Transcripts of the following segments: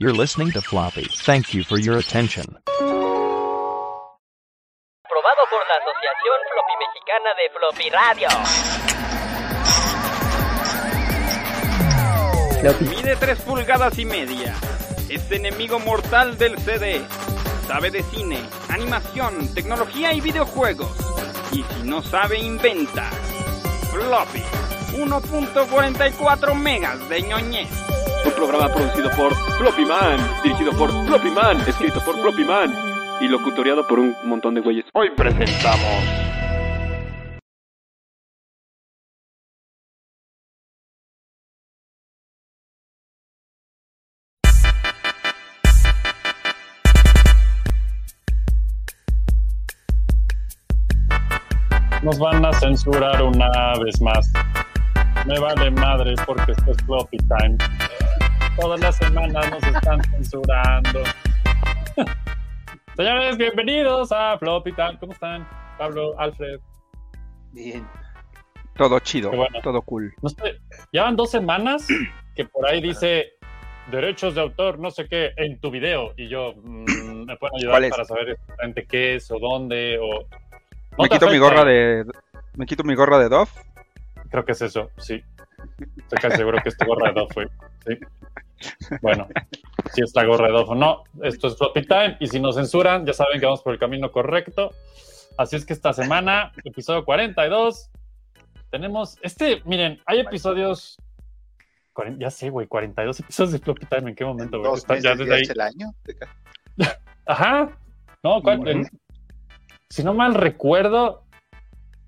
You're listening to Floppy. Thank you for your attention. Aprobado por la Asociación Floppy Mexicana de Floppy Radio. Mide 3 pulgadas y media. Es enemigo mortal del CD. Sabe de cine, animación, tecnología y videojuegos. Y si no sabe, inventa. Floppy. 1.44 megas de ñoñez. Un programa producido por Floppy Man, dirigido por Floppy Man, escrito por Floppy Man y locutoriado por un montón de güeyes. Hoy presentamos. Nos van a censurar una vez más. Me vale madre porque esto es floppy time. Todas las semanas nos están censurando. Señores, bienvenidos a Floppy Time. ¿Cómo están? Pablo, Alfred. Bien. Todo chido, bueno. todo cool. No sé, llevan dos semanas que por ahí dice derechos de autor, no sé qué, en tu video. Y yo, mm, ¿me pueden ayudar para saber exactamente qué es o dónde? O... No Me quito mi gorra de. Me quito mi gorra de Dove. Creo que es eso, sí. Estoy casi seguro que es tu gorra de Dove, güey. Sí. Bueno, si es la gorra de Dove o no, esto es Floppy Time. Y si nos censuran, ya saben que vamos por el camino correcto. Así es que esta semana, episodio 42, tenemos. Este, miren, hay episodios. Ya sé, güey, 42 episodios de Floppy Time. ¿En qué momento, güey? Está- ya desde ahí. el año. Ajá. No, ¿cuál- si no mal recuerdo,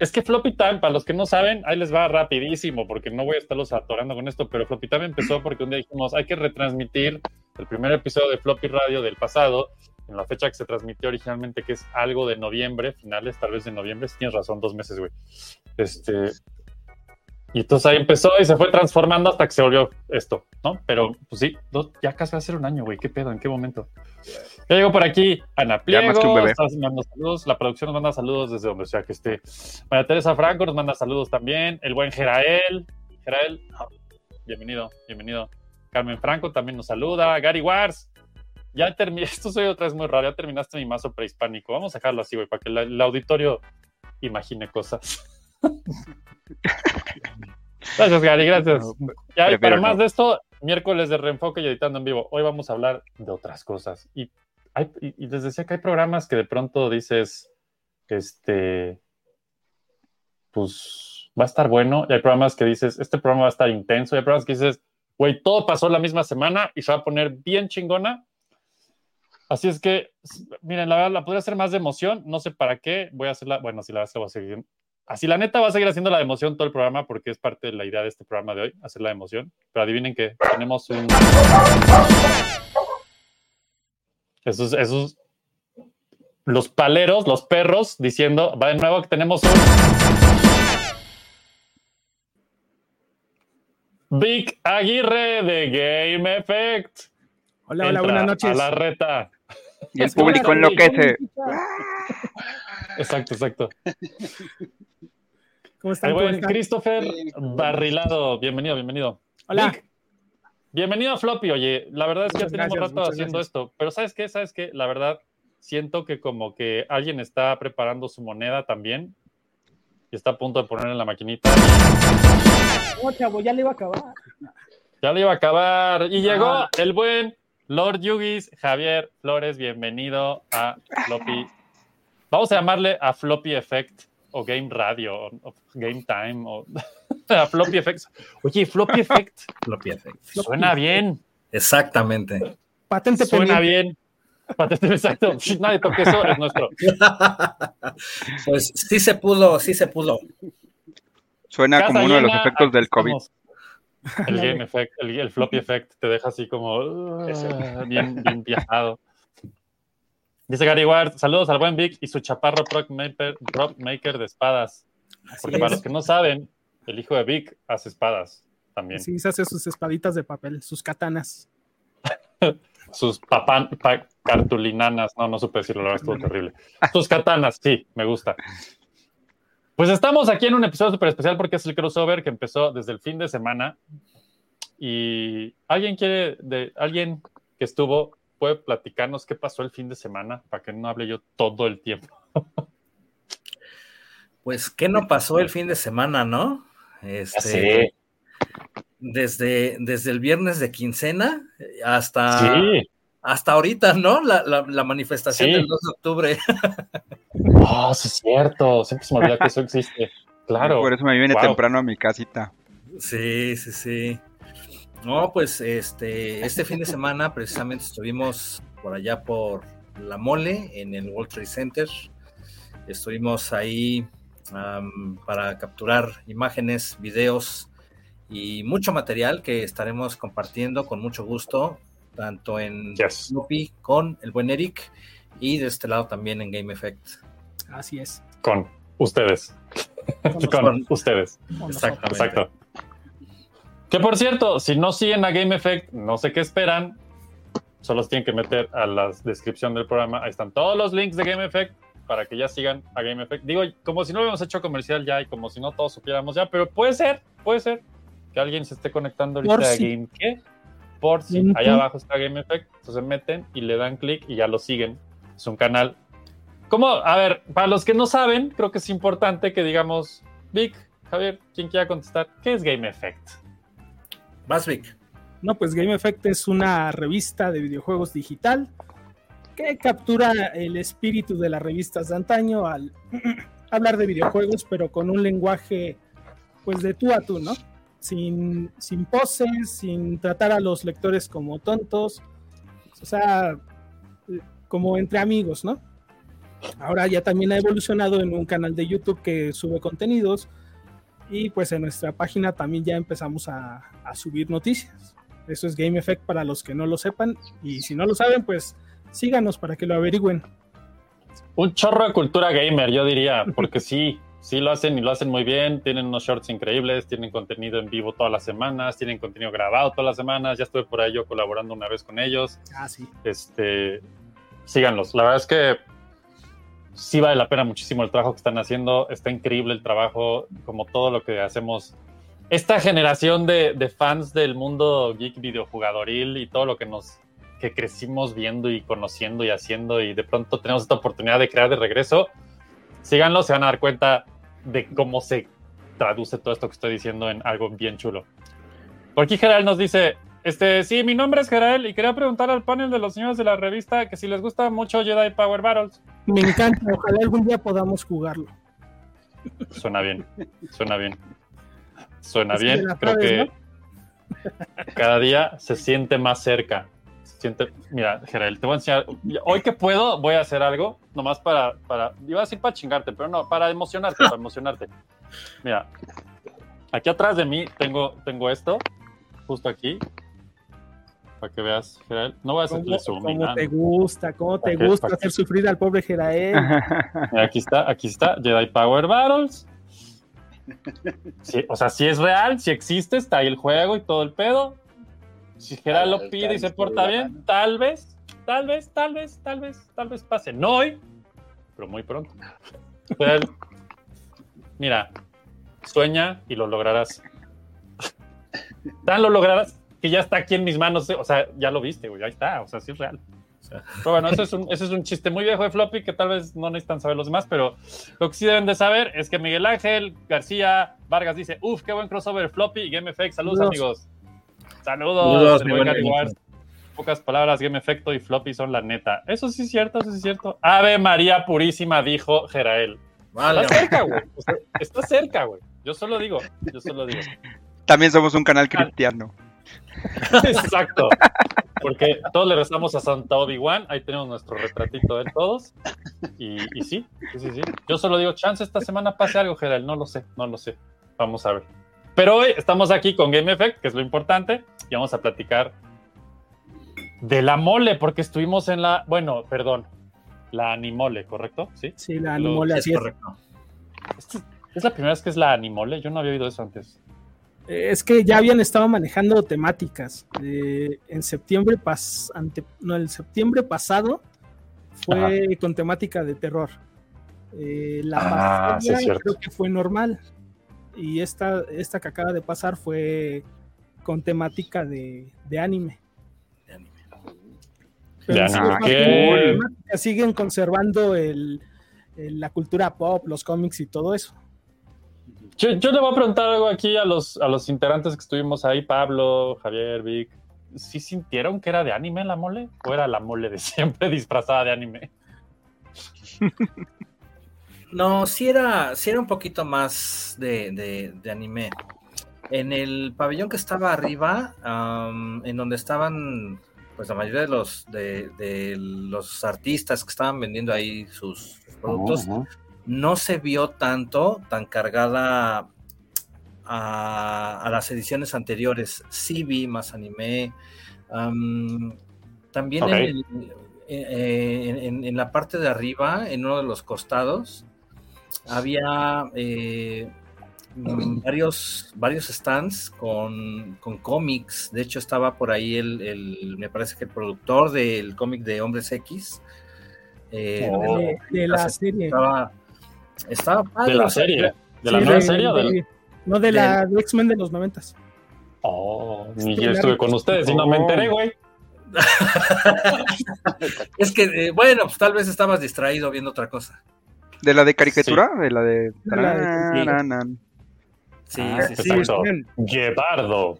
es que Floppy Time, para los que no saben, ahí les va rapidísimo, porque no voy a estarlos atorando con esto, pero Floppy Time empezó porque un día dijimos, hay que retransmitir el primer episodio de Floppy Radio del pasado, en la fecha que se transmitió originalmente, que es algo de noviembre, finales tal vez de noviembre, si tienes razón, dos meses, güey. Este, y entonces ahí empezó y se fue transformando hasta que se volvió esto, ¿no? Pero pues sí, ya casi va a ser un año, güey. ¿Qué pedo? ¿En qué momento? Ya llegó por aquí Ana Pliego, más que un bebé. está mandando saludos, la producción nos manda saludos desde donde sea que esté. María Teresa Franco nos manda saludos también, el buen Gerael, Gerael, bienvenido, bienvenido. Carmen Franco también nos saluda, Gary Wars, ya terminé, esto soy otra vez muy raro, ya terminaste mi mazo prehispánico, vamos a dejarlo así, güey, para que la- el auditorio imagine cosas. Gracias, Gary, gracias. Ya, prefiero para no. más de esto, miércoles de reenfoque y editando en vivo. Hoy vamos a hablar de otras cosas. Y, hay- y, les decía que hay programas que de pronto dices, este, pues va a estar bueno. Y hay programas que dices, este programa va a estar intenso. Y hay programas que dices, güey, todo pasó la misma semana y se va a poner bien chingona. Así es que, miren, la verdad, la podría hacer más de emoción. No sé para qué. Voy a hacerla, bueno, si la verdad, voy a seguir. Así, la neta, va a seguir haciendo la de emoción todo el programa porque es parte de la idea de este programa de hoy, hacer la de emoción. Pero adivinen que tenemos un. Esos, esos. Los paleros, los perros, diciendo, va de nuevo que tenemos un. Vic Aguirre de Game Effect. Hola, hola, buenas noches. A la reta. Y el público enloquece. Exacto, exacto. ¿Cómo están? El ¿Cómo buen están? Christopher Bien, ¿cómo Barrilado, bienvenido, bienvenido. Hola. Vic, bienvenido a Floppy. Oye, la verdad es que Muchas ya tenemos gracias, rato haciendo gracias. esto, pero ¿sabes qué? ¿Sabes qué? La verdad, siento que como que alguien está preparando su moneda también y está a punto de poner en la maquinita. No, chavo, ya le iba a acabar. Ya le iba a acabar. Y llegó Ah. el buen Lord Yugis, Javier Flores, bienvenido a Floppy. Vamos a llamarle a Floppy Effect o Game Radio o Game Time o a Floppy Effect. Oye, Floppy Effect Floppy Effect. suena bien, Exactamente. Patente suena pendiente. bien. Patente, exacto. Nadie toque eso, es nuestro. pues sí se pudo, sí se pudo. Suena Casa como uno de los efectos del COVID. estamos. El Game Effect, el, el Floppy Effect te deja así como uh, bien, bien viajado. Dice Gary Ward, saludos al buen Vic y su chaparro prop maker, prop maker de espadas. Así Porque para los que no saben, el hijo de Vic hace espadas también. Sí, se hace sus espaditas de papel, sus katanas. Sus papan, pa- cartulinanas, no, no supe decirlo, la verdad estuvo terrible. Sus katanas, sí, me gusta. Pues estamos aquí en un episodio súper especial porque es el crossover que empezó desde el fin de semana. Y alguien quiere, de, alguien que estuvo, puede platicarnos qué pasó el fin de semana para que no hable yo todo el tiempo. Pues, ¿qué no pasó el fin de semana, no? Este, desde, desde el viernes de quincena hasta, Sí. hasta ahorita, ¿no? La, la- la manifestación Sí. del 2 de octubre. Oh, sí es cierto. Siempre se me olvida que eso existe. Claro. Por eso me viene Wow. temprano a mi casita. Sí, sí, sí. No, pues este, este fin de semana precisamente estuvimos por allá por La Mole, en el World Trade Center. Estuvimos ahí para capturar imágenes, videos y mucho material que estaremos compartiendo con mucho gusto, tanto en Yes. Snoopy con el buen Eric y de este lado también en Game Effect. Así es. Con ustedes. Con ustedes. Con Exactamente. Exacto. Que por cierto, si no siguen a Game Effect, no sé qué esperan. Solo tienen que meter a la descripción del programa. Ahí están todos los links de Game Effect para que ya sigan a Game Effect. Digo, como si no hubiéramos hecho comercial ya y como si no todos supiéramos ya, pero puede ser, puede ser que alguien se esté conectando ahorita Por a si. Game ¿qué? Por si. Ujú. Allá abajo está Game Effect. Entonces se meten y le dan clic y ya lo siguen. Es un canal. ¿Cómo? A ver, para los que no saben, creo que es importante que digamos, Vic, Javier, quien quiera contestar, ¿qué es Game Effect? Vas, Vic. No, pues Game Effect es una revista de videojuegos digital que captura el espíritu de las revistas de antaño al hablar de videojuegos, pero con un lenguaje pues de tú a tú, ¿no? Sin, sin poses, sin tratar a los lectores como tontos, o sea, como entre amigos, ¿no? Ahora ya también ha evolucionado en un canal de YouTube que sube contenidos y pues en nuestra página también ya empezamos a, a subir noticias. Eso es Game Effect para los que no lo sepan y si no lo saben, pues síganos para que lo averigüen. Un chorro de cultura gamer, yo diría, porque sí, sí lo hacen y lo hacen muy bien. Tienen unos shorts increíbles, tienen contenido en vivo todas las semanas, tienen contenido grabado todas las semanas. Ya estuve por ahí yo colaborando una vez con ellos. Ah, sí. Este, síganlos. La verdad es que sí vale la pena muchísimo el trabajo que están haciendo. Está increíble el trabajo, como todo lo que hacemos. Esta generación de, de fans del mundo geek videojugadoril y todo lo que nos que crecimos viendo y conociendo y haciendo y de pronto tenemos esta oportunidad de crear de regreso, síganlo, se van a dar cuenta de cómo se traduce todo esto que estoy diciendo en algo bien chulo. Por aquí Gerald nos dice, este, sí, mi nombre es Gerald y quería preguntar al panel de los señores de la revista que si les gusta mucho Jedi Power Battles. Me encanta, ojalá algún día podamos jugarlo. Suena bien, suena bien. Suena Es bien, creo sabes, que cada día se siente más cerca. Siente, mira, Gerald, te voy a enseñar. Hoy que puedo, voy a hacer algo, nomás para, para, iba a decir para chingarte, pero no, para emocionarte, para emocionarte. Mira, aquí atrás de mí tengo, tengo esto, justo aquí, para que veas. No voy a hacerle ¿Cómo, zoom. cómo te gusta? ¿Cómo te gusta hacer sufrir al pobre Jerael? Mira, aquí está, aquí está, Jedi Power Battles. Sí, o sea, si es real, si existe, está ahí el juego y todo el pedo. Si Gerald lo pide y se porta bien, tal vez, tal vez, tal vez, tal vez, tal vez pase. No hoy, pero muy pronto. Mira, sueña y lo lograrás. Tan lo lograrás que ya está aquí en mis manos. O sea, ya lo viste, güey, ahí está, o sea, sí es real. Pero bueno, eso es, un, eso es un chiste muy viejo de Floppy que tal vez no necesitan saber los demás, pero lo que sí deben de saber es que Miguel Ángel García Vargas dice, uff, qué buen crossover Floppy y Game Effect. Saludos, Saludos. amigos. Saludos. Saludos. Pocas palabras, Game Effecto y Floppy son la neta. Eso sí es cierto, eso sí es cierto. Ave María Purísima, dijo Jerael. Vale, Está cerca, güey. Está cerca, güey. Yo solo digo, yo solo digo. También somos un canal cristiano. Exacto. Porque todos le rezamos a Santa Obi-Wan, ahí tenemos nuestro retratito de todos. Y, y sí, sí, sí, sí. Yo solo digo, chance esta semana pase algo, Gerald. No lo sé, no lo sé. Vamos a ver. Pero hoy estamos aquí con Game Effect, que es lo importante, y vamos a platicar de la mole, porque estuvimos en la, bueno, perdón, la Animole, ¿correcto? Sí. Sí, la animole, así es. correcto. Es la primera vez que es la Animole, yo no había oído eso antes. Eh, Es que ya habían estado manejando temáticas. Eh, en septiembre pas ante, no, el septiembre pasado fue con temática de terror. Eh, la Ah, sí, creo que fue normal. Y esta, esta que acaba de pasar fue con temática de, de anime. Pero Ya sí, no. más ¿Qué? bien, la temática siguen conservando el, el- la cultura pop, los cómics y todo eso. Yo, yo le voy a preguntar algo aquí a los, a los integrantes que estuvimos ahí, Pablo, Javier, Vic. ¿Sí sintieron que era de anime la mole? ¿O era la mole de siempre disfrazada de anime? No, sí era, sí era un poquito más de, de- de anime. En el pabellón que estaba arriba, en donde estaban pues la mayoría de los de, de los artistas que estaban vendiendo ahí sus productos, no se vio tanto, tan cargada a, a las ediciones anteriores. Sí vi más anime. am, también en, el- eh, en- en- en la parte de arriba, en uno de los costados, había eh, varios, varios stands con, con cómics. De hecho, estaba por ahí el, el- me parece que el productor del cómic de Hombres X. eh, Oh. De, de la serie. estaba, estaba padre, De la serie. ¿De la Sí, nueva de- serie del- de- No, de la de X-Men de los noventas. Oh, ni Sí, yo estuve con ustedes y no me enteré, güey. Es que, eh, bueno, pues tal vez estabas distraído viendo otra cosa. ¿De la de caricatura? De la de... De la de- Taranan. Sí, Ah, sí, sí. Guepardo.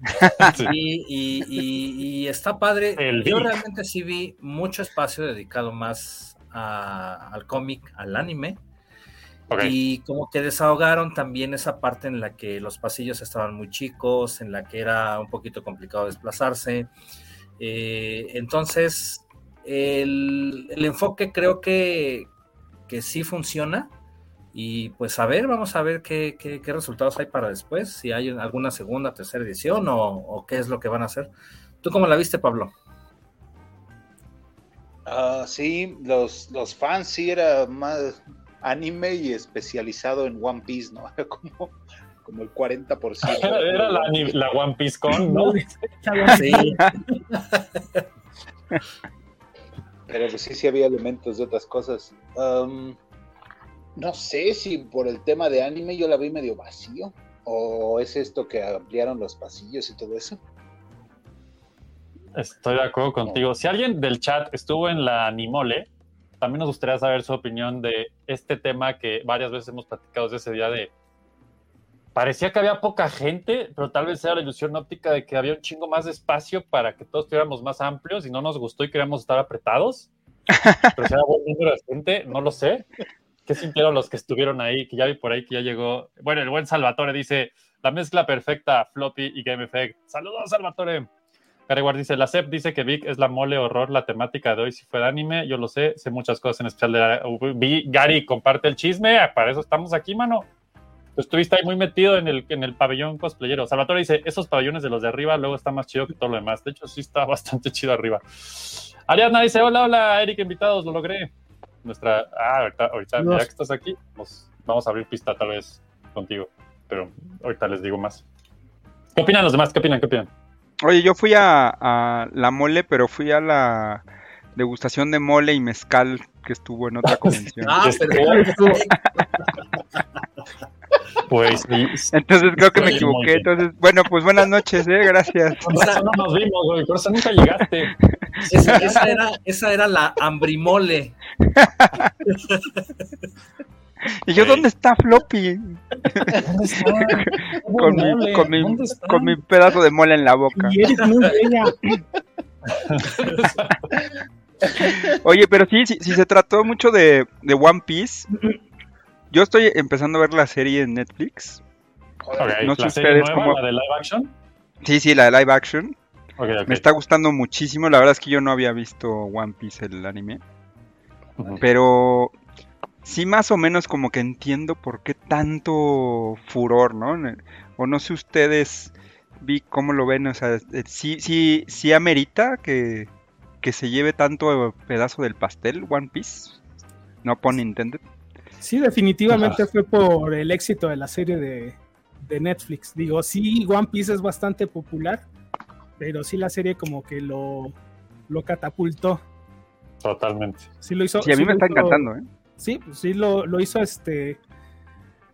Sí. Y, y- y- y está padre. El Yo realmente sí vi mucho espacio dedicado más a- al cómic, al anime. Y como que desahogaron también esa parte en la que los pasillos estaban muy chicos, en la que era un poquito complicado desplazarse. Eh, entonces, el, el enfoque creo que, que sí funciona. Y pues a ver, vamos a ver qué, qué- qué resultados hay para después, si hay alguna segunda, tercera edición o, o qué es lo que van a hacer. ¿Tú cómo la viste, Pablo? Ah, sí, los, los fans sí era más anime y especializado en One Piece, ¿no? Era como, como el 40%. Era, era la, la One Piece Con, ¿no? Sí, Pero pues sí, sí había elementos de otras cosas. No sé si por el tema de anime yo la vi medio vacío. ¿O es esto que ampliaron los pasillos y todo eso? Estoy de acuerdo contigo. Si alguien del chat estuvo en la Animole, también nos gustaría saber su opinión de este tema que varias veces hemos platicado desde ese día de... Parecía que había poca gente, pero tal vez era la ilusión óptica de que había un chingo más de espacio para que todos estuviéramos más amplios y no nos gustó y queríamos estar apretados. Pero si era buen número de gente, no lo sé. ¿Qué sintieron los que estuvieron ahí? Que ya vi por ahí que ya llegó. Bueno, el buen Salvatore dice: la mezcla perfecta, floppy y game effect. Saludos, Salvatore. Gareward dice: La CEP dice que Vic es la mole horror. La temática de hoy si fue de anime. Yo lo sé, sé muchas cosas en especial de la- Gary, comparte el chisme. Para eso estamos aquí, mano. Tú estuviste ahí muy metido en el, en el pabellón cosplayero. Salvatore dice: Esos pabellones de los de arriba luego está más chido que todo lo demás. De hecho, sí está bastante chido arriba. Ariadna dice: Hola, hola, Eric, invitados, lo logré. Nuestra. Ah, ahorita, ahorita ya que estás aquí, vamos, vamos a abrir pista tal vez contigo. Pero ahorita les digo más. ¿Qué opinan los demás? ¿Qué opinan? ¿Qué opinan? Oye, yo fui a, a la mole, pero fui a la degustación de mole y mezcal que estuvo en otra convención. Ah, Este, perfecto. Pues sí. Entonces creo que me equivoqué. Entonces, bueno, pues buenas noches, ¿eh? Gracias. Por eso no nos vimos, güey. Por eso nunca llegaste. Esa, esa era, esa era la ambrimole. ¿Y yo dónde está Floppy? ¿Dónde está? Con mi, Mole, con, mi, ¿dónde está? con mi pedazo de mole en la boca. Y eres muy bella. Oye, pero sí, sí, sí se trató mucho de, de One Piece. Yo estoy empezando a ver la serie en Netflix. No sé ustedes cómo- la de live action. Sí, sí, la de live action. Me está gustando muchísimo. La verdad es que yo no había visto One Piece, el anime. Pero sí más o menos como que entiendo por qué tanto furor, ¿no? O no sé ustedes, vi cómo lo ven, o sea, eh, sí, sí, sí amerita que, que se lleve tanto pedazo del pastel One Piece. No pone intended. Sí, definitivamente fue por el éxito de la serie de, de Netflix. Digo, sí, One Piece es bastante popular, pero sí la serie como que lo, lo catapultó. Totalmente. Sí lo hizo. Sí, a mí sí me está hizo- encantando, ¿eh? Sí, pues sí lo, lo hizo este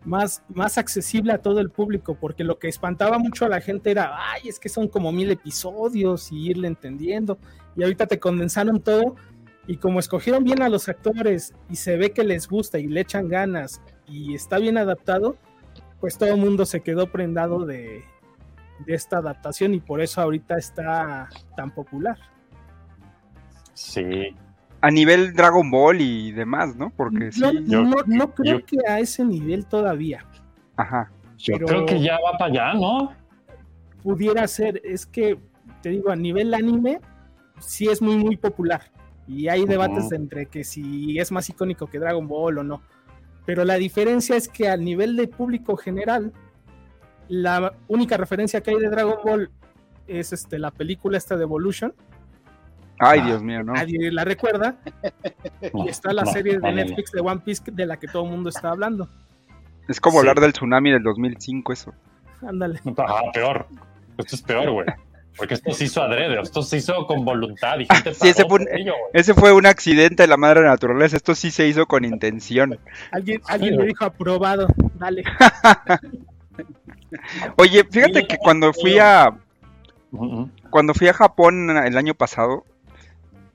más, más accesible a todo el público, porque lo que espantaba mucho a la gente era, ay, es que son como mil episodios y irle entendiendo. y ahorita te condensaron todo y como escogieron bien a los actores y se ve que les gusta y le echan ganas y está bien adaptado, pues todo el mundo se quedó prendado de, de esta adaptación y por eso ahorita está tan popular. Sí. A nivel Dragon Ball y demás, ¿no? Porque sí. No, yo- no- no creo yo- que a ese nivel todavía Ajá. Yo creo que ya va para allá, ¿no? pudiera ser. Es que, te digo, a nivel anime, sí es muy, muy popular. Y hay debates entre que si es más icónico que Dragon Ball o no. Pero la diferencia es que a nivel de público general, la única referencia que hay de Dragon Ball es este, la película esta de Evolution. Ay, Ah. Dios mío, ¿no? Nadie la recuerda. Y está la no, serie de no, no. Netflix de One Piece de la que todo el mundo está hablando. Es como Sí. hablar del tsunami del 2005, eso. Ándale. Ajá, peor. Esto es peor, güey. Porque esto se hizo adrede, esto se hizo con voluntad. Y gente Sí, ese fue un- ello. Ese fue un accidente de la madre naturaleza. Esto sí se hizo con intención. Alguien, alguien me dijo aprobado. Dale. Oye, fíjate que cuando fui a cuando fui a Japón el año pasado,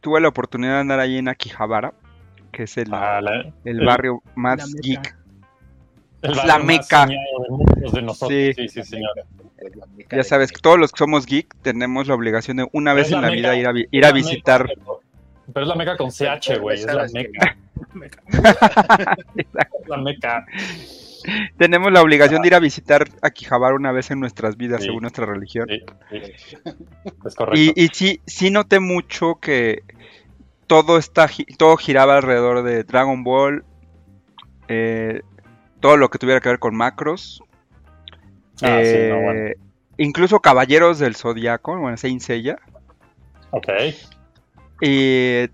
tuve la oportunidad de andar ahí en Akihabara, que es el, Ah, la- el el- barrio La más Meca. geek. el es barrio la más meca. soñado de muchos de nosotros. Sí. Sí, sí, señor. Ya sabes, que todos los que somos geek tenemos la obligación de una vez en la vida ir a, vi- ir a visitar. meca, pero- es la meca con CH, güey. Es la meca. La meca. Tenemos la obligación de ir a visitar Akihabara una vez en nuestras vidas, Sí. según nuestra religión. Sí, sí. Es correcto. Y, y sí, sí noté mucho que todo está todo giraba alrededor de Dragon Ball, eh, todo lo que tuviera que ver con macros, Ah, sí, eh, no, bueno. incluso Caballeros del Zodiaco, bueno, Saint Seiya, Ok. y,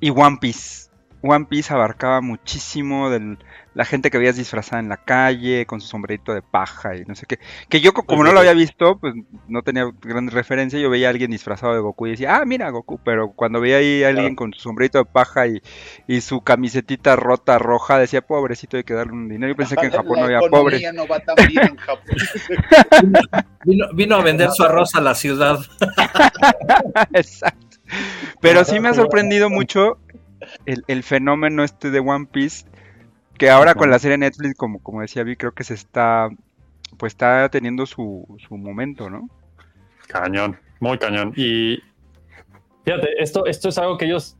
y One Piece. One Piece abarcaba muchísimo de la gente que veías disfrazada en la calle, con su sombrerito de paja y no sé qué. Que yo, co- como no lo había visto, pues no tenía gran referencia. Yo veía a alguien disfrazado de Goku y decía, ah, mira Goku. Pero cuando veía ahí a alguien con su sombrerito de paja y, y su camisetita rota roja, decía, pobrecito, hay que darle un dinero. Yo pensé que en Japón no había pobres. economía no va tan bien en Japón. Vino, vino a vender su arroz a la ciudad. Exacto. Pero sí me ha sorprendido mucho el, el fenómeno este de One Piece, que ahora con la serie Netflix, como, como decía Vi, creo que se está, pues está teniendo su, su momento, ¿no? Cañón, muy cañón. Y fíjate, esto, esto es algo que ellos,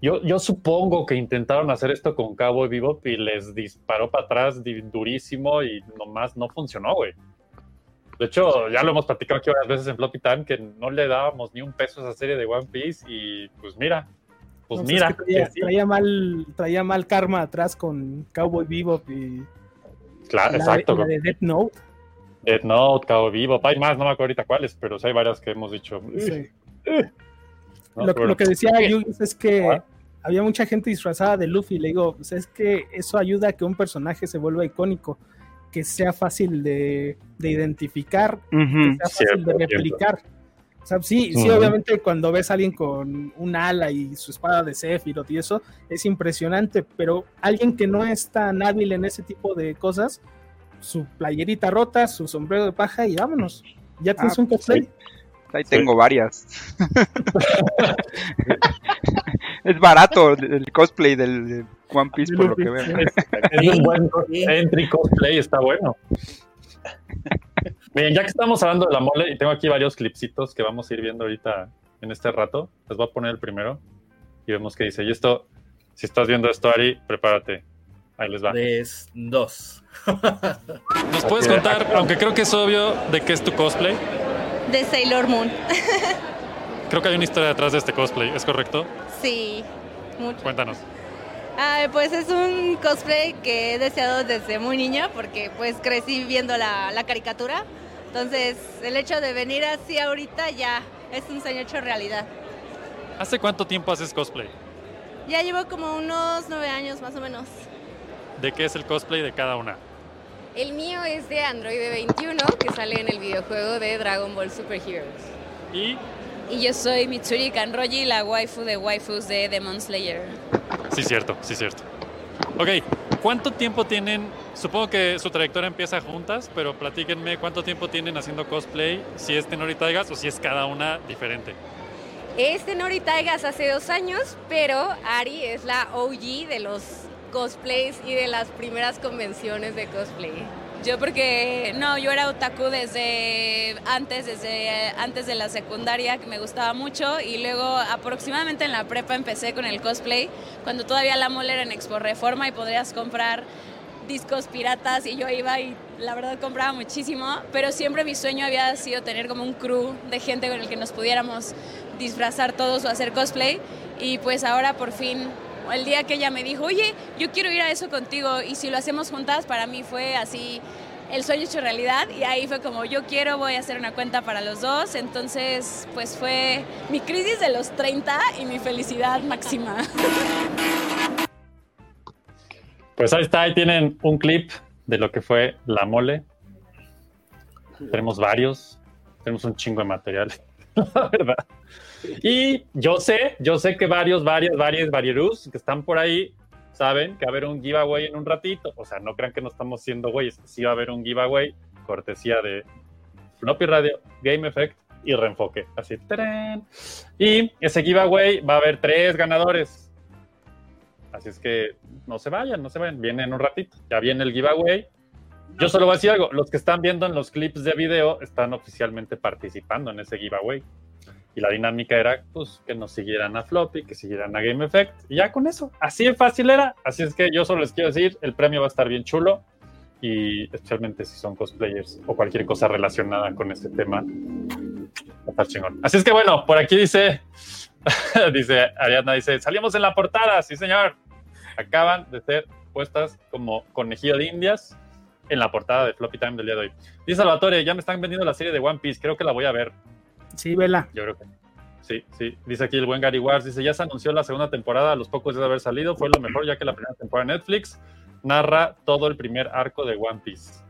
yo, yo supongo que intentaron hacer esto con Cabo Bebop y les disparó para atrás durísimo y nomás no funcionó, güey. De hecho, ya lo hemos platicado aquí varias veces en Floppy Time que no le dábamos ni un peso a esa serie de One Piece y pues mira, pues No, mira, es que traía, que sí. traía mal, traía mal karma atrás con Cowboy Bebop y claro, la, exacto. la de Death Note. Death Note, Cabo Bebop, hay más, no me acuerdo ahorita cuáles, pero sí hay varias que hemos dicho. Sí. ¿no? Lo, Pero- lo que decía Yugis es que Ah. había mucha gente disfrazada de Luffy. Le digo, pues es que eso ayuda a que un personaje se vuelva icónico, que sea fácil de, de identificar, que sea fácil Cierto, de cierto. Replicar. O sea, sí, sí, obviamente cuando ves a alguien con un ala y su espada de Sephiroth y eso, es impresionante, pero alguien que no es tan hábil en ese tipo de cosas, su playerita rota, su sombrero de paja y vámonos. Ya tienes Ah, un cosplay. Ahí tengo varias. es barato el cosplay del de One Piece, por lo que veo. Es un buen entry cosplay, está bueno. Bien, ya que estamos hablando de la mole, y tengo aquí varios clipsitos que vamos a ir viendo ahorita en este rato, les voy a poner el primero y vemos qué dice. Y esto, si estás viendo esto, Ari, prepárate. Ahí les va. Tres, dos. ¿Nos puedes contar, aunque creo que es obvio, de qué es tu cosplay? de Sailor Moon. Creo que hay una historia detrás de este cosplay, ¿es correcto? Sí, mucho. Cuéntanos. Ah, pues es un cosplay que he deseado desde muy niña porque pues crecí viendo la, la caricatura. Entonces el hecho de venir así ahorita ya es un sueño hecho realidad. ¿Hace cuánto tiempo haces cosplay? Ya llevo como unos nueve años más o menos. ¿De qué es el cosplay de cada una? El mío es de Android 21, que sale en el videojuego de Dragon Ball Super Heroes. Y Y yo soy Mitsuri Kanroji, la waifu de waifus de Demon Slayer. Sí, cierto, sí, cierto. Ok, ¿cuánto tiempo tienen? Supongo que su trayectoria empieza juntas, pero platíquenme cuánto tiempo tienen haciendo cosplay, si es Tenori Taigas o si es cada una diferente. Este Nori Taigas hace dos años, pero Ari es la OG de los cosplays y de las primeras convenciones de cosplay. Yo porque, no, yo era otaku desde antes, desde antes de la secundaria, que me gustaba mucho, y luego aproximadamente en la prepa empecé con el cosplay, cuando todavía la mole era en Expo Reforma y podrías comprar discos piratas y yo iba y la verdad compraba muchísimo, pero siempre mi sueño había sido tener como un crew de gente con el que nos pudiéramos disfrazar todos o hacer cosplay y pues ahora por fin el día que ella me dijo, oye, yo quiero ir a eso contigo y si lo hacemos juntas, para mí fue así el sueño hecho realidad y ahí fue como yo quiero, voy a hacer una cuenta para los dos, entonces pues fue mi crisis de los 30 y mi felicidad máxima. Pues ahí está, ahí tienen un clip de lo que fue la mole. Tenemos varios, tenemos un chingo de material, verdad. Y yo sé, yo sé que varios, varios, varios, varios que están por ahí saben que va a haber un giveaway en un ratito. O sea, no crean que no estamos siendo güeyes. Sí va a haber un giveaway, cortesía de Floppy Radio, Game Effect y Reenfoque. Así, ¡tarán! Y ese giveaway va a haber tres ganadores. Así es que no se vayan, no se vayan. Viene en un ratito. Ya viene el giveaway. Yo solo voy a decir algo. Los que están viendo en los clips de video están oficialmente participando en ese giveaway. Y la dinámica era pues, que nos siguieran a Floppy, que siguieran a Game Effect. Y ya con eso, así de fácil era. Así es que yo solo les quiero decir, el premio va a estar bien chulo. Y especialmente si son cosplayers o cualquier cosa relacionada con este tema. Va a estar chingón. Así es que bueno, por aquí dice, dice Ariadna, dice, salimos en la portada, sí señor. Acaban de ser puestas como conejillo de indias en la portada de Floppy Time del día de hoy. Dice Salvatore, ya me están vendiendo la serie de One Piece, creo que la voy a ver. Sí, vela. Yo creo que sí, sí. Dice aquí el buen Gary Wars, dice, ya se anunció la segunda temporada a los pocos días de haber salido, fue lo mejor ya que la primera temporada de Netflix narra todo el primer arco de One Piece.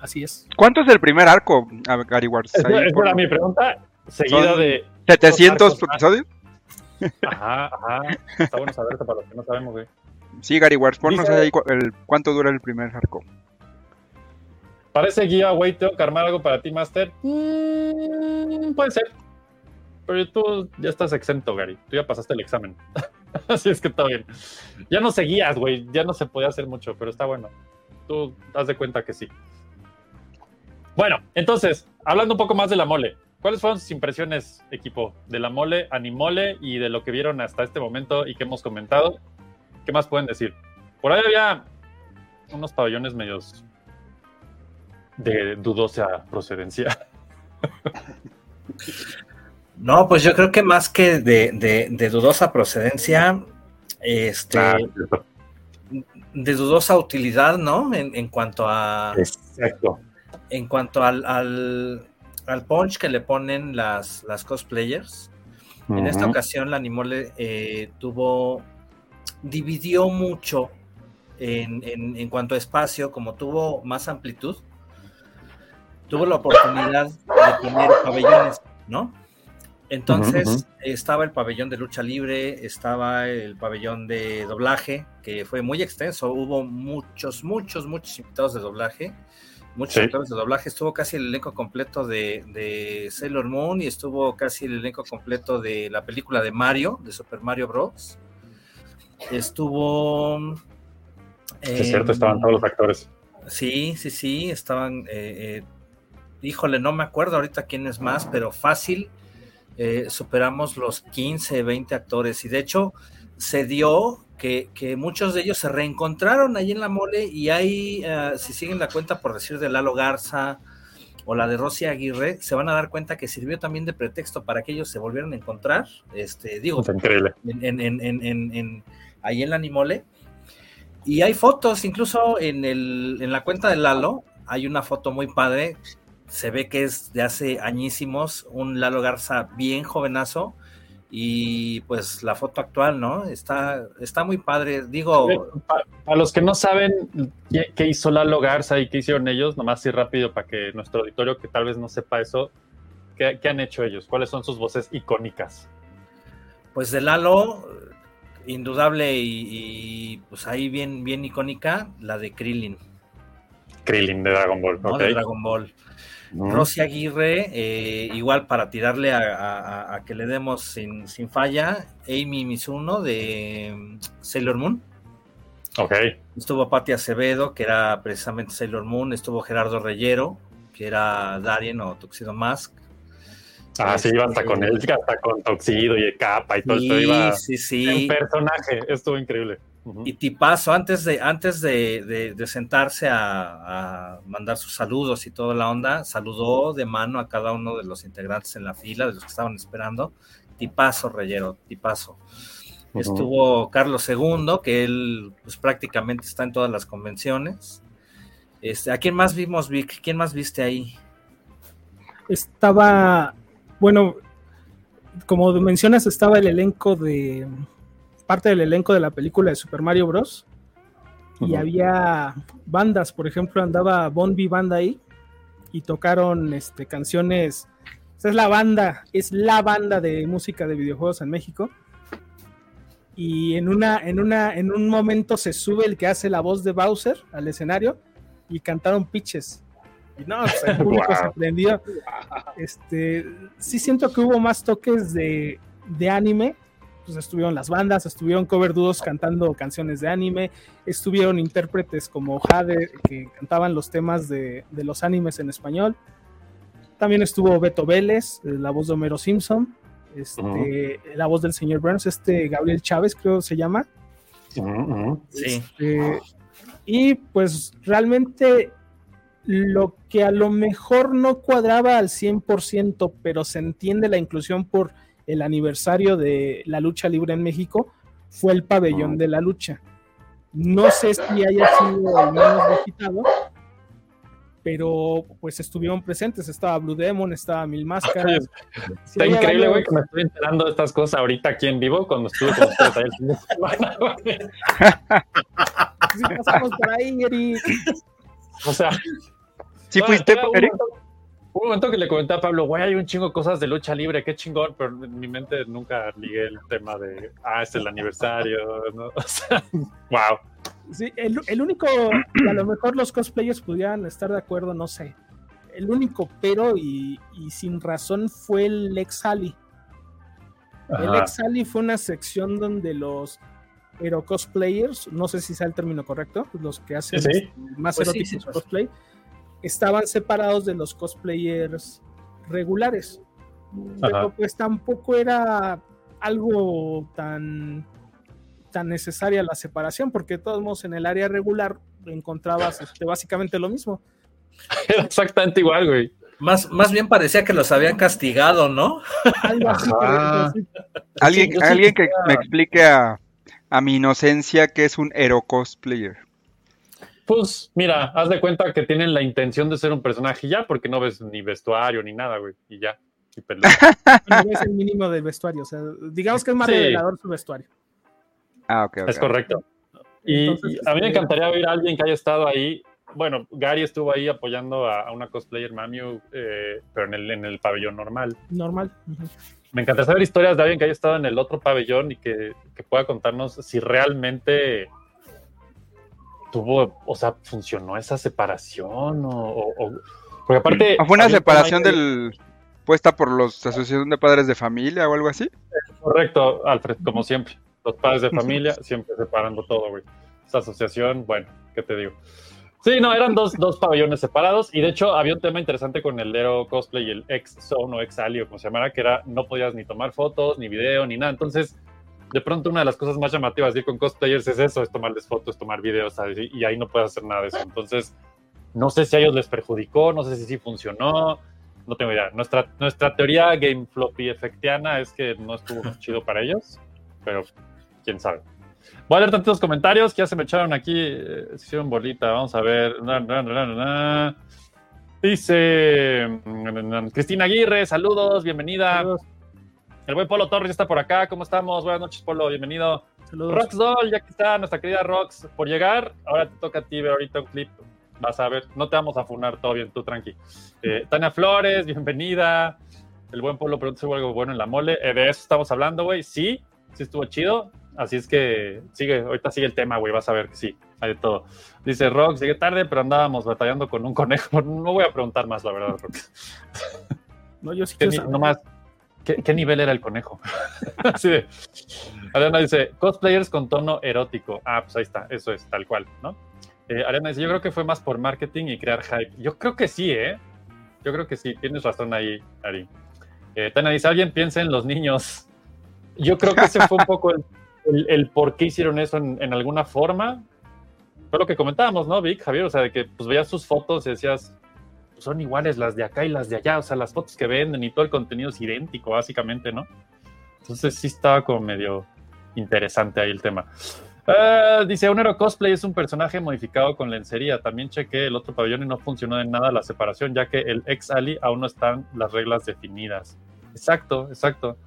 Así es. ¿Cuánto es el primer arco, Gary Wars? Esa esa por- era mi pregunta, seguida ¿Son de... 700 arcos. episodios? Ajá, ajá. Está bueno saber esto para los que no sabemos, güey. Sí, Gary Wars, ponnos Dice- ahí cu- el, cuánto dura el primer arco. Parece giveaway, tengo que armar algo para ti, Master. Mm, puede ser. Pero tú ya estás exento, Gary. Tú ya pasaste el examen. Así es que está bien. Ya no seguías, güey. Ya no se podía hacer mucho, pero está bueno. Tú haz de cuenta que sí. Bueno, entonces, hablando un poco más de la mole. ¿Cuáles fueron sus impresiones, equipo, de la mole, Animole y de lo que vieron hasta este momento y que hemos comentado? ¿Qué más pueden decir? Por ahí había unos pabellones medios de dudosa procedencia. No, pues yo creo que más que de, de- de dudosa procedencia, este, Ah, de dudosa utilidad, ¿no? En, en cuanto a, Exacto. en cuanto al, al, al punch que le ponen las, las cosplayers. En esta ocasión la Animole eh, tuvo, dividió mucho en, en- en cuanto a espacio, como tuvo más amplitud, tuvo la oportunidad de poner pabellones, ¿no? Entonces estaba el pabellón de lucha libre, estaba el pabellón de doblaje, que fue muy extenso, hubo muchos, muchos, muchos invitados de doblaje, muchos Sí. actores de doblaje, estuvo casi el elenco completo de, de Sailor Moon y estuvo casi el elenco completo de la película de Mario, de Super Mario Bros. Estuvo... Es cierto, estaban todos los actores. Sí, sí, sí, estaban, eh, eh, híjole, no me acuerdo ahorita quién es más, pero fácil, eh, superamos los 15, 20 actores y de hecho se dio que, que muchos de ellos se reencontraron ahí en la mole y ahí, eh, si siguen la cuenta por decir de Lalo Garza o la de Rosy Aguirre, se van a dar cuenta que sirvió también de pretexto para que ellos se volvieran a encontrar, este, digo, Está increíble. en, en- en- en- en- en- ahí en la Animole. Y hay fotos, incluso en, el, en la cuenta de Lalo, hay una foto muy padre. Se ve que es de hace añísimos, un Lalo Garza bien jovenazo. Y pues la foto actual, ¿no? Está, está muy padre. Digo, Pa- Para los que no saben qué, qué hizo Lalo Garza y qué hicieron ellos, nomás así rápido para que nuestro auditorio que tal vez no sepa eso, ¿qué, qué han hecho ellos? ¿Cuáles son sus voces icónicas? pues de Lalo, indudable y, y, pues ahí bien, bien icónica, la de Krillin. Krillin de Dragon Ball, de Dragon Ball. Rosy Aguirre, eh, igual para tirarle a, a- a que le demos sin, sin falla, Amy Mizuno de mm, Sailor Moon. Ok. Estuvo Patti Acevedo, que era precisamente Sailor Moon. Estuvo Gerardo Reyero, que era Darien o Tuxedo Mask. Ah, sí, iba hasta con él, hasta con Toxido y capa y todo Sí, esto. Iba sí, sí. En personaje, estuvo increíble. Y tipazo, antes de, antes de, de- de sentarse a, a mandar sus saludos y toda la onda, saludó de mano a cada uno de los integrantes en la fila, de los que estaban esperando. Tipazo, Reyero, tipazo. Ujú. Estuvo Carlos II, que él pues, prácticamente está en todas las convenciones. Este, ¿A quién más vimos, Vic? ¿Quién más viste ahí? Estaba, bueno, como mencionas, estaba el elenco de, parte del elenco de la película de Super Mario Bros. Y había bandas, por ejemplo, andaba Bon B Banda ahí y tocaron este, canciones. Esa es la banda, es la banda de música de videojuegos en México. Y en una, en una, en un momento se sube el que hace la voz de Bowser al escenario y cantaron pitches. Y no, pues, el público Wow. se prendió. Este, sí siento que hubo más toques de, de anime. Pues estuvieron las bandas, estuvieron cover duos cantando canciones de anime, estuvieron intérpretes como Jade que cantaban los temas de, de los animes en español. También estuvo Beto Vélez, eh, la voz de Homero Simpson, este, la voz del señor Burns, este Gabriel Chávez creo se llama. Este, y pues realmente lo que a lo mejor no cuadraba al 100%, pero se entiende la inclusión por el aniversario de la lucha libre en México, fue el pabellón de la lucha. No sé si haya sido al menos visitado, pero pues estuvieron presentes. Estaba Blue Demon, estaba Mil Máscaras. Sí, Está increíble, güey, que me estoy enterando de estas cosas ahorita aquí en vivo cuando estuve con ustedes ahí el fin de semana, güey. Sí, pasamos por ahí, Eric. O sea, ¿Sí bueno, fuiste, Eric? un un momento que le comenté a Pablo, güey, hay un chingo de cosas de lucha libre, qué chingón, pero en mi mente nunca ligué el tema de, ah, es el aniversario, ¿no? O sea, wow. Sí, el, el único, a lo mejor los cosplayers pudieran estar de acuerdo, no sé. El único pero y, y sin razón fue el Ex Ali. El. Ex Ali fue una sección donde los hero cosplayers, no sé si sea el término correcto, los que hacen Sí, sí. más Pues eróticos sí, pues. cosplay, estaban separados de los cosplayers regulares. Pero pues tampoco era algo tan tan necesaria la separación, porque de todos modos en el área regular encontrabas este, básicamente lo mismo. Era exactamente igual, güey. Más, más bien parecía que los habían castigado, ¿no? Algo así, Ajá. pero, sí. Alguien, sí alguien que quisiera- me explique a, a mi inocencia que es un hero cosplayer. Pues mira, haz de cuenta que tienen la intención de ser un personaje ya, porque no ves ni vestuario ni nada, güey, y ya. Y peluca. Bueno, es el mínimo del vestuario. O sea, digamos que es más Sí. revelador su vestuario. Ah, ok, ok. Es correcto. Y, Entonces, y a mí me este, encantaría oír a alguien que haya estado ahí. Bueno, Gary estuvo ahí apoyando a, a una cosplayer Mamiu, eh, pero en el, en el pabellón normal. Normal. Me encantaría saber historias de alguien que haya estado en el otro pabellón y que, que pueda contarnos si realmente tuvo, o sea, funcionó esa separación o... o- o- porque aparte... ¿O fue una un separación del puesta por los Asociación de Padres de Familia o algo así? Correcto, Alfred, como siempre. Los padres de familia siempre separando todo, güey. Esa asociación, bueno, ¿qué te digo? Sí, no, eran dos, dos pabellones separados y de hecho había un tema interesante con el Hero Cosplay y el ex Zone o ex Ali o como se llamara, que era no podías ni tomar fotos, ni video, ni nada. Entonces, de pronto una de las cosas más llamativas de ir con cosplayers es eso, es tomarles fotos, tomar videos, ¿sabes? Y, y ahí no puedes hacer nada de eso. Entonces, no sé si a ellos les perjudicó, no sé si sí funcionó, no tengo idea. Nuestra, nuestra teoría game floppy efectiana es que no estuvo chido para ellos, pero quién sabe. Voy a leer tantos comentarios que ya se me echaron aquí, eh, se hicieron bolita, vamos a ver. Na, na, na, na, na. Dice Cristina Aguirre, saludos, bienvenida. Saludos. El buen Polo Torres ya está por acá, ¿cómo estamos? Buenas noches, Polo, bienvenido. Saludos. Rox Doll, ya que está nuestra querida Rox por llegar. Ahora te toca a ti ver ahorita un clip. Vas a ver, no te vamos a funar, todo bien, tú tranqui. Eh, Tania Flores, bienvenida. El buen Polo pregunta si hubo algo bueno en la mole. Eh, de eso estamos hablando, güey. Sí, sí estuvo chido. Así es que sigue, ahorita sigue el tema, güey. Vas a ver que sí. hay de todo. Dice Rox, llegué tarde, pero andábamos batallando con un conejo. No voy a preguntar más, la verdad, Rox. No, yo sí ¿Qué, quiero saber. nomás, ¿qué, nivel era el conejo? Así de. Ariana dice, cosplayers con tono erótico. Ah, pues ahí está, eso es, tal cual, ¿no? Eh, Ariana dice, yo creo que fue más por marketing y crear hype. Yo creo que sí, ¿eh? Yo creo que sí, tienes razón ahí, Ari. Eh, Tana dice, alguien piensa en los niños. Yo creo que ese fue un poco el, por qué hicieron eso en, alguna forma. Fue lo que comentábamos, ¿no, Vic, Javier? O sea, de que pues veías sus fotos y decías, "Pues, son iguales las de acá y las de allá. O sea, las fotos que venden y todo el contenido es idéntico, básicamente, ¿no? Entonces sí estaba como medio interesante ahí el tema. Eh, dice, un hero cosplay es un personaje modificado con lencería. También chequé el otro pabellón y no funcionó de nada la separación, ya que el ex Ali aún no están las reglas definidas. Exacto, exacto.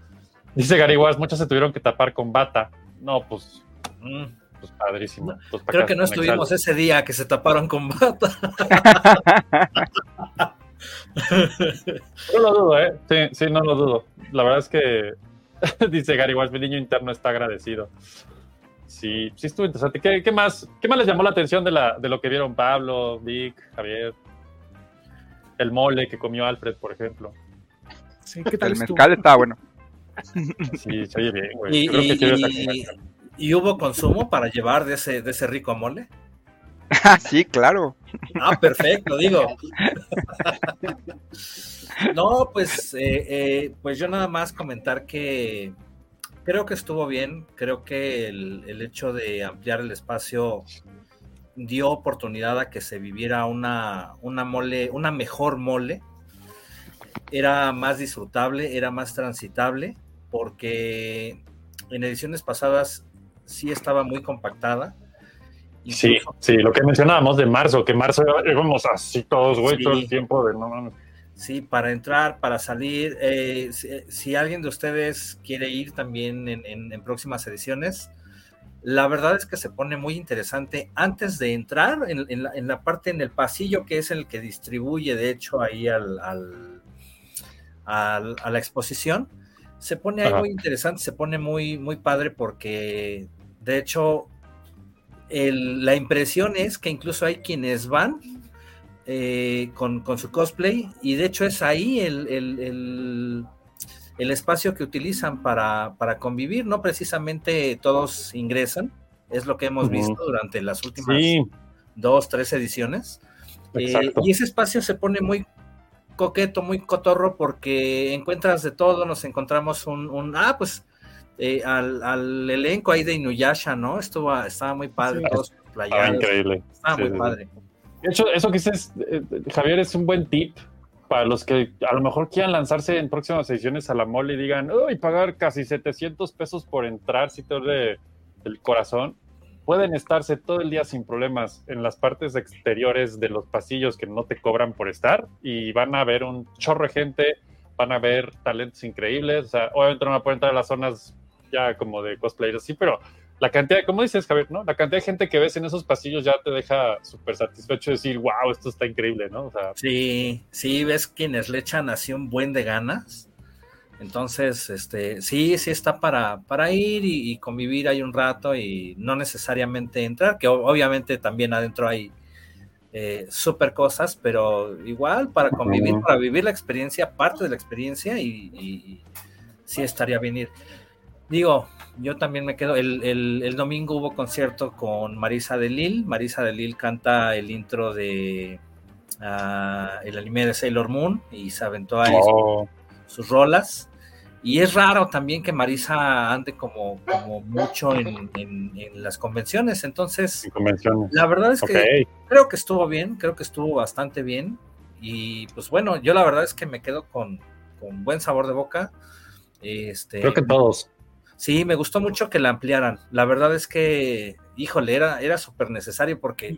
Dice Gary Wars, muchos se tuvieron que tapar con bata. No, pues, Mm, pues padrísimo. Pues, ¿para Creo que no estuvimos ese día que se taparon con bata. No lo dudo, ¿eh? Sí, sí, no lo dudo. La verdad es que, dice Gary Wars, mi niño interno está agradecido. Sí, sí estuvo interesante. ¿Qué, qué más, ¿Qué más les llamó la atención de, la, de lo que vieron Pablo, Vic, Javier? El mole que comió Alfred, por ejemplo. Sí, ¿qué tal El mezcal estaba bueno. Sí, se oye bien, güey. Y, Yo creo que y- esa y-. y hubo consumo para llevar de ese, de ese rico mole. Ah, sí, claro. Ah, perfecto, digo. No, pues, eh, eh, pues yo nada más comentar que creo que estuvo bien. Creo que el, el hecho de ampliar el espacio dio oportunidad a que se viviera una, una mole, una mejor mole. Era más disfrutable, era más transitable, porque en ediciones pasadas sí estaba muy compactada. Sí, sí, lo que mencionábamos de marzo, que marzo íbamos así todos, güey, Sí. todo el tiempo de no mames. Sí, para entrar, para salir. eh, si, si alguien de ustedes quiere ir también en, en- en próximas ediciones, la verdad es que se pone muy interesante. Antes de entrar, en, en la, en la parte, en el pasillo, que es el que distribuye, de hecho, ahí al, al- al- a la exposición, se pone ahí Ajá. muy interesante, se pone muy, muy padre porque, de hecho, el- la impresión es que incluso hay quienes van eh, con, con su cosplay y de hecho es ahí el, el- el- espacio que utilizan para, para convivir, no precisamente todos ingresan, es lo que hemos visto durante las últimas Sí, dos, tres ediciones. Eh, y ese espacio se pone muy coqueto, muy cotorro, porque encuentras de todo, nos encontramos un, un- ah, pues eh, al, al elenco ahí de Inuyasha, ¿no? Estuvo, estaba muy padre, Sí. todos Estaba playados, increíble. estaba Sí, muy sí, padre. De hecho, eso que dices, eh, Javier, es un buen tip para los que a lo mejor quieran lanzarse en próximas ediciones a la mole y digan, uy, pagar casi 700 pesos por entrar, si te duele el corazón. Pueden estarse todo el día sin problemas en las partes exteriores de los pasillos que no te cobran por estar y van a ver un chorro de gente, van a ver talentos increíbles. O sea, obviamente no van a poder entrar a las zonas ya como de cosplayers, sí, pero la cantidad, como dices, Javier, ¿no? La cantidad de gente que ves en esos pasillos ya te deja súper satisfecho de decir, wow, esto está increíble, ¿no? O sea, Sí, sí, ves quienes le echan así un buen de ganas. Entonces, este, sí, sí está para, para ir y, y convivir ahí un rato y no necesariamente entrar, que obviamente también adentro hay eh, súper cosas, pero igual para convivir, para vivir la experiencia, parte de la experiencia y, y- y sí estaría bien ir. Digo, yo también me quedo, el, el- el domingo hubo concierto con Marisa de Lille, Marisa de Lille canta el intro de ah, el anime de Sailor Moon y se aventó ahí oh, sus rolas. Y es raro también que Marisa ande como, como mucho en, en- en las convenciones. Entonces, en convenciones. la verdad es que creo que estuvo bien, creo que estuvo bastante bien. Y pues bueno, yo la verdad es que me quedo con, con buen sabor de boca. Este, creo que todos. Sí, me gustó mucho que la ampliaran. La verdad es que, híjole, era, era súper necesario porque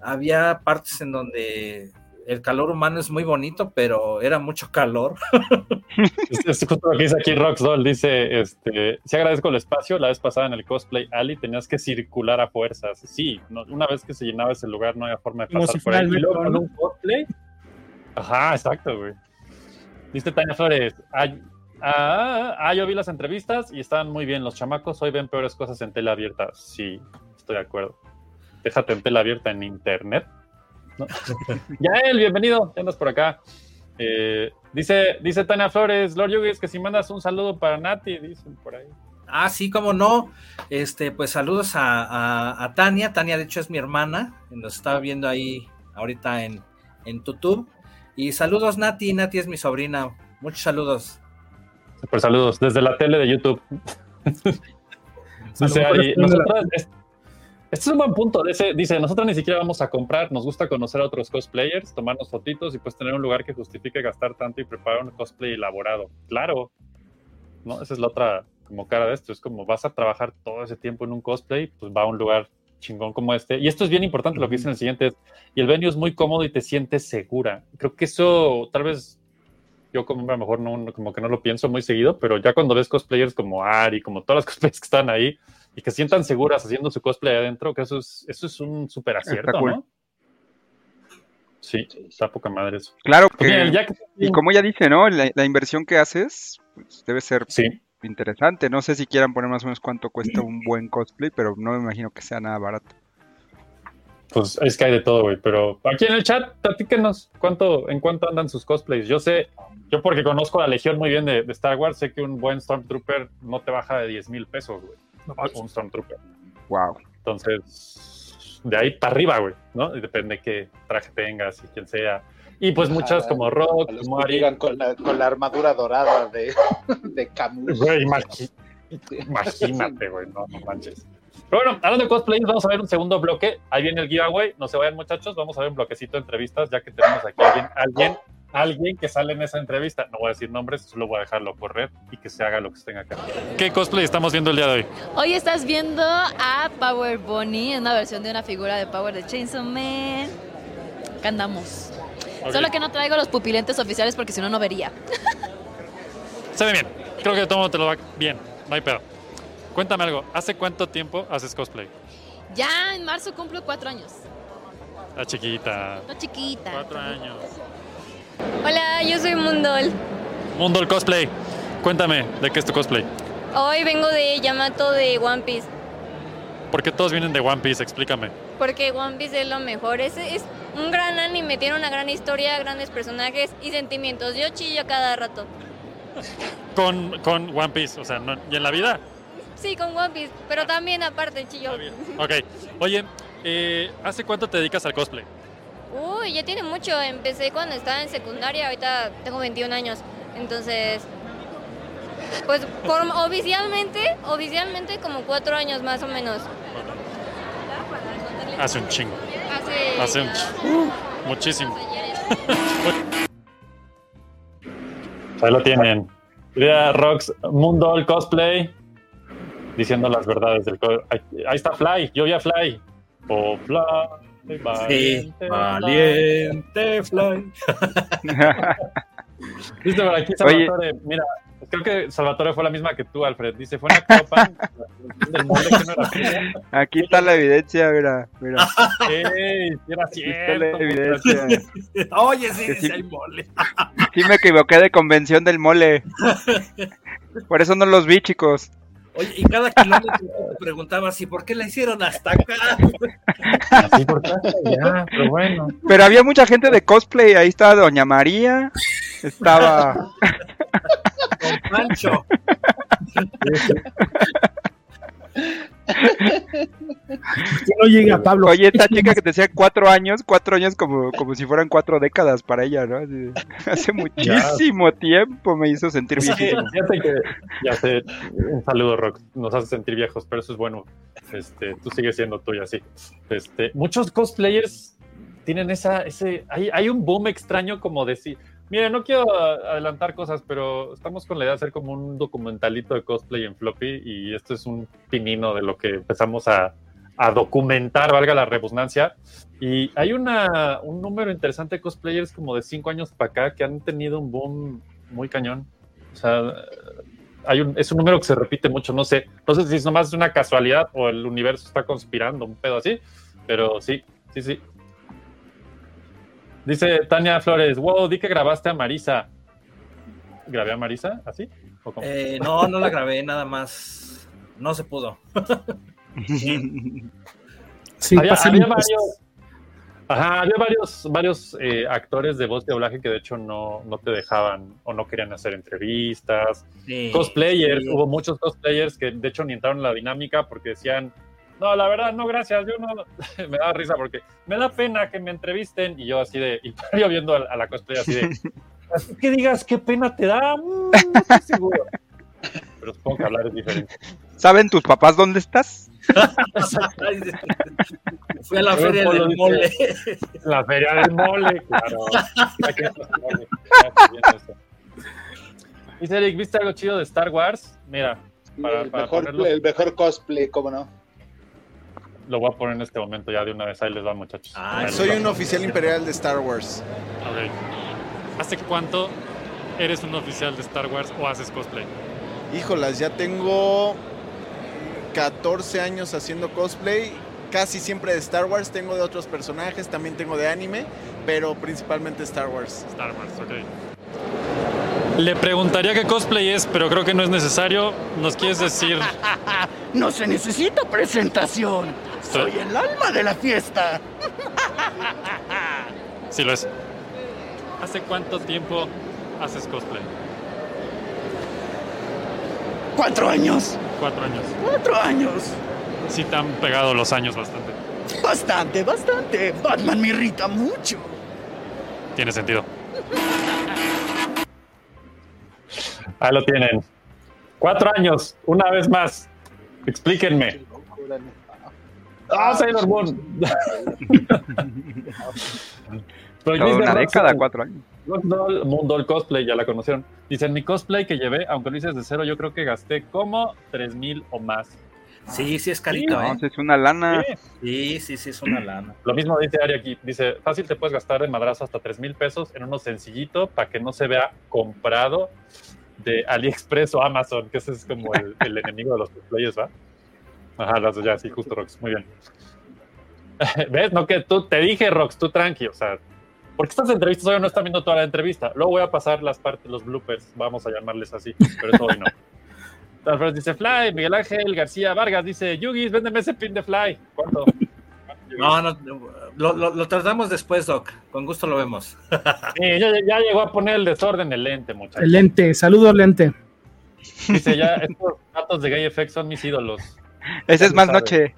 había partes en donde el calor humano es muy bonito, pero era mucho calor. Es, justo lo que dice aquí Roxdoll, dice, este, sí agradezco el espacio, la vez pasada en el cosplay Ali tenías que circular a fuerzas. Sí, no- una vez que se llenaba ese lugar no había forma de Como pasar si por ahí. el Y luego metro, con ¿no? un cosplay. Ajá, exacto, güey. Dice Tania Flores, ah, ah, ah, yo vi las entrevistas y estaban muy bien los chamacos, hoy ven peores cosas en tele abierta. Sí, estoy de acuerdo. déjate en tela abierta en internet. ¿no? Yael, bienvenido, ya andas por acá. Eh, dice, dice Tania Flores, Lord Yugis, que si mandas un saludo para Nati, dicen por ahí. Ah, sí, cómo no. Este, pues saludos a, a- Tania. Tania, de hecho, es mi hermana. Nos estaba viendo ahí ahorita en, en YouTube. Y saludos, Nati. Nati es mi sobrina. Muchos saludos. Super saludos desde la tele de YouTube. Dice Ari, nosotros- es- este es un buen punto. Dice, dice, nosotros ni siquiera vamos a comprar, nos gusta conocer a otros cosplayers, tomarnos fotitos y pues tener un lugar que justifique gastar tanto y preparar un cosplay elaborado. Claro, ¿no? Esa es la otra como cara de esto. Es como vas a trabajar todo ese tiempo en un cosplay, pues va a un lugar chingón como este. Y esto es bien importante, lo que dice en el siguiente es, y el venue es muy cómodo y te sientes segura. Creo que eso tal vez yo como hombre a lo mejor no, como que no lo pienso muy seguido, pero ya cuando ves cosplayers como Ari, como todas las cosplayers que están ahí y que se sientan seguras haciendo su cosplay adentro, que eso es, eso es un súper acierto, cool. ¿no? Sí, está poca madre eso. Claro Pues mira, que, ya y como ella dice, ¿no? La, la inversión que haces pues, debe ser Sí. interesante. No sé si quieran poner más o menos cuánto cuesta un buen cosplay, pero no me imagino que sea nada barato. Pues es que hay de todo, güey. Pero aquí en el chat, platíquenos cuánto, en cuánto andan sus cosplays. Yo sé, yo porque conozco la Legión muy bien de, de Star Wars, sé que un buen Stormtrooper no te baja de 10 mil pesos, güey. Un Stormtrooper. Wow. Entonces, de ahí para arriba, güey, ¿no? Y depende qué traje tengas y quién sea. Y pues muchas Ajá, como Rock, como Ari. llegan con la, con la armadura dorada de, de Camus. Güey, imagi- imagínate, güey, no, no manches. Pero bueno, hablando de cosplay, vamos a ver un segundo bloque. Ahí viene el giveaway. No se vayan, muchachos. Vamos a ver un bloquecito de entrevistas, ya que tenemos aquí a alguien, alguien, alguien que sale en esa entrevista. No voy a decir nombres, solo voy a dejarlo correr y que se haga lo que se tenga que hacer. ¿Qué cosplay estamos viendo el día de hoy? Hoy estás viendo a Power Bunny, una versión de una figura de Power de Chainsaw Man. Acá andamos. Solo que no traigo los pupilentes oficiales porque si no, no vería. Se ve bien. Creo que todo te lo va bien. No hay pedo. Cuéntame algo. ¿Hace cuánto tiempo haces cosplay? Ya en marzo cumplo cuatro años. La chiquita. No chiquita. Cuatro años. Hola, yo soy Mundol. Mundo del cosplay. Cuéntame, ¿de qué es tu cosplay? Hoy vengo de Yamato de One Piece. ¿Por qué todos vienen de One Piece? Explícame. Porque One Piece es lo mejor. Es, es un gran anime, tiene una gran historia, grandes personajes y sentimientos. Yo chillo cada rato. Con, con One Piece, o sea, no- ¿y en la vida? Sí, con One Piece, pero también aparte chillo. Ok. Oye, eh, ¿hace cuánto te dedicas al cosplay? Uy, ya tiene mucho. Empecé cuando estaba en secundaria, ahorita tengo 21 años. Entonces, pues por- oficialmente, oficialmente como cuatro años más o menos. Hace un chingo. Hace, Hace un chingo. Muchísimo. Ahí lo tienen. Rox, Mundo el cosplay. Diciendo las verdades del cosplay. Ahí, ahí está Fly. Yo vi a Fly. Oh, Fly. Sí, valiente valiente Fly. Dice por aquí Oye. Salvatore, mira, creo que Salvatore fue la misma que tú, Alfred. Dice, fue una copa del molde que no era. Aquí está la evidencia, mira, mira. Ey, era Aquí está la cierto. evidencia. Oye, sí, Que sí, sí. hay mole. Sí me equivoqué de convención del mole. Por eso no los vi, chicos. Oye, y cada kilómetro te preguntabas, ¿y por qué la hicieron hasta acá? Sí, por hasta allá, pero bueno. Pero había mucha gente de cosplay. Ahí estaba Doña María. Estaba. Con Pancho. No llegue a Pablo. Oye, esta chica que te decía cuatro años, cuatro años como, como si fueran cuatro décadas para ella, ¿no? Así hace muchísimo tiempo me hizo sentir Sí, que, ya sé, un saludo, Rock. Nos hace sentir viejos, pero eso es bueno. Este, tú sigues siendo tuyo así. Este, muchos cosplayers tienen esa, ese, hay, hay un boom extraño como decir, mire, no quiero adelantar cosas, pero estamos con la idea de hacer como un documentalito de cosplay en floppy y esto es un pinino de lo que empezamos a, documentar, valga la redundancia. Y hay un número interesante de cosplayers como de cinco años para acá que han tenido un boom muy cañón. O sea, hay un, es un número que se repite mucho, no sé, no sé si es nomás una casualidad o el universo está conspirando, un pedo así, pero sí, sí, sí. Dice Tania Flores, wow, di que grabaste a Marisa. ¿Grabé a Marisa? ¿Así? ¿O cómo? Eh, no, no la grabé, nada más. No se pudo. Sí, había, había varios, ajá, había varios, varios eh, actores de voz de doblaje que de hecho no, no te dejaban o no querían hacer entrevistas. Sí, cosplayers, sí. hubo muchos cosplayers que de hecho ni entraron en la dinámica porque decían, no, la verdad, no, gracias, yo no, me da risa porque me da pena que me entrevisten y yo así de, y yo viendo a, a la cosplayer así de, así que digas qué pena te da, Mm, no estoy seguro. Pero supongo que hablar es diferente. ¿Saben tus papás dónde estás? Fui a la Pero feria del dice- mole. La feria del mole, claro. Dice Eric, ¿viste algo chido de Star Wars? Mira, para, el, para mejor, ponerlo, el mejor cosplay, ¿cómo no? Lo voy a poner en este momento ya de una vez. Ahí les va, muchachos. Les Soy un oficial imperial de Star Wars. Ok. ¿Hace cuánto eres un oficial de Star Wars o haces cosplay? Híjolas, ya tengo 14 años haciendo cosplay. Casi siempre de Star Wars. Tengo de otros personajes, también tengo de anime, pero principalmente Star Wars. Star Wars, ok. Le preguntaría qué cosplay es, pero creo que no es necesario. ¿Nos quieres decir? No se necesita presentación. Soy el alma de la fiesta. Sí lo es. ¿Hace cuánto tiempo haces cosplay? Cuatro años. Cuatro años. Cuatro años. Sí te han pegado los años bastante. Bastante, bastante. Batman me irrita mucho. Tiene sentido. Ahí lo tienen. Cuatro años, una vez más. Explíquenme. Ah, Sailor Moon. Pero una década, cuatro años. Moondoll Cosplay, ya la conocieron. Dice, en mi cosplay que llevé, aunque lo hice desde cero, yo creo que gasté como 3 mil o más. Sí, sí es carito, No, ¿eh? es una lana. Sí, sí, sí es una lana. Lo mismo dice Ari aquí. Dice, fácil te puedes gastar de madrazo hasta 3 mil pesos en uno sencillito para que no se vea comprado de AliExpress o Amazon, que ese es como el, el enemigo de los cosplayers, ¿va? Ajá, las ya, sí, justo, Rox. Muy bien. ¿Ves? No, que tú, te dije, Rox, tú tranqui, o sea, porque estas entrevistas hoy no están viendo toda la entrevista. Luego voy a pasar las partes, los bloopers, vamos a llamarles así, pero eso hoy no. Alfred dice Fly, Miguel Ángel García Vargas dice, Yugis, véndeme ese pin de Fly. ¿Cuánto? No, no, lo, lo, lo tratamos después, Doc. Con gusto lo vemos. Sí, ya, ya llegó a poner el desorden el lente, muchachos. El lente, saludos lente. Dice ya, estos datos de Gay Effect son mis ídolos. Ese es más sabe. noche.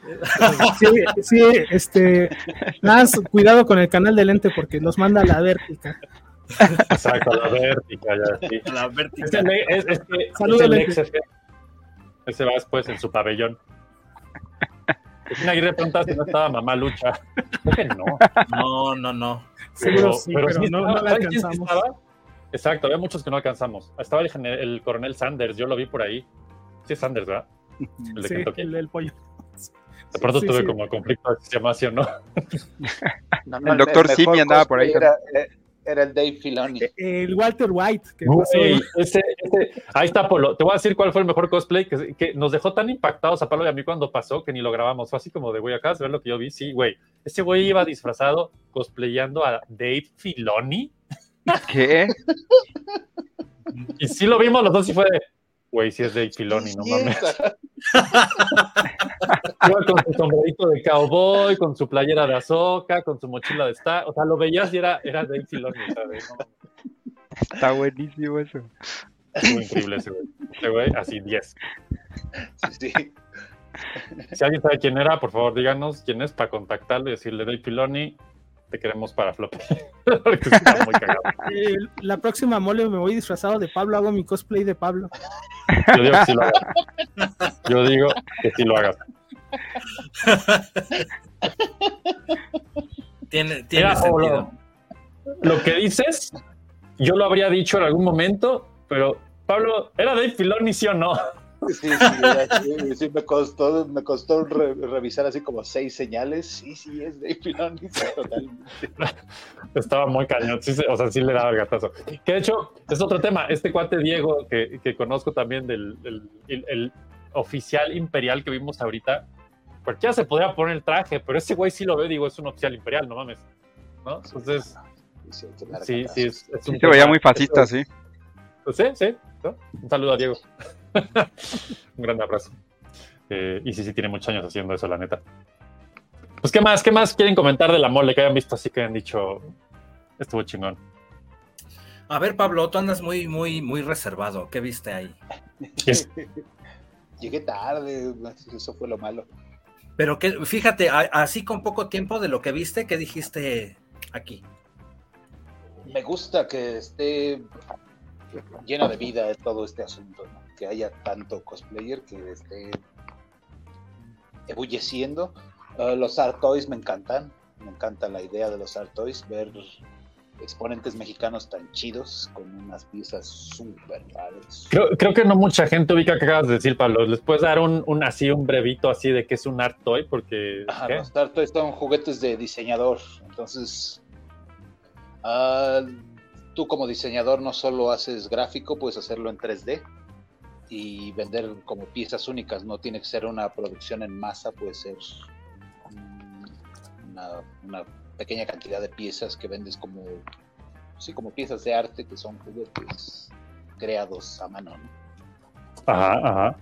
Sí, sí, este, nada más cuidado con el canal de lente porque los manda a la vértica. Exacto, la vértica, ya, sí. La vértica. el, es, es que- es Saludos, el. Ese va después en su pabellón. Cristina Aguirre pregunta si no estaba mamá lucha. Creo que no. No, no, no. Seguro sí, pero sí no, estaba. no la ¿Sabes quién sí alcanzamos. Exacto, había muchos que no alcanzamos. Estaba el, el coronel Sanders, yo lo vi por ahí. Sí, es Sanders, ¿verdad? El de Sí, Kentucky. el del pollo. De pronto sí, tuve sí. como conflicto de llamación, ¿no? No, El doctor Simi andaba por ahí Era, era el Dave Filoni. El Walter White, que Güey, pasó. ese- ese- ahí está Polo. Te voy a decir cuál fue el mejor cosplay que, que nos dejó tan impactados a Pablo y a mí cuando pasó que ni lo grabamos. Fue así como de, güey, acá de ver lo que yo vi. Sí, güey. Ese güey iba disfrazado cosplayando a Dave Filoni. ¿Qué? Y sí lo vimos los dos y fue de, güey, sí es Dave Filoni, no mames. Iba con su sombrerito de cowboy, con su playera de Azoka, con su mochila de Star. O sea, lo veías y era, era Dave Filoni. no mames. Está buenísimo eso. Estuvo increíble ese güey. Ese güey, así 10. Sí. Si alguien sabe quién era, por favor díganos quién es para contactarlo y decirle, Dave Filoni, te queremos para Floppy. Porque está muy cagado. Eh, la próxima mole me voy disfrazado de Pablo, hago mi cosplay de Pablo. Yo digo que sí lo hagas. Yo digo que sí lo hagas. Tiene, tiene Mira, sentido. Lo que dices, yo lo habría dicho en algún momento, pero Pablo, ¿era Dave Filoni, sí o no? Sí, sí, sí, sí, me costó, me costó re- revisar así como seis señales. Sí, sí, es Dave Filoni, sí, totalmente. Estaba muy cañón, sí o sea, sí le daba el gatazo. Que de hecho, es otro tema. Este cuate Diego, que, que conozco también del el, el oficial imperial que vimos ahorita, cualquiera se podría poner el traje, pero ese güey sí lo ve, digo, es un oficial imperial, no mames. ¿No? Entonces, sí, sí, es, es un Sí, se veía muy fascista, sí. Pues sí, sí. ¿no? Un saludo a Diego. un gran abrazo. Eh, y sí, sí, tiene muchos años haciendo eso, la neta. Pues, ¿qué más? ¿Qué más quieren comentar de la mole que hayan visto así que hayan dicho estuvo chingón? A ver, Pablo, tú andas muy, muy, muy reservado. ¿Qué viste ahí? Llegué tarde, eso fue lo malo. Pero que, fíjate, a- así con poco tiempo de lo que viste, ¿qué dijiste aquí? Me gusta que esté lleno de vida todo este asunto, ¿no? Que haya tanto cosplayer que esté ebulleciendo. Uh, los Art Toys me encantan, me encanta la idea de los Art Toys, ver exponentes mexicanos tan chidos con unas piezas súper padres. Creo, creo que no mucha gente ubica que acabas de decir, Pablo. ¿Les puedes dar un, un así, un brevito así de que es un art toy? Porque. Ajá, ¿qué? los Art Toys son juguetes de diseñador, entonces ah, tú como diseñador no solo haces gráfico, puedes hacerlo en 3D y vender como piezas únicas, no tiene que ser una producción en masa, puede ser una, una pequeña cantidad de piezas que vendes como, sí, como piezas de arte que son juguetes creados a mano, ¿no? Ajá, ajá.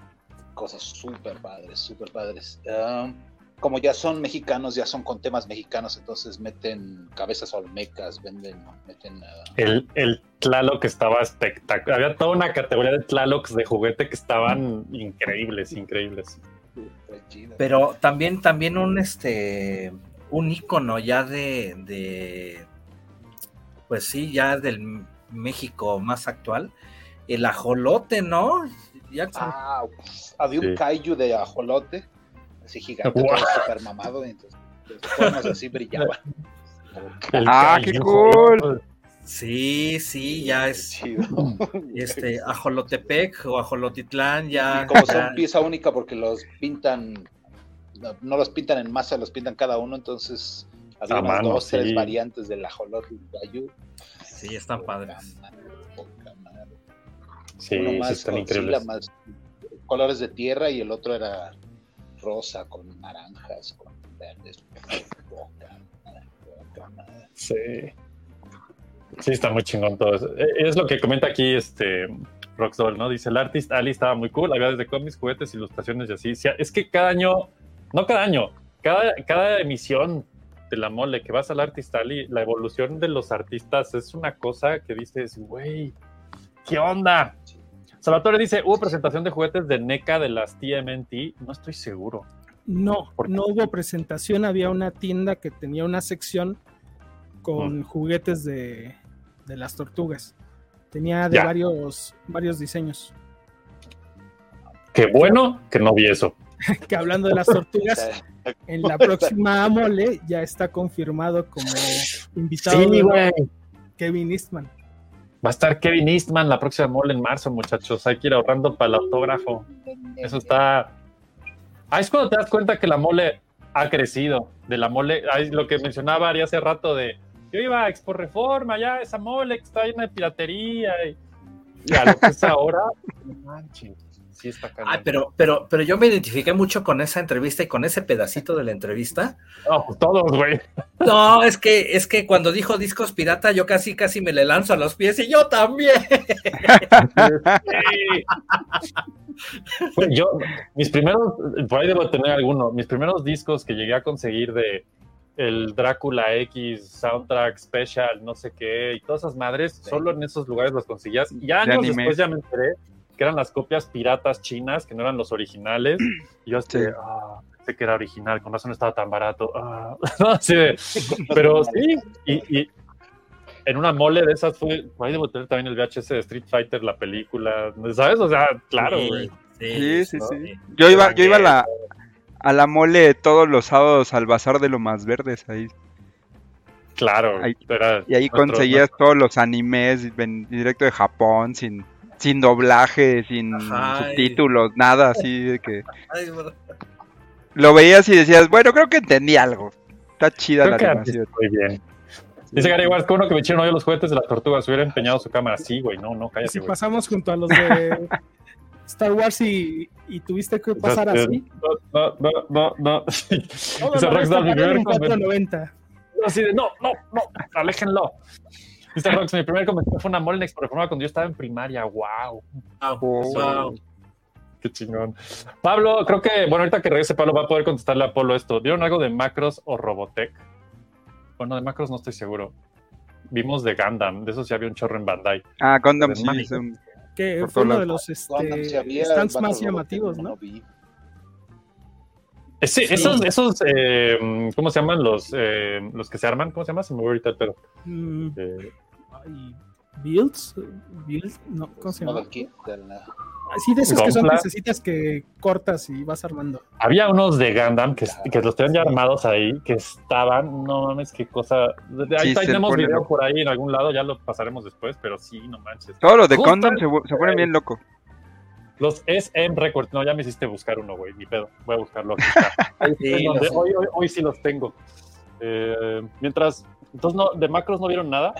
cosas súper padres, súper padres. Ah, como ya son mexicanos, ya son con temas mexicanos, entonces meten cabezas olmecas, venden, meten ah, El, el Tlaloc estaba espectacular. Había toda una categoría de Tlalocs de juguete que estaban increíbles, increíbles. Pero también, también un este un icono ya de, de pues sí, ya del México más actual, el ajolote, ¿no? Ya Ah, había un Sí. kaiju de ajolote, así gigante, todo super mamado, y entonces cuernos así brillaban. Ah, qué cool. Sí, sí, ya es este ajolotepec o ajolotitlán, ya. Y como son pieza única porque los pintan, no, no los pintan en masa, los pintan cada uno, entonces había A unas mano, dos, tres sí. variantes del ajolote. Sí, están padres. Sí, Uno sí más están Godzilla, increíbles. más colores de tierra y el otro era rosa con naranjas, con verdes. Sí. Sí, está muy chingón todo eso. Eh, Es lo que comenta aquí este Roxdoll, ¿no? Dice, el artist Ali estaba muy cool, había desde cómics, juguetes, ilustraciones y así. Sí, Es que cada año, no cada año, cada, cada emisión de la mole que vas al artist Ali, la evolución de los artistas es una cosa que dices, güey, ¿qué onda? Salvatore dice, hubo presentación de juguetes de NECA de las TMNT, no estoy seguro. No, no hubo presentación, había una tienda que tenía una sección con juguetes de, de las tortugas. Tenía de Ya. varios, varios diseños. Qué bueno que no vi eso. que hablando de las tortugas, en la próxima mole ya está confirmado como invitado Sí, de. Kevin Eastman. Va a estar Kevin Eastman la próxima mole en marzo, muchachos. Hay que ir ahorrando para el autógrafo. Eso está. Ahí es cuando te das cuenta que la mole ha crecido. De la mole, ahí lo que mencionaba Ari hace rato de. Yo iba a Expo Reforma, ya esa mole que está llena de piratería. Y, lo que es ahora, manches, sí está cañón. Ay, pero, pero, pero yo me identifiqué mucho con esa entrevista y con ese pedacito de la entrevista. No, pues todos, güey. No, es que, es que cuando dijo discos pirata, yo casi, casi me le lanzo a los pies y yo también. Fue- Yo, mis primeros, por ahí debo tener alguno, mis primeros discos que llegué a conseguir de el Drácula X, Soundtrack Special, no sé qué, y todas esas madres, solo en esos lugares los conseguías. Y años después ya me enteré que eran las copias piratas chinas, que no eran los originales. Y yo así, de, ah, pensé que era original, con razón estaba tan barato. ah". Pero sí, y, y en una mole de esas fue, por ahí debo tener también el VHS de Street Fighter, la película, ¿sabes? O sea, claro, Sí, güey. Sí, sí, sí. Yo iba, yo iba a la, a la mole todos los sábados al bazar de lo más verdes ahí. Claro, Ahí- y ahí nuestro- conseguías todos los animes ven- directo de Japón, sin, sin doblaje, sin Ajá, y- subtítulos, nada así de que Ay, lo veías y decías, bueno, creo que entendí algo. Está chida Creo la que animación. Muy bien. Dice Gary Ward, que uno que me echaron hoy los juguetes de las tortugas hubiera empeñado su cámara. Sí, güey, no, no, cállate, Si güey. pasamos junto a los de Star Wars y, y tuviste que pasar así. No, no, no, no, no. Conven- 4.90. Así de, no, no, no, aléjenlo. Dice Rox, mi primer comentario fue una mole en Expo Reforma cuando yo estaba en primaria. Wow. Wow. Qué chingón. Pablo, creo que, bueno, ahorita que regrese Pablo va a poder contestarle a Polo esto. ¿Vieron algo de Macros o Robotech? Bueno, de Macros no estoy seguro. Vimos de Gundam, de eso sí había un chorro en Bandai. Ah, Gundam sí. Que Por fue uno de los este, stands más llamativos, ¿no? Eh, Sí, esos, esos eh, ¿cómo se llaman? Los, eh, los que se arman, ¿cómo se llama? Se me fue ahorita el. Mm, Eh, ay, Builds, Builds, no, ¿cómo se llama? Sí, de esos que son Gunpla. piececitas que cortas y vas armando. había unos de Gundam que, que los tenían ya armados ahí, que estaban, no mames, qué cosa. Ahí Sí, tenemos pone video loco. por ahí en algún lado, ya lo pasaremos después, pero sí, no manches. Todo lo de Gundam se, se pone bien loco. Los SM Records, no, ya me hiciste buscar uno, güey, ni pedo. Voy a buscarlo aquí. Sí, donde- los- hoy, hoy, hoy sí los tengo. Eh, mientras, entonces, no, ¿de macros no vieron nada?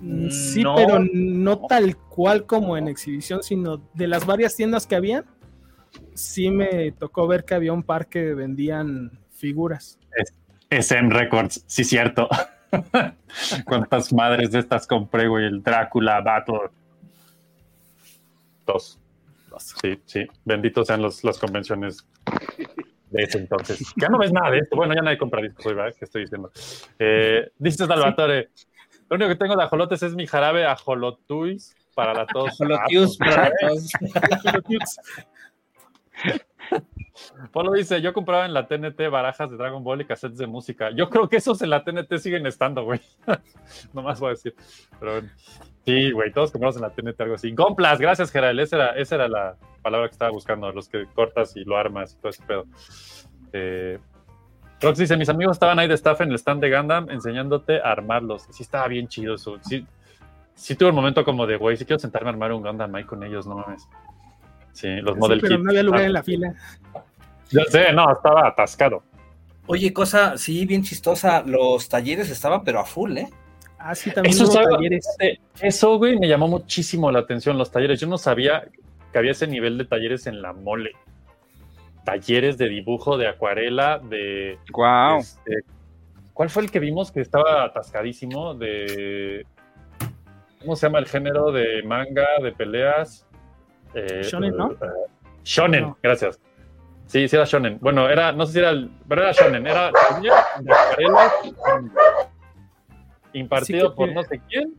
Mm, Sí, No. pero no tal cual como en exhibición, sino de las varias tiendas que había, sí me tocó ver que había un par que vendían figuras. SM Records, sí, cierto. ¿Cuántas madres de estas compré, güey? El Drácula Battle. Dos. Sí, sí. Benditos sean los, las convenciones de ese entonces. Ya no ves nada de esto. Bueno, ya nadie compra discos hoy, ¿verdad? ¿Qué estoy diciendo? Eh, dice Salvatore, lo único que tengo de ajolotes es mi jarabe ajolotuis para la tos. Ajolotius Ah, pues, para la tos. Polo dice, yo compraba en la TNT barajas de Dragon Ball y cassettes de música. Yo creo que esos en la TNT siguen estando, güey. no más voy a decir. Pero bueno. sí, güey, todos compramos en la TNT algo así. Gomplas, gracias, Gerald. Esa era, esa era la palabra que estaba buscando, los que cortas y lo armas y todo ese pedo. Eh, Rox dice, mis amigos estaban ahí de staff en el stand de Gundam enseñándote a armarlos. Sí, estaba bien chido eso. Sí, sí tuve un momento como de, güey, sí quiero sentarme a armar un Gundam ahí con ellos, no mames. Sí, los Sí, model pero kits. no había lugar Ah, en la fila. Ya sé, no, estaba atascado. Oye, cosa, sí, bien chistosa. Los talleres estaban, pero a full, ¿eh? Ah, sí, también Eso, hubo sabe- talleres. eso, güey, me llamó muchísimo la atención, los talleres. Yo no sabía que había ese nivel de talleres en la mole. Talleres de dibujo, de acuarela, de... Wow. este, ¿Cuál fue el que vimos que estaba atascadísimo? De... ¿Cómo se llama el género de manga, de peleas? Eh, Shonen, ¿no? eh, shonen, No. gracias. Sí, sí era shonen. Bueno, era, no sé si era el, pero era shonen, era de acuarela impartido que por no sé quién.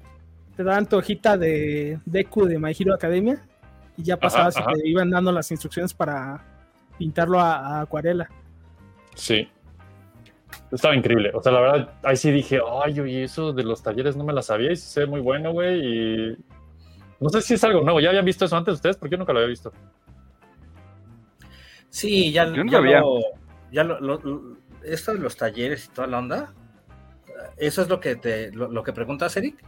Te daban tu hojita de Deku de My Hero Academia y ya pasabas ajá. y te iban dando las instrucciones para pintarlo a, a acuarela. Sí. Estaba increíble. O sea, la verdad, ahí sí dije, ay, oye, eso de los talleres no me la sabía y sí se ve muy bueno, güey. Y no sé si es algo nuevo. ¿Ya habían visto eso antes ustedes? Porque yo nunca lo había visto. Sí, ya, Yo no ya sabía. lo, ya lo, lo- lo- esto de los talleres y toda la onda, ¿eso es lo que te, lo, lo que preguntas, Eric?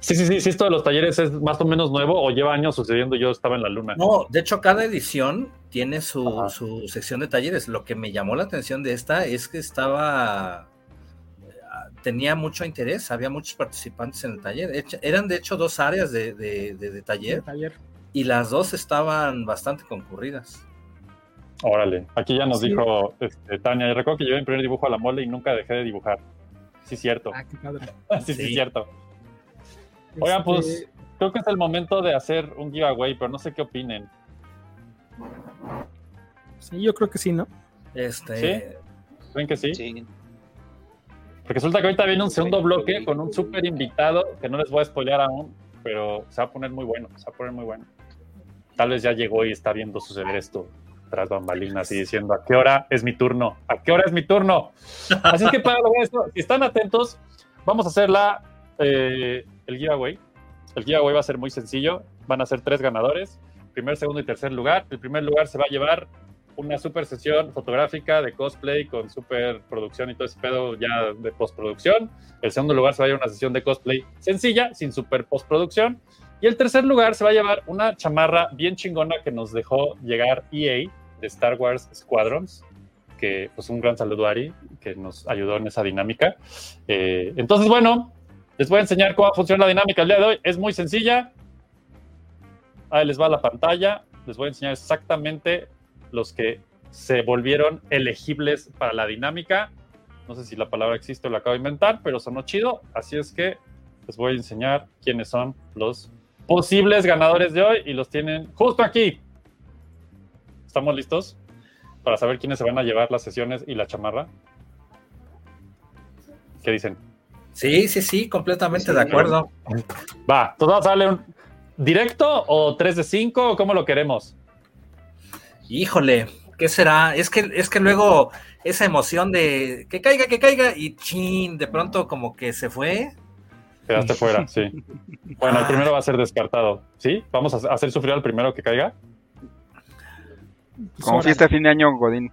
Sí, sí, sí, sí, esto de los talleres es más o menos nuevo o lleva años sucediendo. Yo estaba en la luna. No, de hecho, cada edición tiene su, su sección de talleres. Lo que me llamó la atención de esta es que estaba. tenía mucho interés, había muchos participantes en el taller. Eran de hecho dos áreas de, de- de- de taller Taller. y las dos estaban bastante concurridas. Órale. Aquí ya nos Sí. dijo este, Tania. Yo recuerdo que llevé mi primer dibujo a la mole y nunca dejé de dibujar. Sí, cierto. Ah, qué padre. sí, sí, Sí. cierto. Oigan, Este, pues creo que es el momento de hacer un giveaway, pero no sé qué opinen. Sí, yo creo que sí, ¿no? Este, ¿Sí? ¿Creen que sí? Sí. Porque resulta que ahorita viene un segundo bloque con un súper invitado que no les voy a spoilear aún, pero se va a poner muy bueno, se va a poner muy bueno. Tal vez ya llegó y está viendo suceder esto tras bambalinas y diciendo, ¿a qué hora es mi turno? ¿A qué hora es mi turno? Así es que para esto, si están atentos, vamos a hacer la, eh, el giveaway. El giveaway va a ser muy sencillo, van a ser tres ganadores, primer, segundo y tercer lugar. El primer lugar se va a llevar una super sesión fotográfica de cosplay con super producción y todo ese pedo ya de postproducción. El segundo lugar se va a llevar una sesión de cosplay sencilla, sin super postproducción. Y el tercer lugar se va a llevar una chamarra bien chingona que nos dejó llegar EA de Star Wars Squadrons, que pues un gran saludo a Ari, que nos ayudó en esa dinámica. Eh, entonces, bueno, les voy a enseñar cómo funciona la dinámica el día de hoy. Es muy sencilla. Ahí les va la pantalla. Les voy a enseñar exactamente los que se volvieron elegibles para la dinámica. No sé si la palabra existe o la acabo de inventar, pero sonó chido. Así es que les voy a enseñar quiénes son los posibles ganadores de hoy y los tienen justo aquí. ¿Estamos listos para saber quiénes se van a llevar las sesiones y la chamarra? ¿Qué dicen? Sí, sí, sí, completamente de acuerdo. Va, ¿todo sale un directo o 3 de 5 o cómo lo queremos? Híjole, ¿qué será? Es que, es que luego esa emoción de que caiga, que caiga y chin, de pronto como que se fue. Quedaste fuera, sí. Bueno, el primero va a ser descartado. ¿Sí? ¿Vamos a hacer sufrir al primero que caiga? Como fiesta de fin de año, Godín.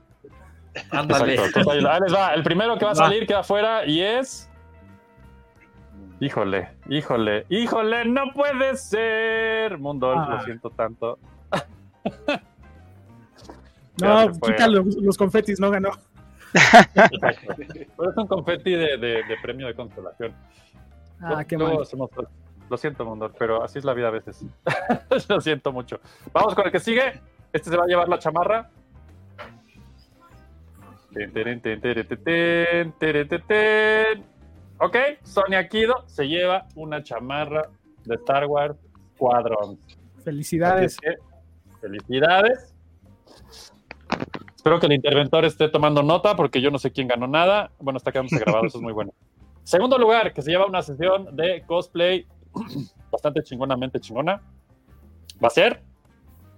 Ándale. Exacto. Ahí les va. El primero que va a salir queda fuera y es. Híjole, híjole, híjole, no puede ser. Mundo, Ah. lo siento tanto. No, quita los, los confetis, no ganó. Pero es un confeti de, de- de premio de consolación. Ah, qué mal. Lo siento, Mundo, pero así es la vida a veces. lo siento mucho. Vamos con el que sigue. Este se va a llevar la chamarra. Ten, ten, ten. Ok, Sonia Kido se lleva una chamarra de Star Wars Squadron. Felicidades. Que, felicidades. Espero que el interventor esté tomando nota porque yo no sé quién ganó nada. Bueno, está quedándose grabado, eso es muy bueno. Segundo lugar, que se lleva una sesión de cosplay bastante chingonamente chingona. ¿Va a ser?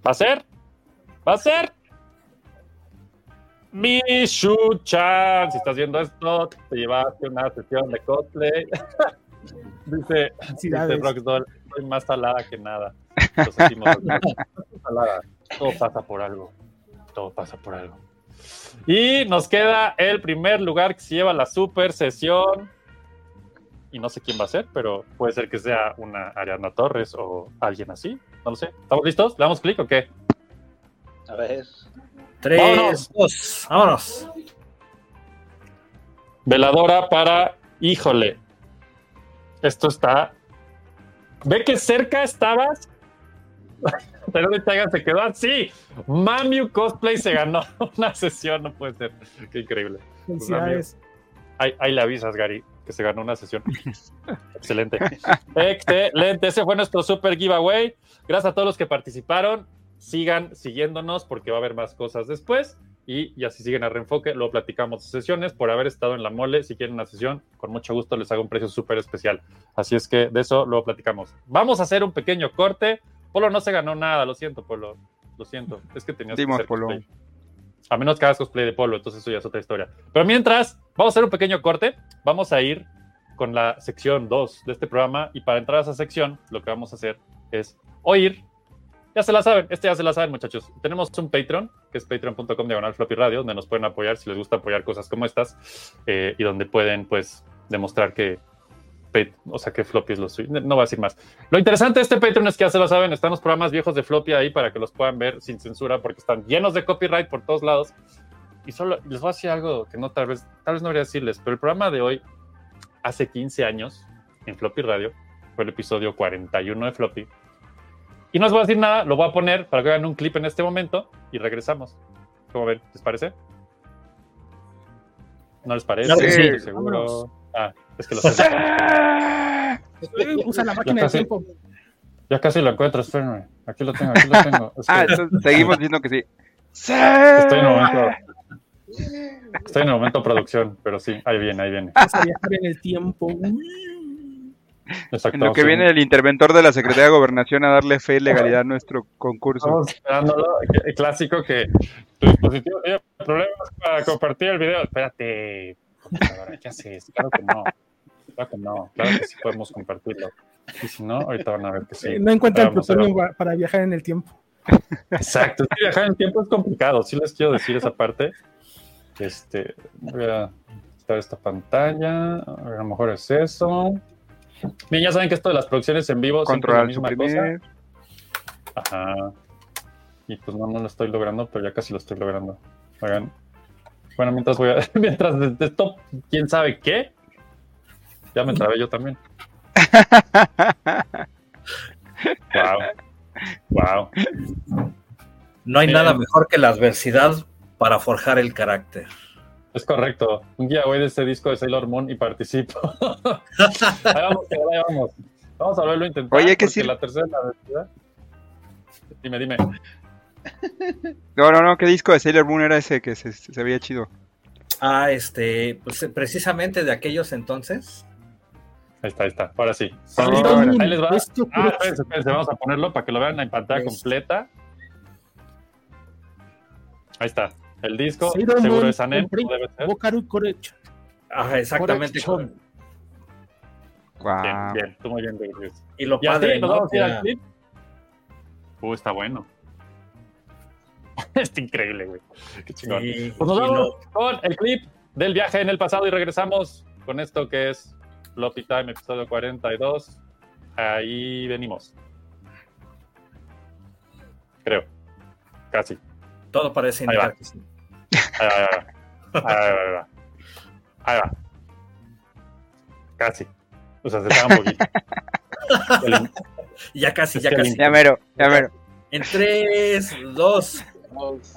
¿Va a ser? ¿Va a ser? Mishu-chan, si estás viendo esto, te llevaste una sesión de cosplay. dice, dice Felicidades. Roxdoll, soy más salada que nada. Lo sentimos, Roxdoll. Salada. Todo pasa por algo. Todo pasa por algo. Y nos queda el primer lugar que se lleva la super sesión. Y no sé quién va a ser, pero puede ser que sea una Ariana Torres o alguien así. No lo sé. ¿Estamos listos? ¿Le damos clic o qué? A ver. Tres, Vámonos. dos, vámonos. Veladora para. Híjole. Esto está. ¿Ve que cerca estabas? Pero de Taiga se quedó así. Mamiu Cosplay se ganó una sesión, no puede ser. Qué increíble. Pues, Felicidades. Ahí, ahí le avisas, Gary, que se ganó una sesión. Excelente. Excelente. Ese fue nuestro super giveaway. Gracias a todos los que participaron. Sigan siguiéndonos porque va a haber más cosas después. Y, y así siguen a Reenfoque. Luego platicamos sesiones. Por haber estado en la mole, si quieren una sesión, con mucho gusto les hago un precio súper especial. Así es que de eso luego platicamos. Vamos a hacer un pequeño corte. Polo no se ganó nada, lo siento, Polo. Lo siento. Es que tenías Dimos, que hacer Polo. cosplay. A menos que hagas cosplay de Polo, entonces eso ya es otra historia. Pero mientras, vamos a hacer un pequeño corte. Vamos a ir con la sección 2 de este programa. Y para entrar a esa sección, lo que vamos a hacer es oír. Ya se la saben, este ya se la saben, muchachos. Tenemos un Patreon, que es patreon.com diagonal floppy radio, donde nos pueden apoyar si les gusta apoyar cosas como estas. eh, y donde pueden, pues, demostrar que. O sea, que floppy es lo suyo. No voy a decir más. Lo interesante de este Patreon es que ya se lo saben, están los programas viejos de floppy ahí para que los puedan ver sin censura, porque están llenos de copyright por todos lados. Y solo les voy a decir algo que no tal vez, tal vez no debería decirles, pero el programa de hoy, hace 15 años, en Floppy Radio, fue el episodio 41 de Floppy. Y no les voy a decir nada, lo voy a poner para que vean un clip en este momento y regresamos. ¿Cómo ven? ¿Les parece? ¿No les parece? Claro sí. Seguro. Vámonos. Ah, es que lo sé. Usa la máquina Ya del tiempo. Ya casi lo encuentro, espérenme. Aquí lo tengo, aquí lo tengo. Es que Ah, entonces seguimos diciendo que sí. ¡Sí! estoy en el momento. Estoy en el momento de producción, pero sí, ahí viene, ahí viene. Viajar en el tiempo. Exacto. En lo que sí. viene el interventor de la Secretaría de Gobernación a darle fe y legalidad a nuestro concurso. Estamos esperándolo. El clásico que tu dispositivo tiene problemas para compartir el video. Espérate. computadora, ¿Qué haces? Claro que no. Claro que no. Claro que sí podemos compartirlo. Y si no, ahorita van a ver que sí. No encuentran plutonio pa- para viajar en el tiempo. Exacto. Que viajar en el tiempo es complicado. Sí les quiero decir esa parte. Este, voy a quitar esta pantalla. A lo mejor es eso. Bien, ya saben que esto de las producciones en vivo siempre es la Controlar, misma suprimir. cosa. Ajá. Y pues no, no lo estoy logrando, pero ya casi lo estoy logrando. Oigan. Bueno, mientras voy a. Mientras de- de esto, quién sabe qué. Ya me trabé yo también. Wow. Wow. No hay nada mejor que la adversidad para forjar el carácter. Es correcto. Un giveaway de este disco de Sailor Moon y participo. ahí vamos, ahí vamos. Vamos a volverlo a intentar. Oye, que decir- la tercera la. Dime, dime. No, no, no, ¿qué disco de Sailor Moon era ese que se, se veía chido? Ah, este, pues precisamente de aquellos entonces. Ahí está, ahí está. Ahora sí. Moon, ahí les va. Ah, espérense, espérense, vamos a ponerlo para que lo vean en pantalla Pues. completa. Ahí está. El disco, seguro Moon, es Anem. Bokaru Korecho. Ajá, exactamente. Correction. Bien, bien, tú muy bien, Luis. Y lo Y padre, nos ¿no? vamos a ir al clip. Uh, está bueno. está increíble, güey. Qué chingón. Sí, pues nos vamos lo- con el clip del viaje en el pasado y regresamos con esto que es Floppy Time, episodio 42. Ahí venimos. Creo. Casi. Todo parece Ahí va. indicar que sí. Ahí va, ahí va. Ahí va, ahí va. Ahí va. Casi. O sea, se está un poquito. Ya casi, ya casi. Ya mero, ya mero. En 3, 2. Dos,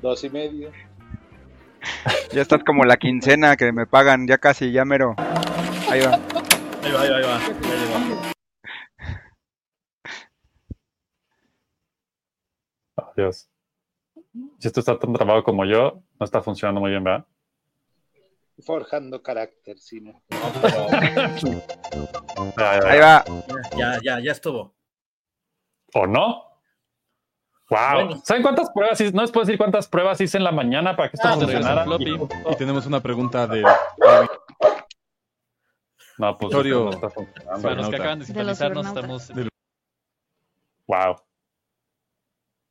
dos y medio. Ya estás como la quincena que me pagan, ya casi, ya mero. Ahí va. Ahí va, ahí va, ahí va. Ya llegó. Dios. Si esto está tan trabado como yo, no está funcionando muy bien, ¿verdad? Forjando carácter, sí, ¿no? Ahí va. Ya, ya, ya estuvo. ¿O no? Wow. Bueno. ¿Saben cuántas pruebas hice? No les puedo decir cuántas pruebas hice en la mañana para que esto Ah, de regreso funcionara. floppy. Y tenemos una pregunta No, pues Auditorio. esto no está funcionando. Para los que acaban de De sintonizarnos, estamos Wow.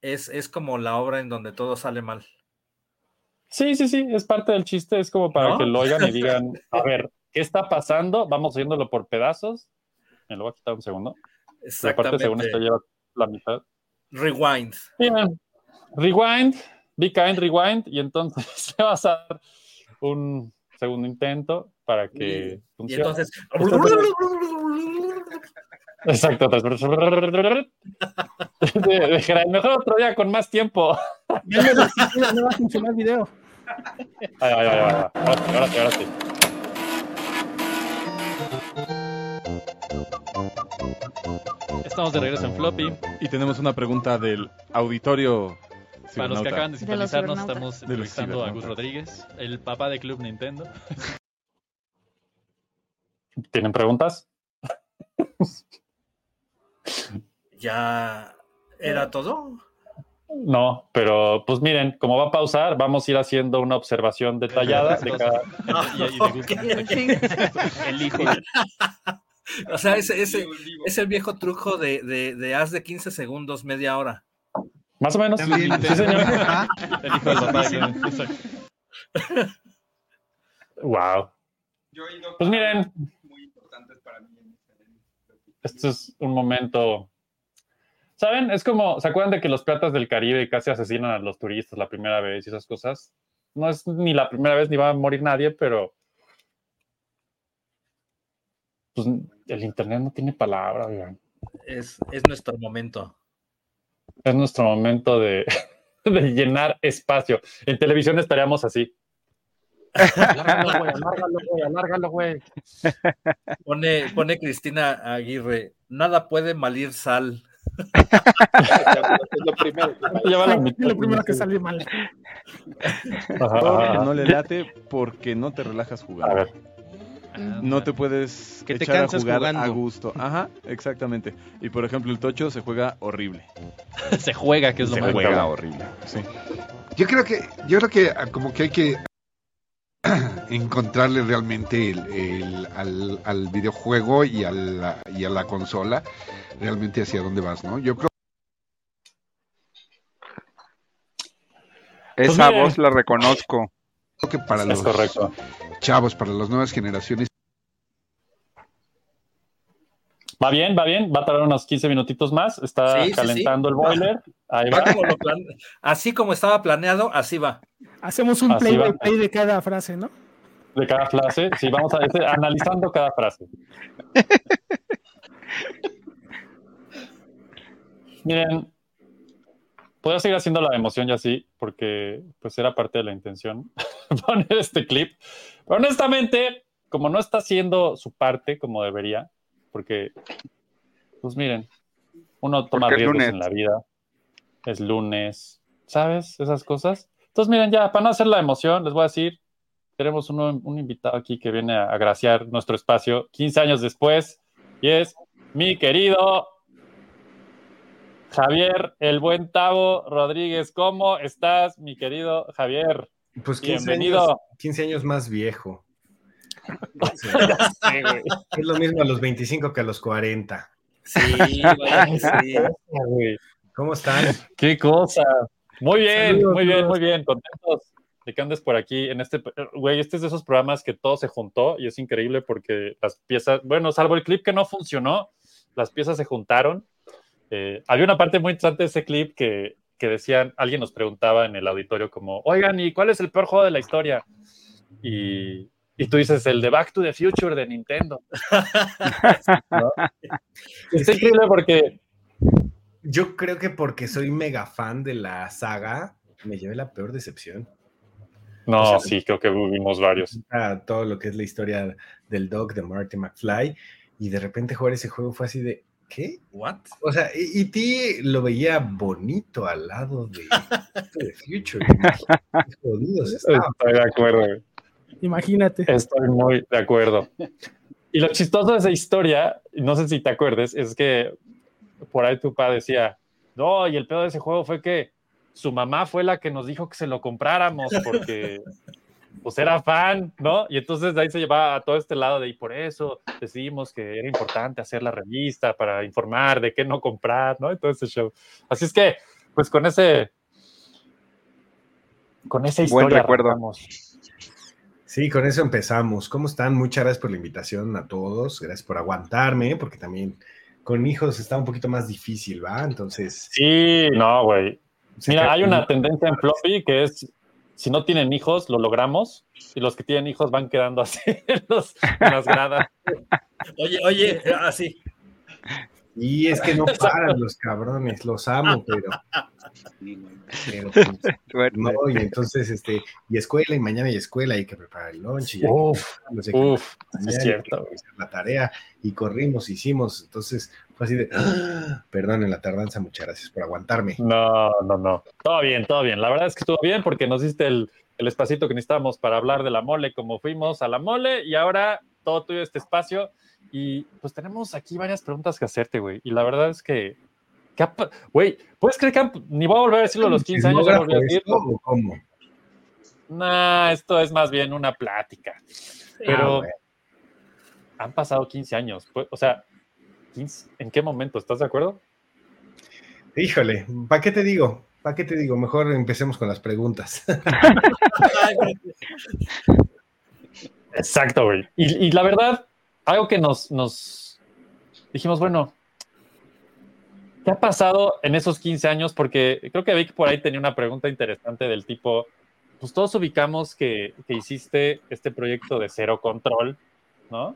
Es, es como la obra en donde todo sale mal. Sí, sí, sí, es parte del chiste, es como para ¿No? que lo oigan y digan, a ver, ¿qué está pasando? Vamos oyéndolo por pedazos. Me lo voy a quitar un segundo. Y aparte, según esto Exactamente. lleva la mitad. Rewind. Rewind, be kind, rewind, y entonces le vas a dar un segundo intento para que Y funcione. entonces. Exacto. Dijera, mejor otro día con más tiempo. No va a funcionar el video. Ahí va, ahí va, ahí va. Ahora sí, ahora sí, ahora sí. Estamos de regreso en Floppy. Y tenemos una pregunta del auditorio. Para los que acaban de sintonizarnos, estamos entrevistando a Gus. Rodríguez, el papá de Club Nintendo. ¿Tienen preguntas? ¿Ya era todo? No, pero pues miren, como va a pausar, vamos a ir haciendo una observación detallada de cada. Y- y de Gus. El hijo. O sea, ese, ese, es el viejo truco de, de, de haz de 15 segundos, media hora. Más o menos. También. Sí, señor. El hijo de. Wow. Pues miren, esto es un momento. ¿Saben? Es como, ¿se acuerdan de que los piratas del Caribe casi asesinan a los turistas la primera vez y esas cosas? No es ni la primera vez ni va a morir nadie, pero. Pues el internet no tiene palabra, oigan. Es, es nuestro momento. Es nuestro momento de, de llenar espacio. En televisión estaríamos así. Alárgalo, güey, alárgalo, güey, alárgalo, güey. Pone, pone Cristina Aguirre, nada puede malir sal. Es lo primero. Lo primero que salió mal. No le late porque no te relajas A jugando. ver. No te puedes Que te echar a cansas jugar jugando. a gusto. Ajá, exactamente. Y por ejemplo, el tocho se juega horrible. Se juega, que es lo Se más juega horrible. Sí. Yo creo que, yo creo que ah, como que hay que encontrarle realmente el, el- al, al videojuego y a, la, y a la consola realmente hacia dónde vas, ¿no? Yo creo Esa miren. voz la reconozco. que para Es los correcto. chavos, para las nuevas generaciones, Va bien, va bien. Va a tardar unos 15 minutitos más. Está Sí, sí, sí. calentando el boiler. Ahí Va va. como lo plan- Así como estaba planeado, así va. Hacemos un Así play va. by play de cada frase, ¿no? De cada frase. Sí, vamos a este, analizando cada frase. Miren, podría seguir haciendo la emoción ya así, porque pues era parte de la intención poner este clip. Pero honestamente, como no está haciendo su parte como debería, porque, pues miren, uno toma riesgos lunes. en la vida. Es lunes, ¿sabes? Esas cosas. Entonces, miren, ya, para no hacer la emoción, les voy a decir, tenemos uno- un invitado aquí que viene a agraciar nuestro espacio 15 años después, y es mi querido Javier, el buen Tavo Rodríguez. ¿Cómo estás, mi querido Javier? Pues 15 Bienvenido. años, 15 años más viejo. es lo mismo a los 25 que a los 40. Sí, vaya que sí. ¿Cómo están? Qué cosa. Muy bien, Saludos, muy bien, muy bien. Contentos de que andes por aquí en este. Güey, este es de esos programas que todo se juntó y es increíble porque las piezas, bueno, salvo el clip que no funcionó, las piezas se juntaron. Eh, había una parte muy interesante de ese clip que, que decían, alguien nos preguntaba en el auditorio como, oigan, ¿y cuál es el peor juego de la historia? Y, y tú dices, el de Back to the Future de Nintendo. ¿No? Está increíble porque Yo creo que porque soy mega fan de la saga, me llevé la peor decepción. No, O sea, sí, creo que vimos varios. todo lo que es la historia del Dog de Marty McFly y de repente jugar ese juego fue así de ¿qué? What? O sea, y, ti lo veía bonito al lado de The Future. Jodidos. Estoy de acuerdo. Imagínate. Estoy muy de acuerdo. Y lo chistoso de esa historia, no sé si te acuerdes, es que por ahí tu papá decía, no, y el peor de ese juego fue que su mamá fue la que nos dijo que se lo compráramos porque pues era fan, ¿no? Y entonces de ahí se llevaba a todo este lado de y por eso decidimos que era importante hacer la revista para informar de qué no comprar, ¿no? Y todo ese show. Así es que, pues con ese, con esa Buen historia recuerdo. arrancamos. Sí, con eso empezamos. ¿Cómo están? Muchas gracias por la invitación a todos. Gracias por aguantarme, porque también con hijos está un poquito más difícil, ¿va? Entonces. Sí, no, güey. Mira, hay una tendencia en Floppy que es, si no tienen hijos, lo logramos, y los que tienen hijos van quedando así en, los- en las gradas. Oye, oye, así. Y es que no paran los cabrones, los amo, pero. Pero, pues, no, y entonces, este, y escuela, y mañana hay escuela, hay que preparar el lunch, y que Uf, no sé uf, mañana es cierto. la tarea, y corrimos, hicimos, entonces fue así de, ¡ah! perdón en la tardanza, muchas gracias por aguantarme. No, no, no. Todo bien, todo bien. La verdad es que estuvo bien porque nos diste el, el espacito que necesitábamos para hablar de la mole, como fuimos a la mole, y ahora todo tuyo este espacio. Y pues tenemos aquí varias preguntas que hacerte, güey. Y la verdad es que, ¿qué ha pa- güey, ¿puedes creer que han- ni voy a volver a decirlo a los 15 años? ya volví a ¿Chismógrafo decirlo? esto o ¿Cómo? Nah, esto es más bien una plática. Pero Ah, han pasado 15 años. pues, O sea, 15 ¿en qué momento? ¿Estás de acuerdo? Híjole, ¿para qué te digo? ¿Para qué te digo? Mejor empecemos con las preguntas. Exacto, güey. Y, y la verdad, algo que nos, nos dijimos, bueno, ¿qué ha pasado en esos 15 años? Porque creo que Vic por ahí tenía una pregunta interesante del tipo, pues todos ubicamos que, que hiciste este proyecto de cero control, ¿no?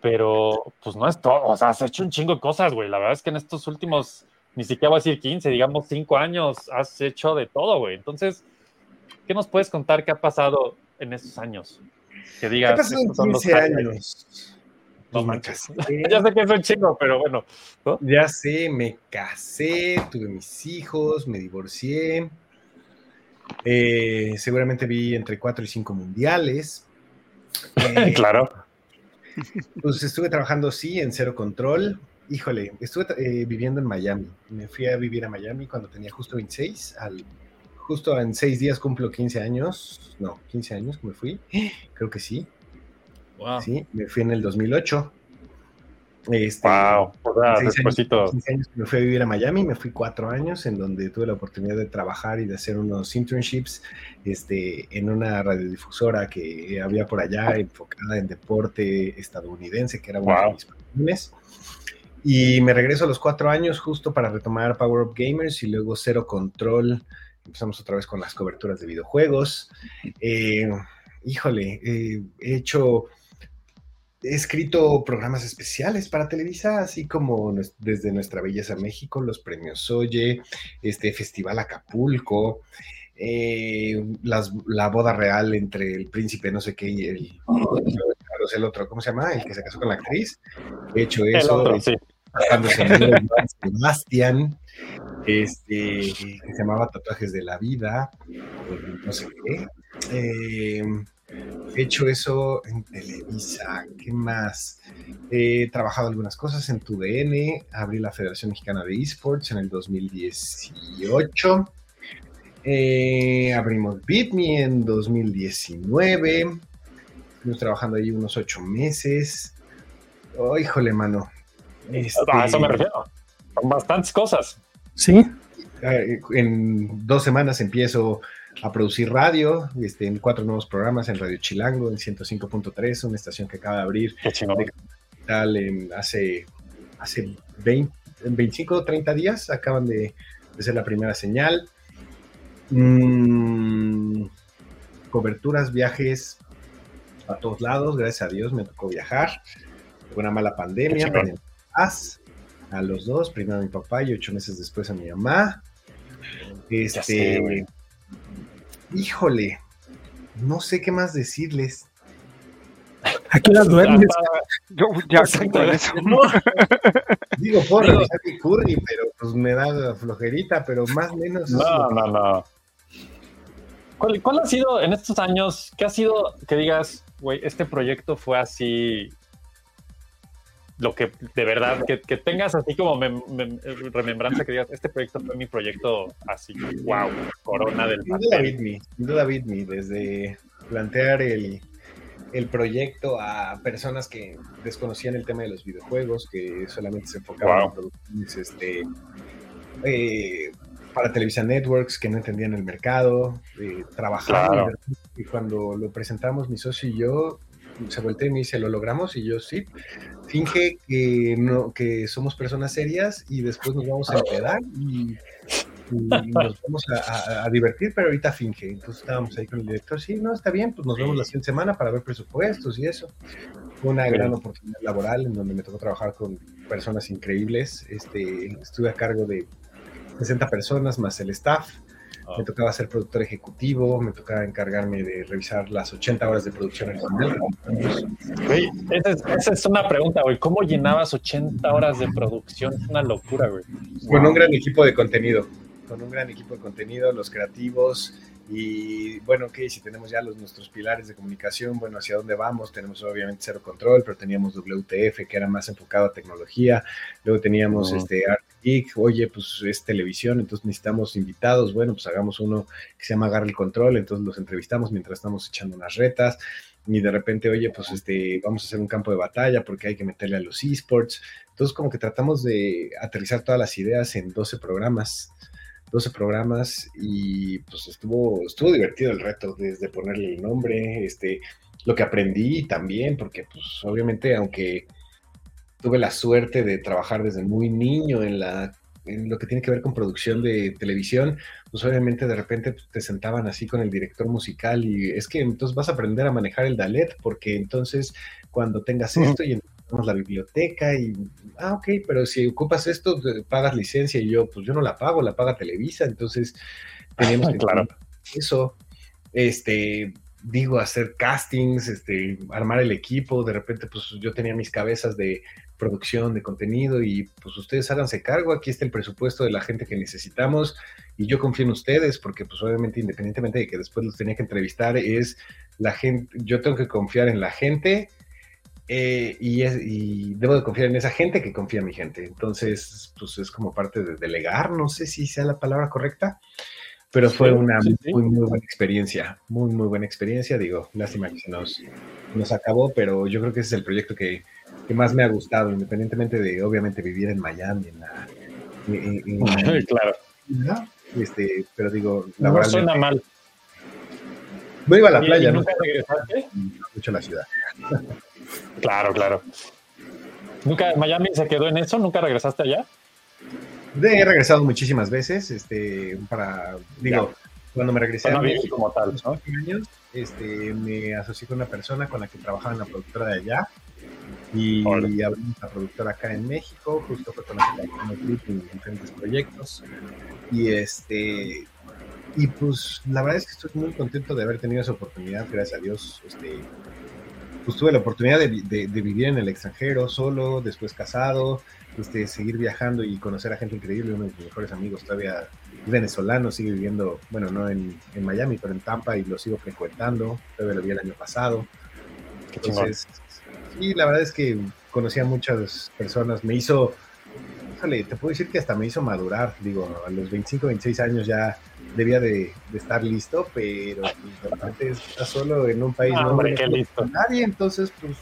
Pero pues no es todo, o sea, has hecho un chingo de cosas, güey. La verdad es que en estos últimos, ni siquiera voy a decir 15, digamos 5 años, has hecho de todo, güey. Entonces, ¿qué nos puedes contar qué ha pasado en esos años? Que digas, ¿Qué en estos son los 15 highlights. años? No me casé. ya sé que es un chingo, pero bueno. ¿no? Ya sé, me casé, tuve mis hijos, me divorcié. Eh, seguramente vi entre cuatro y cinco mundiales. Eh, claro. Pues estuve trabajando, sí, en Cero Control. Híjole, estuve eh, viviendo en Miami. Me fui a vivir a Miami cuando tenía justo 26. Al, justo en seis días cumplo 15 años. No, 15 años que me fui. Creo que sí. Wow. Sí, me fui en el 2008. Este, Wow, o sea, seis despuesito. años, 15 años que me fui a vivir a Miami, me fui cuatro años en donde tuve la oportunidad de trabajar y de hacer unos internships este, en una radiodifusora que había por allá enfocada en deporte estadounidense, que era de Wow. mis pasiones. Y me regreso a los cuatro años justo para retomar Power Up Gamers y luego Cero Control. Empezamos otra vez con las coberturas de videojuegos. Eh, híjole, eh, he hecho he escrito programas especiales para Televisa, así como desde Nuestra Belleza México, los premios Oye, este Festival Acapulco, eh, las- la boda real entre el príncipe no sé qué y el, el otro, ¿cómo se llama? El que se casó con la actriz. He hecho eso. otro, he- sí. Sebastián. este, que se llamaba Tatuajes de la Vida, no sé qué. Eh, he hecho eso en Televisa, ¿qué más? He trabajado algunas cosas en TUDN, abrí la Federación Mexicana de Esports en el 2018. Eh, abrimos BitMe en 2019. Estuvimos trabajando ahí unos ocho meses. Oh, híjole, mano. Este, A eso me refiero. Son bastantes cosas. Sí. eh, En dos semanas empiezo a producir radio, este, en cuatro nuevos programas en Radio Chilango, en 105.3, una estación que acaba de abrir de capital en hace, hace 20, en 25 o 30 días, acaban de, de ser la primera señal. Mm, coberturas, viajes a todos lados, gracias a Dios me tocó viajar. Una mala pandemia, a los dos, primero a mi papá y ocho meses después a mi mamá. Este, híjole, no sé qué más decirles. ¿A qué hora duermes? Yo ya Exacto, con eso. Digo, por Digo- revisar mi curry, pero pues me da flojerita, pero más o menos. No, no, no. ¿Cuál, cuál ha sido en estos años, qué ha sido que digas, güey, este proyecto fue así, lo que de verdad, que, que tengas así como mem- mem- remembranza, que digas, este proyecto fue mi proyecto así, wow, corona del Sin duda. BitMe, sin duda BitMe, desde plantear el, el proyecto a personas que desconocían el tema de los videojuegos, que solamente se enfocaban Wow. en producciones este, eh, para Televisa Networks, que no entendían el mercado, eh, trabajaban. Claro. Y cuando lo presentamos, mi socio y yo, se volteó y me dice, ¿lo logramos? Y yo, sí. Finge que, no, que somos personas serias y después nos vamos a empedar y y nos vamos a, a- a divertir, pero ahorita finge. Entonces estábamos ahí con el director, sí, no, está bien, pues nos vemos la siguiente semana para ver presupuestos y eso. Fue una gran oportunidad laboral en donde me tocó trabajar con personas increíbles. Este, estuve a cargo de 60 personas más el staff. Me tocaba ser productor ejecutivo, me tocaba encargarme de revisar las 80 horas de producción original. Güey, esa es, esa es una pregunta, güey, ¿cómo llenabas 80 horas de producción? Es una locura, güey. Con un gran equipo de contenido, con un gran equipo de contenido, los creativos y bueno, ok, si tenemos ya los, nuestros pilares de comunicación, bueno, hacia dónde vamos, tenemos obviamente cero control, pero teníamos WTF que era más enfocado a tecnología, luego teníamos este Art Geek, oye, pues es televisión, entonces necesitamos invitados, bueno, pues hagamos uno que se llama Agarra el Control, entonces los entrevistamos mientras estamos echando unas retas, y de repente, oye, pues este, vamos a hacer un campo de batalla porque hay que meterle a los esports. Entonces, como que tratamos de aterrizar todas las ideas en 12 programas, 12 programas y pues estuvo, estuvo divertido el reto desde ponerle el nombre, este, lo que aprendí también, porque pues obviamente aunque tuve la suerte de trabajar desde muy niño en la en lo que tiene que ver con producción de televisión, pues obviamente de repente pues, te sentaban así con el director musical y es que entonces vas a aprender a manejar el Dalet porque entonces cuando tengas esto y tenemos la biblioteca y, ah, ok, pero si ocupas esto, pagas licencia y yo, pues yo no la pago, la paga Televisa, entonces teníamos que Claro. eso, este, digo, hacer castings, este, armar el equipo, de repente pues yo tenía mis cabezas de producción, de contenido y pues ustedes háganse cargo, aquí está el presupuesto de la gente que necesitamos y yo confío en ustedes porque pues obviamente independientemente de que después los tenía que entrevistar, es la gente, yo tengo que confiar en la gente eh, y, es- y debo de confiar en esa gente que confía en mi gente. Entonces, pues es como parte de delegar, no sé si sea la palabra correcta, pero fue una sí, sí. muy, muy buena experiencia, muy, muy buena experiencia. Digo, lástima que se nos, nos acabó, pero yo creo que ese es el proyecto que, que más me ha gustado, independientemente de, obviamente, vivir en Miami, en la... en- en- claro. ¿no? Este, pero digo, No suena mal. No iba a la ¿Y- playa, ¿no? nunca regresaste? Mucho la ciudad. Claro, claro. ¿Nunca Miami se quedó en eso? ¿Nunca regresaste allá? De- he regresado muchísimas veces, este, para, digo, cuando me regresé Para a México, como tal, ¿no? años, este, me asocié con una persona con la que trabajaba en la productora de allá y abrimos la productora acá en México, justo fue con la que en diferentes proyectos y este, y pues la verdad es que estoy muy contento de haber tenido esa oportunidad, gracias a Dios, este, pues tuve la oportunidad de, de- de vivir en el extranjero, solo, después casado, este, seguir viajando y conocer a gente increíble. Uno de mis mejores amigos todavía es venezolano, sigue viviendo, bueno, no en, en Miami, pero en Tampa y lo sigo frecuentando. Todavía lo vi el año pasado. Entonces, sí, la verdad es que conocí a muchas personas. Me hizo, híjole, te puedo decir que hasta me hizo madurar. Digo, a los 25, 26 años ya debía de, de estar listo, pero pues, estás solo en un país Ah, no hombre, no listo. nadie, entonces pues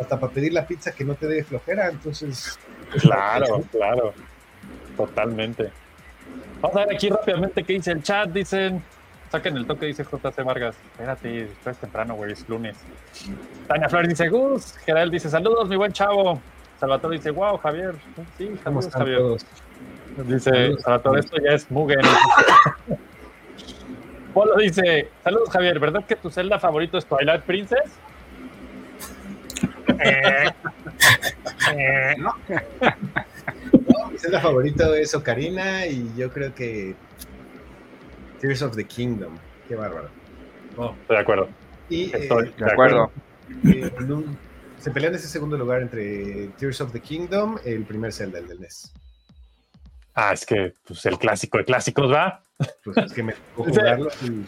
hasta para pedir la pizza que no te dé flojera, entonces Claro, claro. Totalmente. Vamos a ver aquí rápidamente qué dice el chat. Dicen, saquen el toque, dice JC Vargas. Espérate, es temprano, güey, es lunes. Tania Flores dice, Gus. Gerald dice, saludos, mi buen chavo. Salvatore dice, wow, Javier. Sí, ¿Cómo están Javier. todos? Dice, Saludos. Salvatore, esto ya es Mugen. Polo dice, saludos, Javier. ¿Verdad que tu celda favorito es Twilight Princess? Eh, eh, No. No, mi celda favorito es Ocarina y yo creo que Tears of the Kingdom. Qué bárbaro. Estoy de acuerdo. Y, eh, Estoy De acuerdo. eh, se pelean ese segundo lugar entre Tears of the Kingdom, el primer Zelda, el del NES. Ah, es que pues, el clásico de clásicos, ¿va? Pues es que me tocó jugarlo y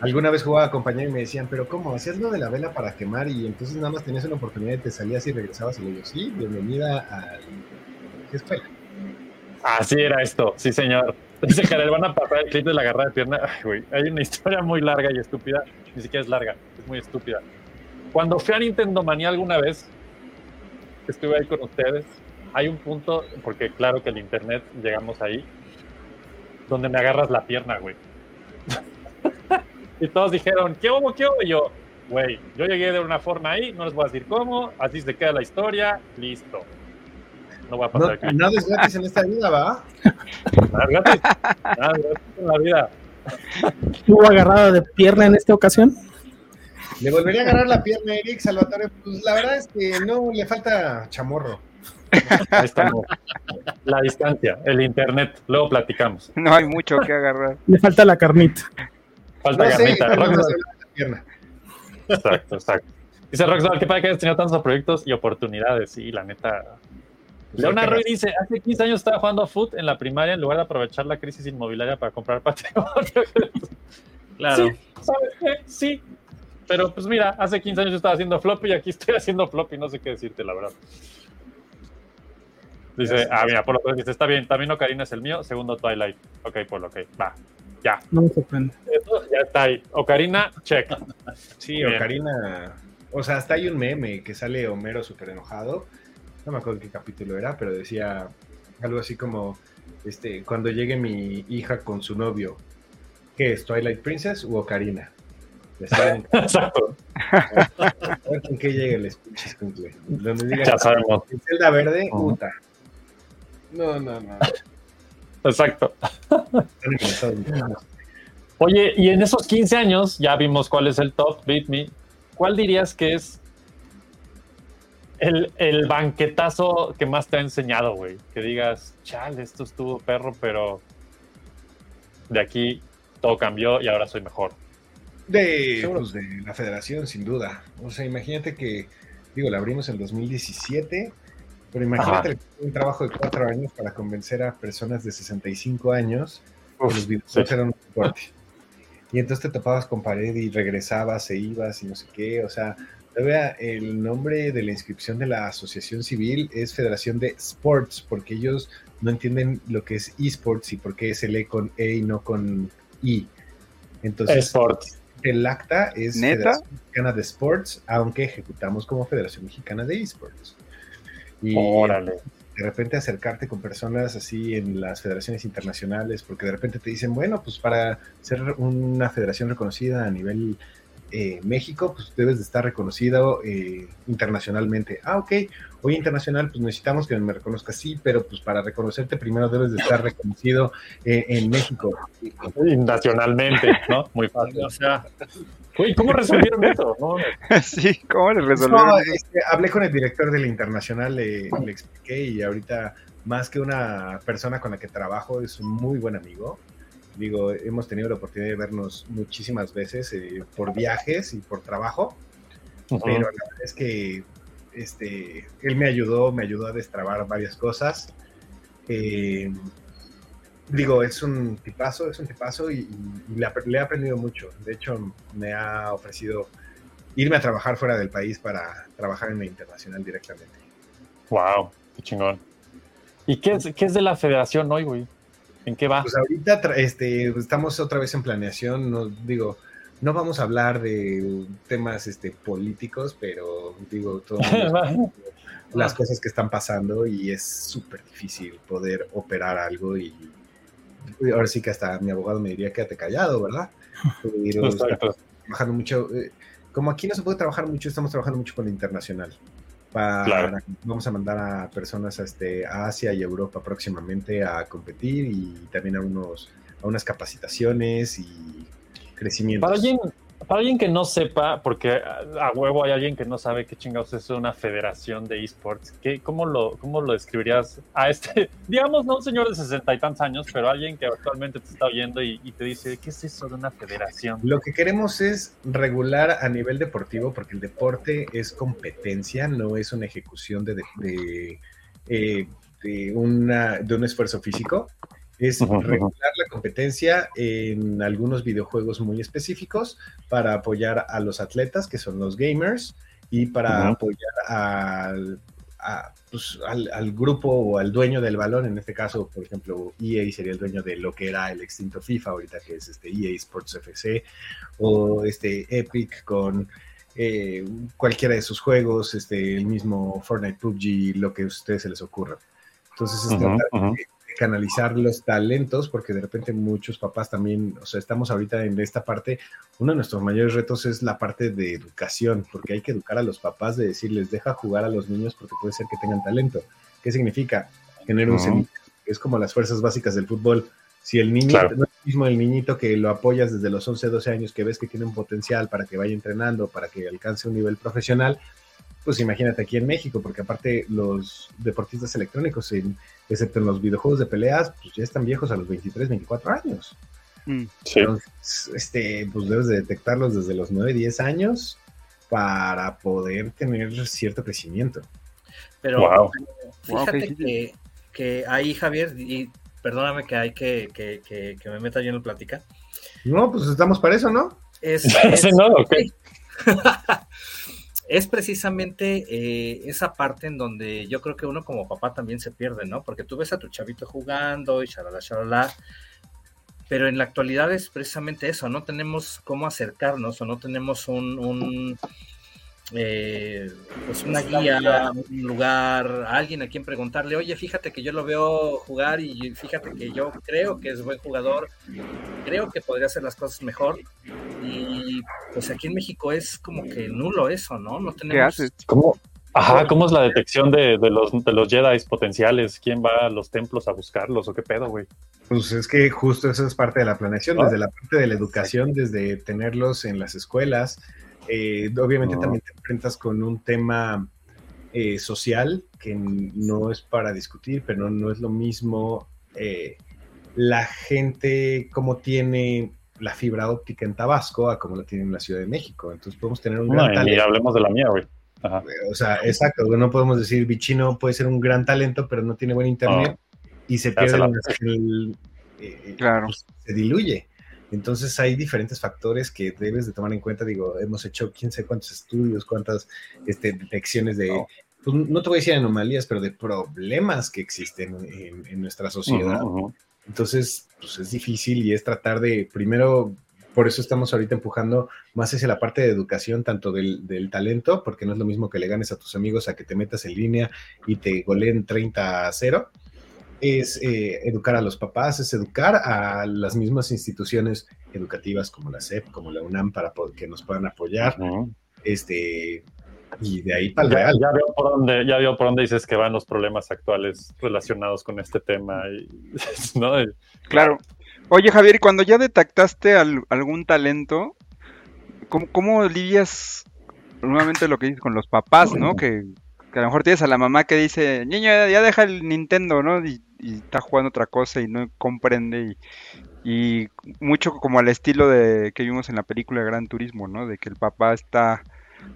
alguna vez jugaba a acompañar y me decían, pero ¿cómo? ¿Hacías lo de la vela para quemar y entonces nada más tenías una oportunidad y te salías y regresabas? Y le digo, sí, bienvenida a ¿Qué escuela? Así era esto, sí, señor. Dice Karel, van a pasar el clip de la agarrada de pierna. Ay, güey, hay una historia muy larga y estúpida. Ni siquiera es larga, es muy estúpida. Cuando fui a Nintendo Manía alguna vez, estuve ahí con ustedes, hay un punto, porque claro que el internet llegamos ahí, donde me agarras la pierna, güey. y todos dijeron, ¿qué hubo, qué hubo? Y yo, güey, yo llegué de una forma ahí, no les voy a decir cómo, así se queda la historia, listo. No voy a No, pasar clip. nada es gratis en esta vida, ¿va? Nada es gratis. Nada es gratis en la vida. ¿Hubo agarrado de pierna en esta ocasión? Le volvería a agarrar la pierna a Eric Salvatore. Pues la verdad es que no le falta chamorro. Ahí estamos. La distancia, el internet, luego platicamos. No hay mucho que agarrar. Le falta la carnita. Falta No carnita. no la. Exacto, exacto. Dice Roxanne, qué padre que hayas tenido tantos proyectos y oportunidades. Sí, la neta. Leona Ruiz dice, hace 15 años estaba jugando a foot en la primaria en lugar de aprovechar la crisis inmobiliaria para comprar patrimonio. Claro. Sí, ¿sabes qué? Sí. Pero pues mira, hace 15 años yo estaba haciendo floppy y aquí estoy haciendo floppy, no sé qué decirte, la verdad. Dice, ah, mira, por lo que dice, está bien, también Ocarina es el mío, segundo Twilight. Ok, Polo, ok, va, ya. No me sorprende. Eso ya está ahí. Ocarina, check. Sí, Bien. Ocarina. O sea, hasta hay un meme que sale Homero súper enojado. No me acuerdo qué capítulo era, pero decía algo así como: este, Cuando llegue mi hija con su novio, ¿qué es? ¿Twilight Princess u Ocarina? Exacto. a ver con qué llega el escuincle. Donde diga Ya sabemos. "El Zelda verde, puta. No, no, no. Exacto. Oye, y en esos 15 años ya vimos cuál es el top, Beat Me. ¿Cuál dirías que es el, el banquetazo que más te ha enseñado, güey? Que digas, chale, esto estuvo perro, pero de aquí todo cambió y ahora soy mejor. De, pues, de la federación, sin duda. O sea, imagínate que, digo, la abrimos en 2017, pero imagínate Ajá. un trabajo de cuatro años para convencer a personas de 65 años Uf, que los videojuegos sí. eran un deporte. Y entonces te topabas con pared y regresabas e ibas y no sé qué. O sea, todavía el nombre de la inscripción de la asociación civil es Federación de Sports, porque ellos no entienden lo que es esports y por qué es el E con E y no con I. Entonces, Sports. el acta es ¿Neta? Federación Mexicana de Sports, aunque ejecutamos como Federación Mexicana de Esports. Y Órale. de repente acercarte con personas así en las federaciones internacionales, porque de repente te dicen, bueno, pues para ser una federación reconocida a nivel eh, México, pues debes de estar reconocido eh, internacionalmente. Ah, ok, hoy internacional, pues necesitamos que me reconozcas, sí, pero pues para reconocerte primero debes de estar reconocido eh, en México. Y nacionalmente, ¿no? Muy fácil. O sea, Uy, ¿cómo resolvieron eso? No, sí, ¿cómo le No, resolvieron? este, hablé con el director del internacional, le, le expliqué y ahorita más que una persona con la que trabajo es un muy buen amigo. Digo, hemos tenido la oportunidad de vernos muchísimas veces eh, por viajes y por trabajo, pero la verdad es que este, él me ayudó, me ayudó a destrabar varias cosas. Eh, digo, es un tipazo, es un tipazo y, y le, le he aprendido mucho. De hecho, me ha ofrecido irme a trabajar fuera del país para trabajar en la internacional directamente. Wow, qué chingón. ¿Y qué es, qué es de la federación hoy, güey? ¿En qué va? Pues ahorita este, estamos otra vez en planeación, no digo, no vamos a hablar de temas este, políticos, pero digo, todo las cosas que están pasando y es súper difícil poder operar algo y ahora sí que hasta mi abogado me diría quédate callado, ¿verdad? Pero Exacto. trabajando mucho, eh, como aquí no se puede trabajar mucho, estamos trabajando mucho con la internacional. Para, Claro. Vamos a mandar a personas a, este, a Asia y Europa próximamente a competir y también a, unos, a unas capacitaciones y crecimientos. Para alguien, para alguien que no sepa, porque a huevo hay alguien que no sabe qué chingados es una federación de esports, ¿qué, cómo, lo, ¿cómo lo describirías a este, digamos, no un señor de sesenta y tantos años, pero alguien que actualmente te está oyendo y, y te dice, ¿qué es eso de una federación? Lo que queremos es regular a nivel deportivo, porque el deporte es competencia, no es una ejecución de, de, de, eh, de una, de un esfuerzo físico. Es regular la competencia en algunos videojuegos muy específicos para apoyar a los atletas, que son los gamers, y para apoyar al, a, pues, al, al grupo o al dueño del balón, en este caso, por ejemplo, EA sería el dueño de lo que era el extinto FIFA, ahorita que es este EA Sports FC, o este Epic con eh, cualquiera de sus juegos, este, el mismo Fortnite, PUBG, lo que a ustedes se les ocurra. Entonces, es tratar de canalizar los talentos, porque de repente muchos papás también, o sea, estamos ahorita en esta parte, uno de nuestros mayores retos es la parte de educación, porque hay que educar a los papás de decirles, deja jugar a los niños porque puede ser que tengan talento. ¿Qué significa? Tener un semillero, es como las fuerzas básicas del fútbol. Si el niño, Claro. no es lo mismo el niñito que lo apoyas desde los 11, 12 años, que ves que tiene un potencial para que vaya entrenando, para que alcance un nivel profesional, pues imagínate aquí en México, porque aparte los deportistas electrónicos, en- excepto en los videojuegos de peleas, pues ya están viejos a los 23, 24 años. Mm. Sí. Entonces, este, pues debes de detectarlos desde los 9, 10 años para poder tener cierto crecimiento. Pero Wow. fíjate Wow, que, que ahí, Javier, y perdóname que hay que, que, que, que me meta yo en la plática. No, pues estamos para eso, ¿no? Es, ¿Ese es- no? ¿O qué? es precisamente eh, esa parte en donde yo creo que uno como papá también se pierde, ¿no? Porque tú ves a tu chavito jugando y shalala, shalala, pero en la actualidad es precisamente eso, no tenemos cómo acercarnos o no tenemos un, un, eh, pues una guía, un lugar, alguien a quien preguntarle, oye, fíjate que yo lo veo jugar y fíjate que yo creo que es buen jugador, creo que podría hacer las cosas mejor y pues aquí en México es como que nulo eso, ¿no? No tenemos... ¿Qué haces? ¿Cómo, ajá, ¿cómo es la detección de, de los, de los Jedi potenciales? ¿Quién va a los templos a buscarlos o qué pedo, güey? Pues es que justo eso es parte de la planeación, Ah. desde la parte de la educación, desde tenerlos en las escuelas. Eh, obviamente también te enfrentas con un tema eh, social que no es para discutir, pero no es lo mismo eh, la gente como tiene la fibra óptica en Tabasco a como la tiene en la Ciudad de México. Entonces podemos tener un No, gran y talento. hablemos de la mía, güey. Ajá. O sea, exacto, no podemos decir Bichino puede ser un gran talento, pero no tiene buen internet y se pierde la- el- eh, Claro. pues, se diluye. Entonces hay diferentes factores que debes de tomar en cuenta. Digo, hemos hecho quién sabe cuántos estudios, cuántas este, detecciones de, pues, no te voy a decir anomalías, pero de problemas que existen en, en nuestra sociedad. Entonces, pues es difícil y es tratar de, primero, por eso estamos ahorita empujando más hacia la parte de educación, tanto del, del talento, porque no es lo mismo que le ganes a tus amigos a que te metas en línea y te goleen 30 a 0. Es eh, educar a los papás, es educar a las mismas instituciones educativas como la SEP, como la UNAM, para que nos puedan apoyar. Este, y de ahí para el Ya, real. ya veo por dónde, ya veo por dónde dices que van los problemas actuales relacionados con este tema. Y, ¿no? Y- Claro. Oye, Javier, cuando ya detectaste al- algún talento, ¿cómo, cómo lidias nuevamente lo que dices con los papás, ¿no? Que, que a lo mejor tienes a la mamá que dice, niño, ya, ya deja el Nintendo, ¿no? Y, y está jugando otra cosa y no comprende. Y, y mucho como al estilo de que vimos en la película de Gran Turismo, ¿no? De que el papá está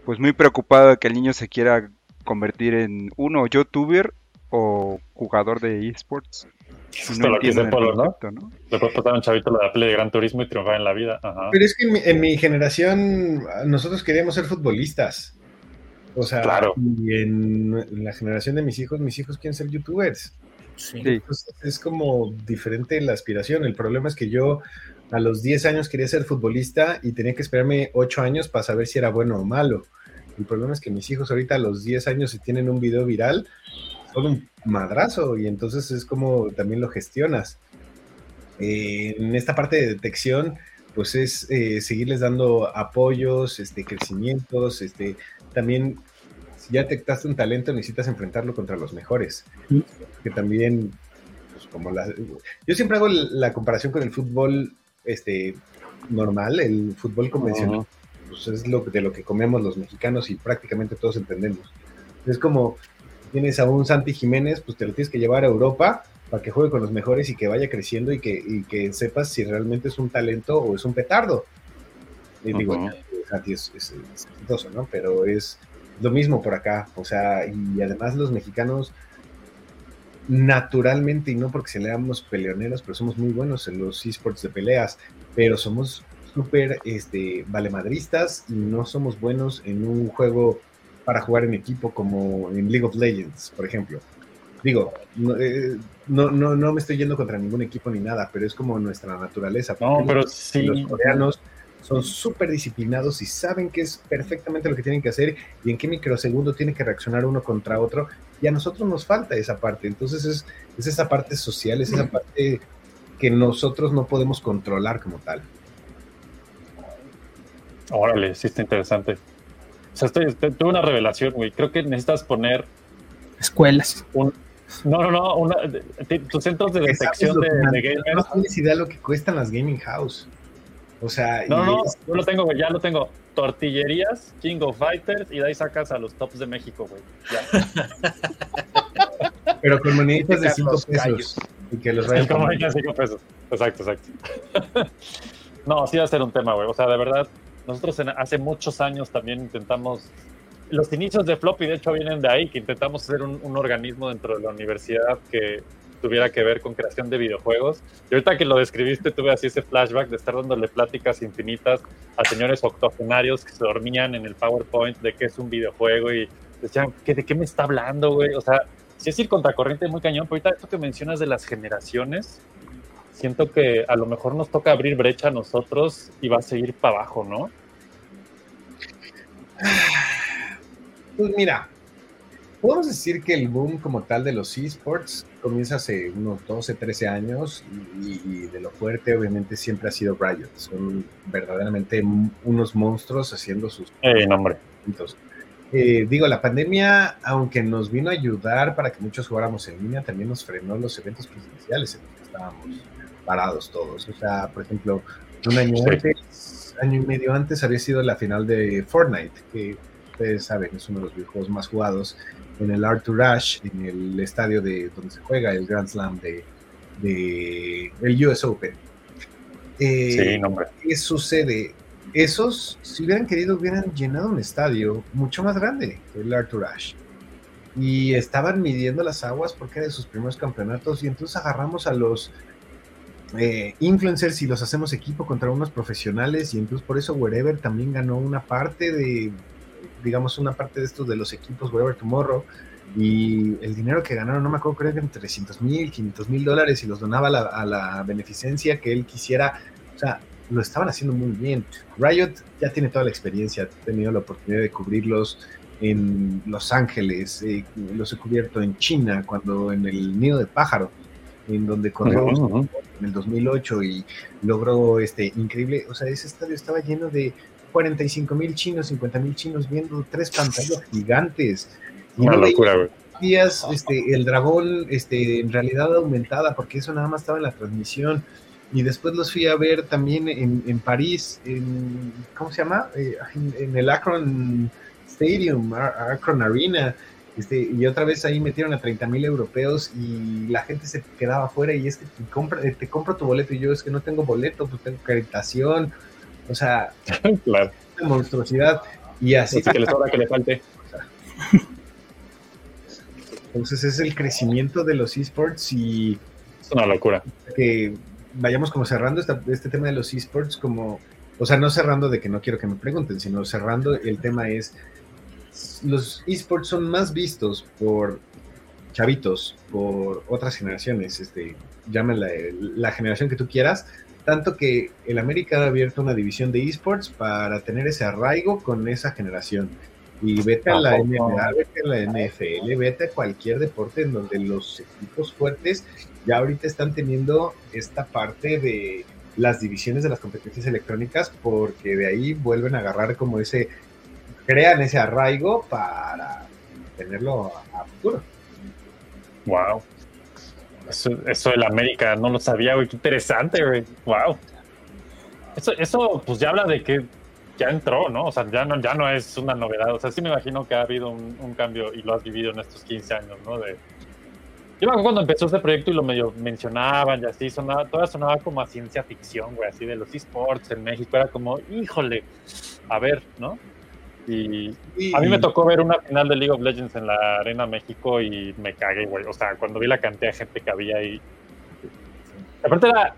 pues muy preocupado de que el niño se quiera convertir en uno youtuber o jugador de esports. Y Esto lo que dice Polo, ¿no? concepto, ¿no? Le puedes pasar a un chavito la play de Gran Turismo y triunfar en la vida. Ajá. Pero es que en mi, en mi generación nosotros queríamos ser futbolistas. O sea, Claro. y en, en la generación de mis hijos, mis hijos quieren ser youtubers. Entonces, es como diferente la aspiración. El problema es que yo a los 10 años quería ser futbolista y tenía que esperarme 8 años para saber si era bueno o malo. El problema es que mis hijos ahorita a los 10 años si tienen un video viral, son un madrazo y entonces es como también lo gestionas. Eh, en esta parte de detección, pues es eh, seguirles dando apoyos, este, crecimientos, este, también ya detectaste un talento necesitas enfrentarlo contra los mejores. Que también, pues como la, yo siempre hago la comparación con el fútbol este, normal, el fútbol convencional, pues es lo, de lo que comemos los mexicanos y prácticamente todos entendemos. Es como tienes a un Santi Jiménez, pues te lo tienes que llevar a Europa para que juegue con los mejores y que vaya creciendo y que, y que sepas si realmente es un talento o es un petardo. Y digo. Santi es, es, es exitoso, ¿no? Pero es lo mismo por acá. O sea, y además los mexicanos, naturalmente, y no porque seamos peleoneros, pero somos muy buenos en los esports de peleas, pero somos súper este, valemadristas y no somos buenos en un juego para jugar en equipo como en League of Legends, por ejemplo. Digo, no, eh, no, no, no me estoy yendo contra ningún equipo ni nada, pero es como nuestra naturaleza. No, pero los- sí. Los coreanos son súper disciplinados y saben que es perfectamente lo que tienen que hacer y en qué microsegundo tiene que reaccionar uno contra otro. Y a nosotros nos falta esa parte. Entonces es, es esa parte social, es esa parte que nosotros no podemos controlar como tal. Órale, sí está interesante. O sea, estoy, estoy- tuve una revelación, güey. Creo que necesitas poner Escuelas. un... No, no, no. Una, de- de- tus centros de ¿Sabes detección de, de gamers. No tienes idea lo que cuestan las gaming house. O sea, No, y no, es- yo lo tengo, güey. Ya lo tengo. Tortillerías, King of Fighters y de ahí sacas a los tops de México, güey. Ya. pero con moneditas de Sacar 5 los pesos. callos. Y que los vayan como poniendo. dicen, cinco pesos. Exacto, exacto. no, sí va a ser un tema, güey. O sea, de verdad, nosotros en- hace muchos años también intentamos. Los inicios de Floppy, de hecho, vienen de ahí, que intentamos ser un, un organismo dentro de la universidad que tuviera que ver con creación de videojuegos. Y ahorita que lo describiste, tuve así ese flashback de estar dándole pláticas infinitas a señores octogenarios que se dormían en el PowerPoint de qué es un videojuego y decían, ¿qué, ¿de qué me está hablando, güey? O sea, sí es ir contracorriente muy cañón, pero ahorita esto que mencionas de las generaciones, siento que a lo mejor nos toca abrir brecha a nosotros y va a seguir para abajo, ¿no? Pues mira, podemos decir que el boom como tal de los esports comienza hace unos 12, 13 años y, y de lo fuerte obviamente siempre ha sido Riot. Son verdaderamente unos monstruos haciendo sus... Eh, no, hombre. eventos. Eh, digo, la pandemia, aunque nos vino a ayudar para que muchos jugáramos en línea, también nos frenó los eventos presenciales en los que estábamos parados todos. O sea, por ejemplo, un año Sí. antes, año y medio antes había sido la final de Fortnite, que ustedes saben, es uno de los videojuegos más jugados en el Art to Rush, en el estadio de donde se juega el Grand Slam de, de el US Open. Eh, Sí, no. ¿Qué sucede? Esos, si hubieran querido, hubieran llenado un estadio mucho más grande que el Art to Rush. Y estaban midiendo las aguas porque era de sus primeros campeonatos. Y entonces agarramos a los eh, influencers y los hacemos equipo contra unos profesionales. Y entonces por eso Wherever también ganó una parte de, digamos, una parte de estos de los equipos Wherever Tomorrow. Y el dinero que ganaron, no me acuerdo, creo que eran 300 mil, 500 mil dólares y los donaba a la, a la beneficencia que él quisiera. O sea, lo estaban haciendo muy bien. Riot ya tiene toda la experiencia, ha tenido la oportunidad de cubrirlos en Los Ángeles, eh, los he cubierto en China, cuando en el nido de pájaro, en donde corrió Ujú, ujú. en el 2008 y logró este increíble, o sea, ese estadio estaba lleno de 45 mil chinos, 50 mil chinos viendo tres pantallas gigantes. Y Una no locura, güey. días este, el dragón este, en realidad aumentada, porque eso nada más estaba en la transmisión. Y después los fui a ver también en, en París, en, ¿cómo se llama? Eh, en, en el Akron Stadium, Akron Arena. Este, y otra vez ahí metieron a 30 mil europeos y la gente se quedaba afuera y es que te, compra, te compro tu boleto y yo es que no tengo boleto, pues tengo acreditación. O sea, claro. una monstruosidad. Y así. Así que les sobra que le falte. Entonces, es el crecimiento de los esports y Es una locura. que vayamos como cerrando esta- este tema de los esports como, o sea, no cerrando de que no quiero que me pregunten, sino cerrando el tema es, los esports son más vistos por chavitos, por otras generaciones, este, llámenla eh, la generación que tú quieras, tanto que el América ha abierto una división de esports para tener ese arraigo con esa generación. Y vete a la. NBA, vete a la NFL, vete a cualquier deporte en donde los equipos fuertes ya ahorita están teniendo esta parte de las divisiones de las competencias electrónicas porque de ahí vuelven a agarrar como ese, crean ese arraigo para tenerlo a, a futuro. Wow. Eso, eso del América no lo sabía, güey. Qué interesante, güey. Wow. Eso, eso, pues ya habla de que ya entró, ¿no? O sea, ya no, ya no es una novedad. O sea, sí me imagino que ha habido un, cambio y lo has vivido en estos 15 años, ¿no? De... Yo me acuerdo cuando empezó este proyecto y lo medio mencionaban y así, sonaba, todavía sonaba como a ciencia ficción, güey, así de los esports en México. Era como, híjole, a ver, ¿no? Y a mí me tocó ver una final de League of Legends en la Arena México y me cagué, güey. O sea, cuando vi la cantidad de gente que había ahí. Aparte era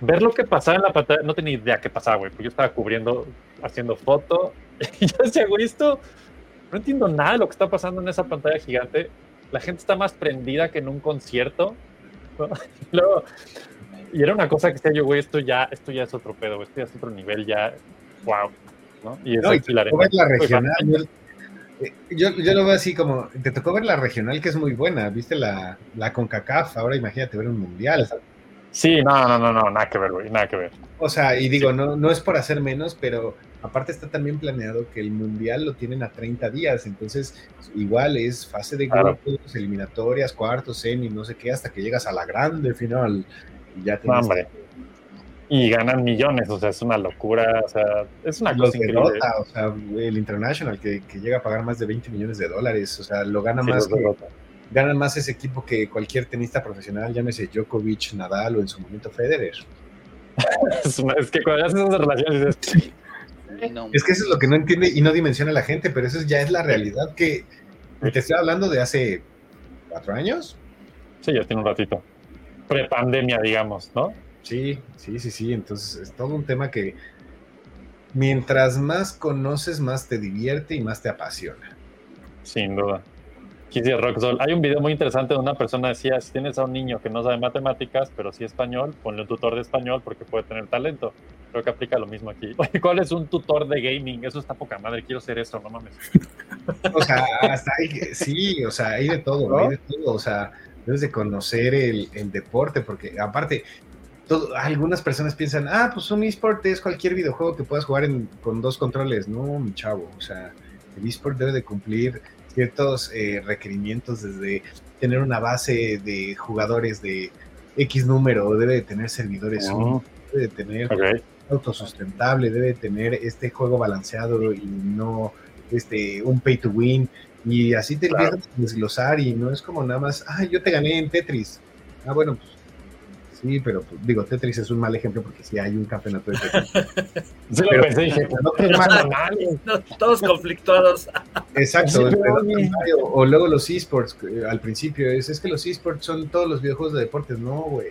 ver lo que pasaba en la pantalla, no tenía idea qué pasaba, güey. Porque yo estaba cubriendo, haciendo foto. Y yo decía, güey, esto no entiendo nada de lo que está pasando en esa pantalla gigante. La gente está más prendida que en un concierto. ¿no? Y, luego- y era una cosa que decía yo, güey, esto ya, esto ya es otro pedo, güey, esto ya es otro nivel, ya, wow. ¿No? Y No, y te tocó ver la. Pues, regional. Yo, eh, yo, yo lo veo así como, te tocó ver la regional que es muy buena, viste la, la CONCACAF, ahora imagínate ver un mundial. Sí, no, no, no, no, nada que ver, güey, nada que ver. O sea, y digo, no, no es por hacer menos, pero aparte está también planeado que el mundial lo tienen a 30 días, entonces igual es fase de Claro. grupos, eliminatorias, cuartos, semi, no sé qué, hasta que llegas a la grande final y ya No, tienes. Y ganan millones, o sea, es una locura, o sea, es una los cosa de increíble. O sea, el International que, que llega a pagar más de 20 millones de dólares, o sea, lo gana Sí, más los de que, Dota. gana más ese equipo que cualquier tenista profesional, llámese Djokovic, Nadal o en su momento Federer. Es, una- es que cuando haces esas relaciones dices, Es que eso es lo que no entiende y no dimensiona la gente, pero eso ya es la realidad que te estoy hablando de hace cuatro años. sí, ya tiene un ratito. Prepandemia, digamos, ¿no? Sí, sí, sí, sí. Entonces es todo un tema que mientras más conoces, más te divierte y más te apasiona. Sin duda. Kizzy Rocksoul. Hay un video muy interesante de una persona decía, si tienes a un niño que no sabe matemáticas, pero sí español, ponle un tutor de español porque puede tener talento. Creo que aplica lo mismo aquí. Oye, ¿cuál es un tutor de gaming? Eso está poca madre, quiero ser eso, no mames. O sea, hasta ahí, sí, o sea, hay de todo, ¿No? hay de todo. O sea, debes de conocer el, el deporte, porque aparte, todo- algunas personas piensan, ah, pues un eSport es cualquier videojuego que puedas jugar en- con dos controles. No, mi chavo, o sea, el eSport debe de cumplir ciertos eh, requerimientos desde tener una base de jugadores de X número, debe de tener servidores, Oh. únicos, debe de tener autosustentable, debe de tener este juego balanceado y no este un pay to win. Y así te Claro. empiezas a desglosar y no es como nada más, ah, yo te gané en Tetris. Ah, bueno, pues sí, pero pues, digo, Tetris es un mal ejemplo porque sí hay un campeonato de Tetris. Sí lo Pero- pensé, dije, no te es malo. No, todos conflictuados. Exacto, Sí, pero o luego los esports, eh, al principio es, es que los esports son todos los videojuegos de deportes, no, güey.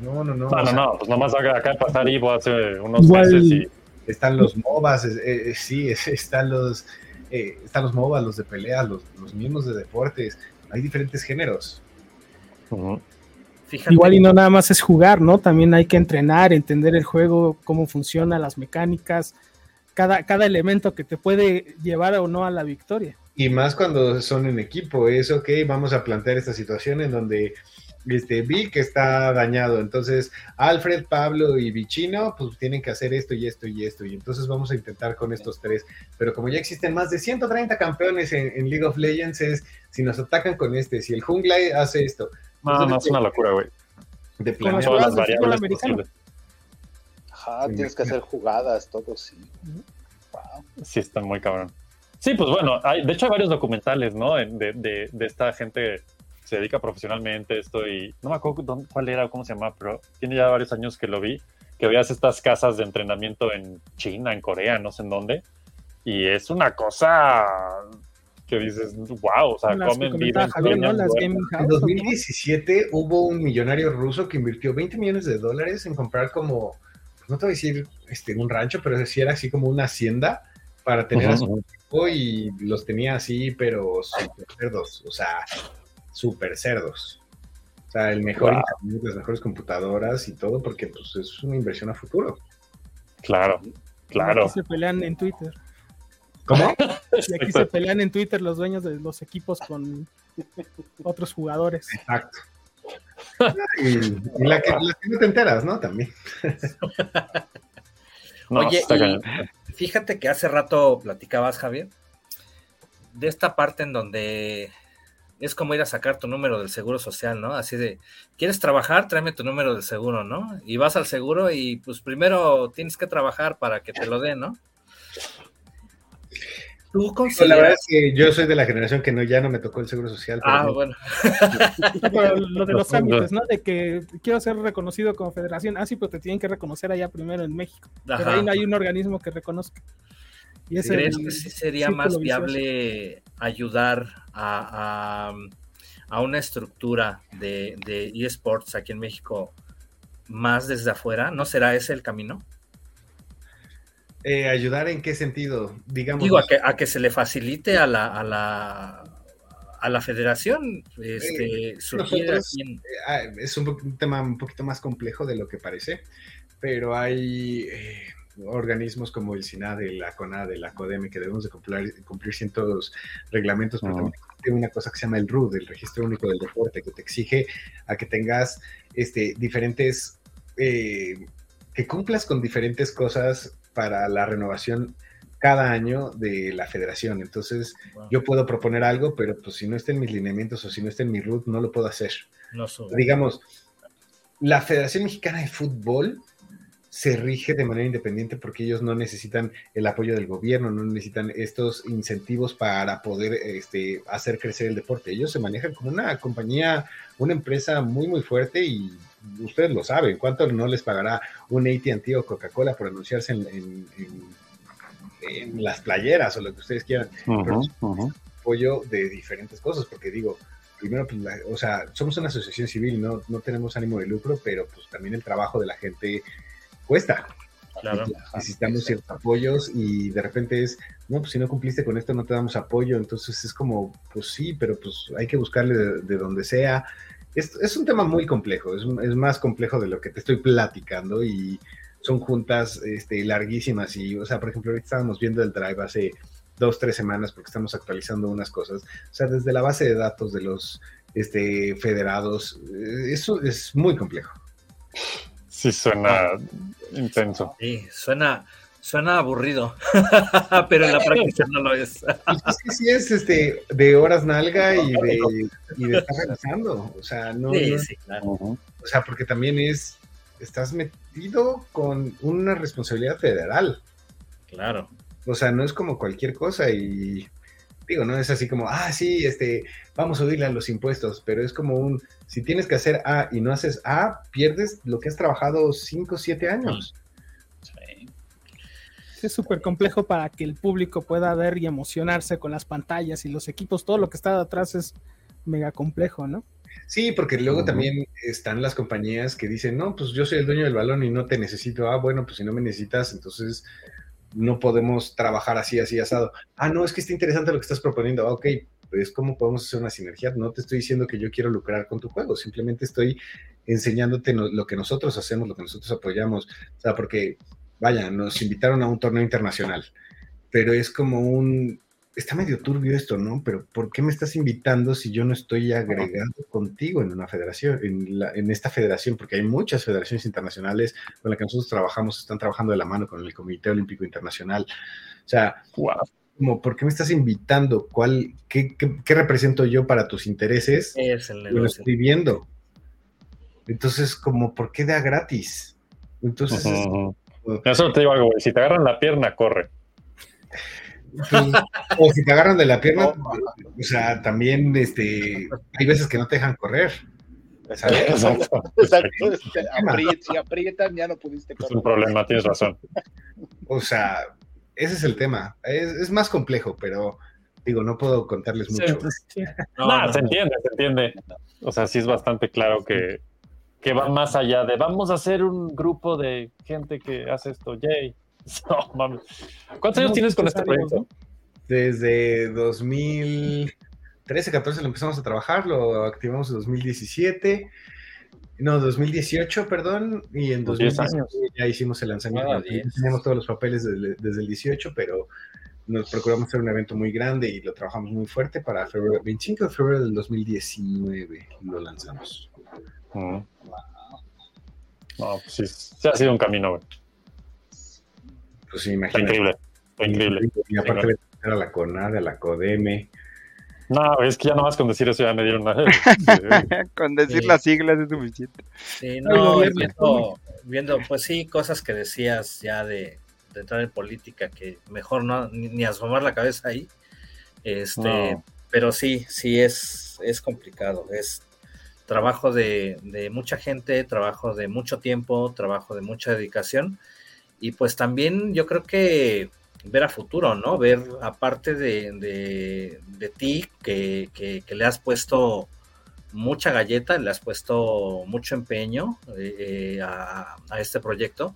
No, no, no. No, no, sea, no, pues nomás acá, pasar Ivo hace unos Igual- meses y Están los MOBAs, eh, eh, sí, es- están los, eh, están los MOBAs, los de peleas, los, los mismos de deportes. Hay diferentes géneros. Fíjate. Igual y no nada más es jugar, ¿no? También hay que entrenar, entender el juego, cómo funciona, las mecánicas, cada, cada elemento que te puede llevar o no a la victoria. Y más cuando son en equipo, es ok, vamos a plantear esta situación en donde este, Vic está dañado, entonces Alfred, Pablo y Vicino pues tienen que hacer esto y esto y esto, y entonces vamos a intentar con estos tres, pero como ya existen más de 130 campeones en, en League of Legends, es si nos atacan con este, si el jungla hace esto. No, no, es una locura, güey. De planear- Todas las variables posibles. Ajá, tienes que hacer jugadas, todo, sí. Sí, está muy cabrón. Sí, pues bueno, hay, de hecho hay varios documentales, ¿no? De, de, de esta gente que se dedica profesionalmente a esto y no me acuerdo dónde- cuál era o cómo se llama, pero tiene ya varios años que lo vi, que veías estas casas de entrenamiento en China, en Corea, no sé en dónde, Y es una cosa que dices, wow, o sea, Las comen, duermen. En 2017 hubo un millonario ruso que invirtió 20 millones de dólares en comprar como, no te voy a decir este, un rancho, pero sí era así como una hacienda para tener a su equipo y los tenía así, pero súper cerdos, o sea, súper cerdos. O sea, el mejor Wow. internet, las mejores computadoras y todo, porque pues es una inversión a futuro. Claro, claro. Aquí se pelean en Twitter. ¿Cómo? Y aquí se pelean en Twitter los dueños de los equipos con otros jugadores. Exacto. Y, y la que, las que no te enteras, ¿no? También. Oye, y fíjate que hace rato platicabas, Javier, de esta parte en donde es como ir a sacar tu número del seguro social, ¿no? Así de, ¿quieres trabajar? Tráeme tu número del seguro, ¿no? Y vas al seguro y pues primero tienes que trabajar para que te lo den, ¿no? ¿Tú Pues la verdad es que yo soy de la generación que no, ya no me tocó el seguro social. Ah, no. bueno. No, pero lo de los trámites, ¿no? De que quiero ser reconocido como federación. Ah, sí, pero te tienen que reconocer allá primero en México. Pero ahí no hay un organismo que reconozca. Y es ¿Crees el que sí sería más vicioso. viable ayudar a, a- a una estructura de, de eSports aquí en México más desde afuera? ¿No será ese el camino? Eh, ¿Ayudar en qué sentido? Digamos. Digo, a que, a que se le facilite a la, a la, a la federación este, Eh, nosotros, en- eh, ah, es un, tema un poquito más complejo de lo que parece, pero hay eh, organismos como el SINADE, la CONADE, la CODEME, que debemos de cumplir, cumplir ciertos reglamentos, pero también existe una cosa que se llama el RUD, el Registro Único del Deporte, que te exige a que tengas este, diferentes, eh, que cumplas con diferentes cosas para la renovación cada año de la federación. Entonces, yo puedo proponer algo, pero pues si no está en mis lineamientos o si no está en mi root, no lo puedo hacer. No. Digamos, la Federación Mexicana de Fútbol se rige de manera independiente porque ellos no necesitan el apoyo del gobierno, no necesitan estos incentivos para poder este, hacer crecer el deporte. Ellos se manejan como una compañía, una empresa muy, muy fuerte y ustedes lo saben. ¿Cuánto no les pagará un AT&T o Coca-Cola por anunciarse en, en- en- en las playeras o lo que ustedes quieran? Pero Ujú, ujú. apoyo de diferentes cosas, porque digo, primero, pues, la- o sea, somos una asociación civil, no, no tenemos ánimo de lucro, pero pues también el trabajo de la gente cuesta. Claro. Necesitamos ciertos apoyos y de repente es, no, pues si no cumpliste con esto no te damos apoyo, entonces es como, pues sí, pero pues hay que buscarle de, de donde sea. Es, es un tema muy complejo, es, es más complejo de lo que te estoy platicando y son juntas este, larguísimas y, o sea, por ejemplo, ahorita estábamos viendo el drive hace dos, tres semanas porque estamos actualizando unas cosas. O sea, desde la base de datos de los este, federados, eh, eso es muy complejo. Sí, suena intenso. Sí, suena, suena aburrido, pero en la práctica no lo es. Es que sí es este, de horas nalga y de, y de estar realizando. O sea, no, Sí, no- sí, claro. o sea, porque también es, estás metido con una responsabilidad federal. Claro. O sea, no es como cualquier cosa y digo, no es así como, ah, sí, este, vamos a subirle a los impuestos, pero es como un, si tienes que hacer A y no haces A, pierdes lo que has trabajado 5 o 7 años. Es súper complejo para que el público pueda ver y emocionarse con las pantallas y los equipos. Todo lo que está atrás es mega complejo, ¿no? Sí, porque luego también están las compañías que dicen, no, pues yo soy el dueño del balón y no te necesito. Ah, bueno, pues si no me necesitas, entonces no podemos trabajar así, así, asado. Ah, no, es que está interesante lo que estás proponiendo. Ah, ok, pues cómo podemos hacer una sinergia. No te estoy diciendo que yo quiero lucrar con tu juego, simplemente estoy enseñándote lo que nosotros hacemos, lo que nosotros apoyamos. O sea, porque, vaya, nos invitaron a un torneo internacional, pero es como un, está medio turbio esto, ¿no? Pero ¿por qué me estás invitando si yo no estoy agregado contigo en una federación, en, la- en esta federación? Porque hay muchas federaciones internacionales con las que nosotros trabajamos, están trabajando de la mano con el Comité Olímpico Internacional. O sea, como, ¿por qué me estás invitando? ¿Cuál, qué, qué- qué represento yo para tus intereses? Es el Yo lo negocio. estoy viendo. Entonces, como, ¿por qué da gratis? Entonces, es- Ujú. Eso te digo algo, güey. Si te agarran la pierna, corre. Pues, o si te agarran de la pierna, o sea, también este, hay veces que no te dejan correr. ¿sabes? Exacto. Exacto, apri- si aprietan, ya no pudiste Es un problema, tienes razón. O sea, ese es el tema. Es, es más complejo, pero digo, no puedo contarles Sí, mucho. sí. No, se entiende, se entiende. O sea, sí es bastante claro que, que va más allá de vamos a hacer un grupo de gente que hace esto, yay. No, mames. ¿Cuántos años No, tienes con pues, este proyecto? Desde 2013, 14 lo empezamos a trabajar, lo activamos en 2017. No, 2018, perdón, y en Pues 10 2019 ya hicimos el lanzamiento. Ah, Ya 10. Teníamos todos los papeles desde, desde el 18, pero nos procuramos hacer un evento muy grande y lo trabajamos muy fuerte para febrero, 25 de febrero del 2019 lo lanzamos. Mm. No, pues sí, sí ha sido un camino, güey. Pues sí, Está imagínate. increíble, está increíble. Y aparte de a la CONAD, a la CODEME. No, es que ya nomás con decir eso ya me dieron una... Con decir Sí. las siglas es suficiente. Sí, Ay, no, gobierno, viendo, viendo, pues sí, cosas que decías ya de, de entrar en política, que mejor no, ni, ni asomar la cabeza ahí. Este, No. pero sí, sí es, es complicado. Es trabajo de, mucha gente, trabajo de mucho tiempo, trabajo de mucha dedicación. Y pues también yo creo que ver a futuro, ¿no? Ver aparte de, de, de ti que, que- que le has puesto mucha galleta, le has puesto mucho empeño eh, a, a este proyecto,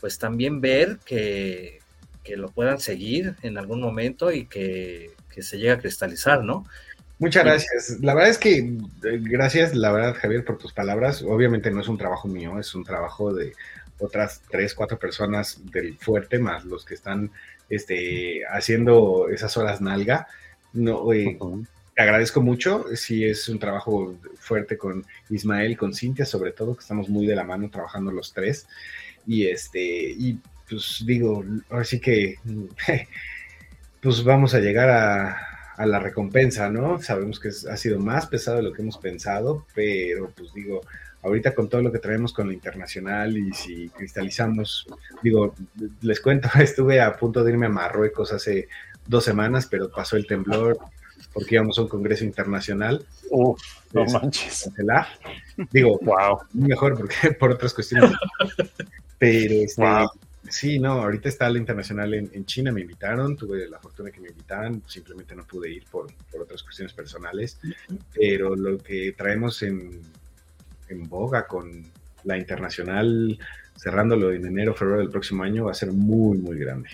pues también ver que, que lo puedan seguir en algún momento y que, que se llegue a cristalizar, ¿no? Muchas gracias. La verdad es que eh, gracias, la verdad, Javier, por tus palabras. Obviamente no es un trabajo mío, es un trabajo de otras tres, cuatro personas del fuerte, más los que están este, haciendo esas horas nalga. No, eh, te agradezco mucho. Sí, es un trabajo fuerte con Ismael, con Cintia, sobre todo, que estamos muy de la mano trabajando los tres. Y este, y pues digo, ahora sí que pues vamos a llegar a, a la recompensa, ¿no? Sabemos que ha sido más pesado de lo que hemos pensado, pero pues digo, ahorita con todo lo que traemos con lo internacional y si cristalizamos, digo, les cuento, estuve a punto de irme a Marruecos hace dos semanas, pero pasó el temblor porque íbamos a un congreso internacional. Uf, no Es- manches. cancelar. Digo, wow. mejor porque por otras cuestiones. Pero este, Wow. Sí, no, ahorita está la internacional en, en China, me invitaron, tuve la fortuna que me invitaran, simplemente no pude ir por, por otras cuestiones personales, pero lo que traemos en, en boga con la internacional, cerrándolo en enero, febrero del próximo año, va a ser muy, muy grande.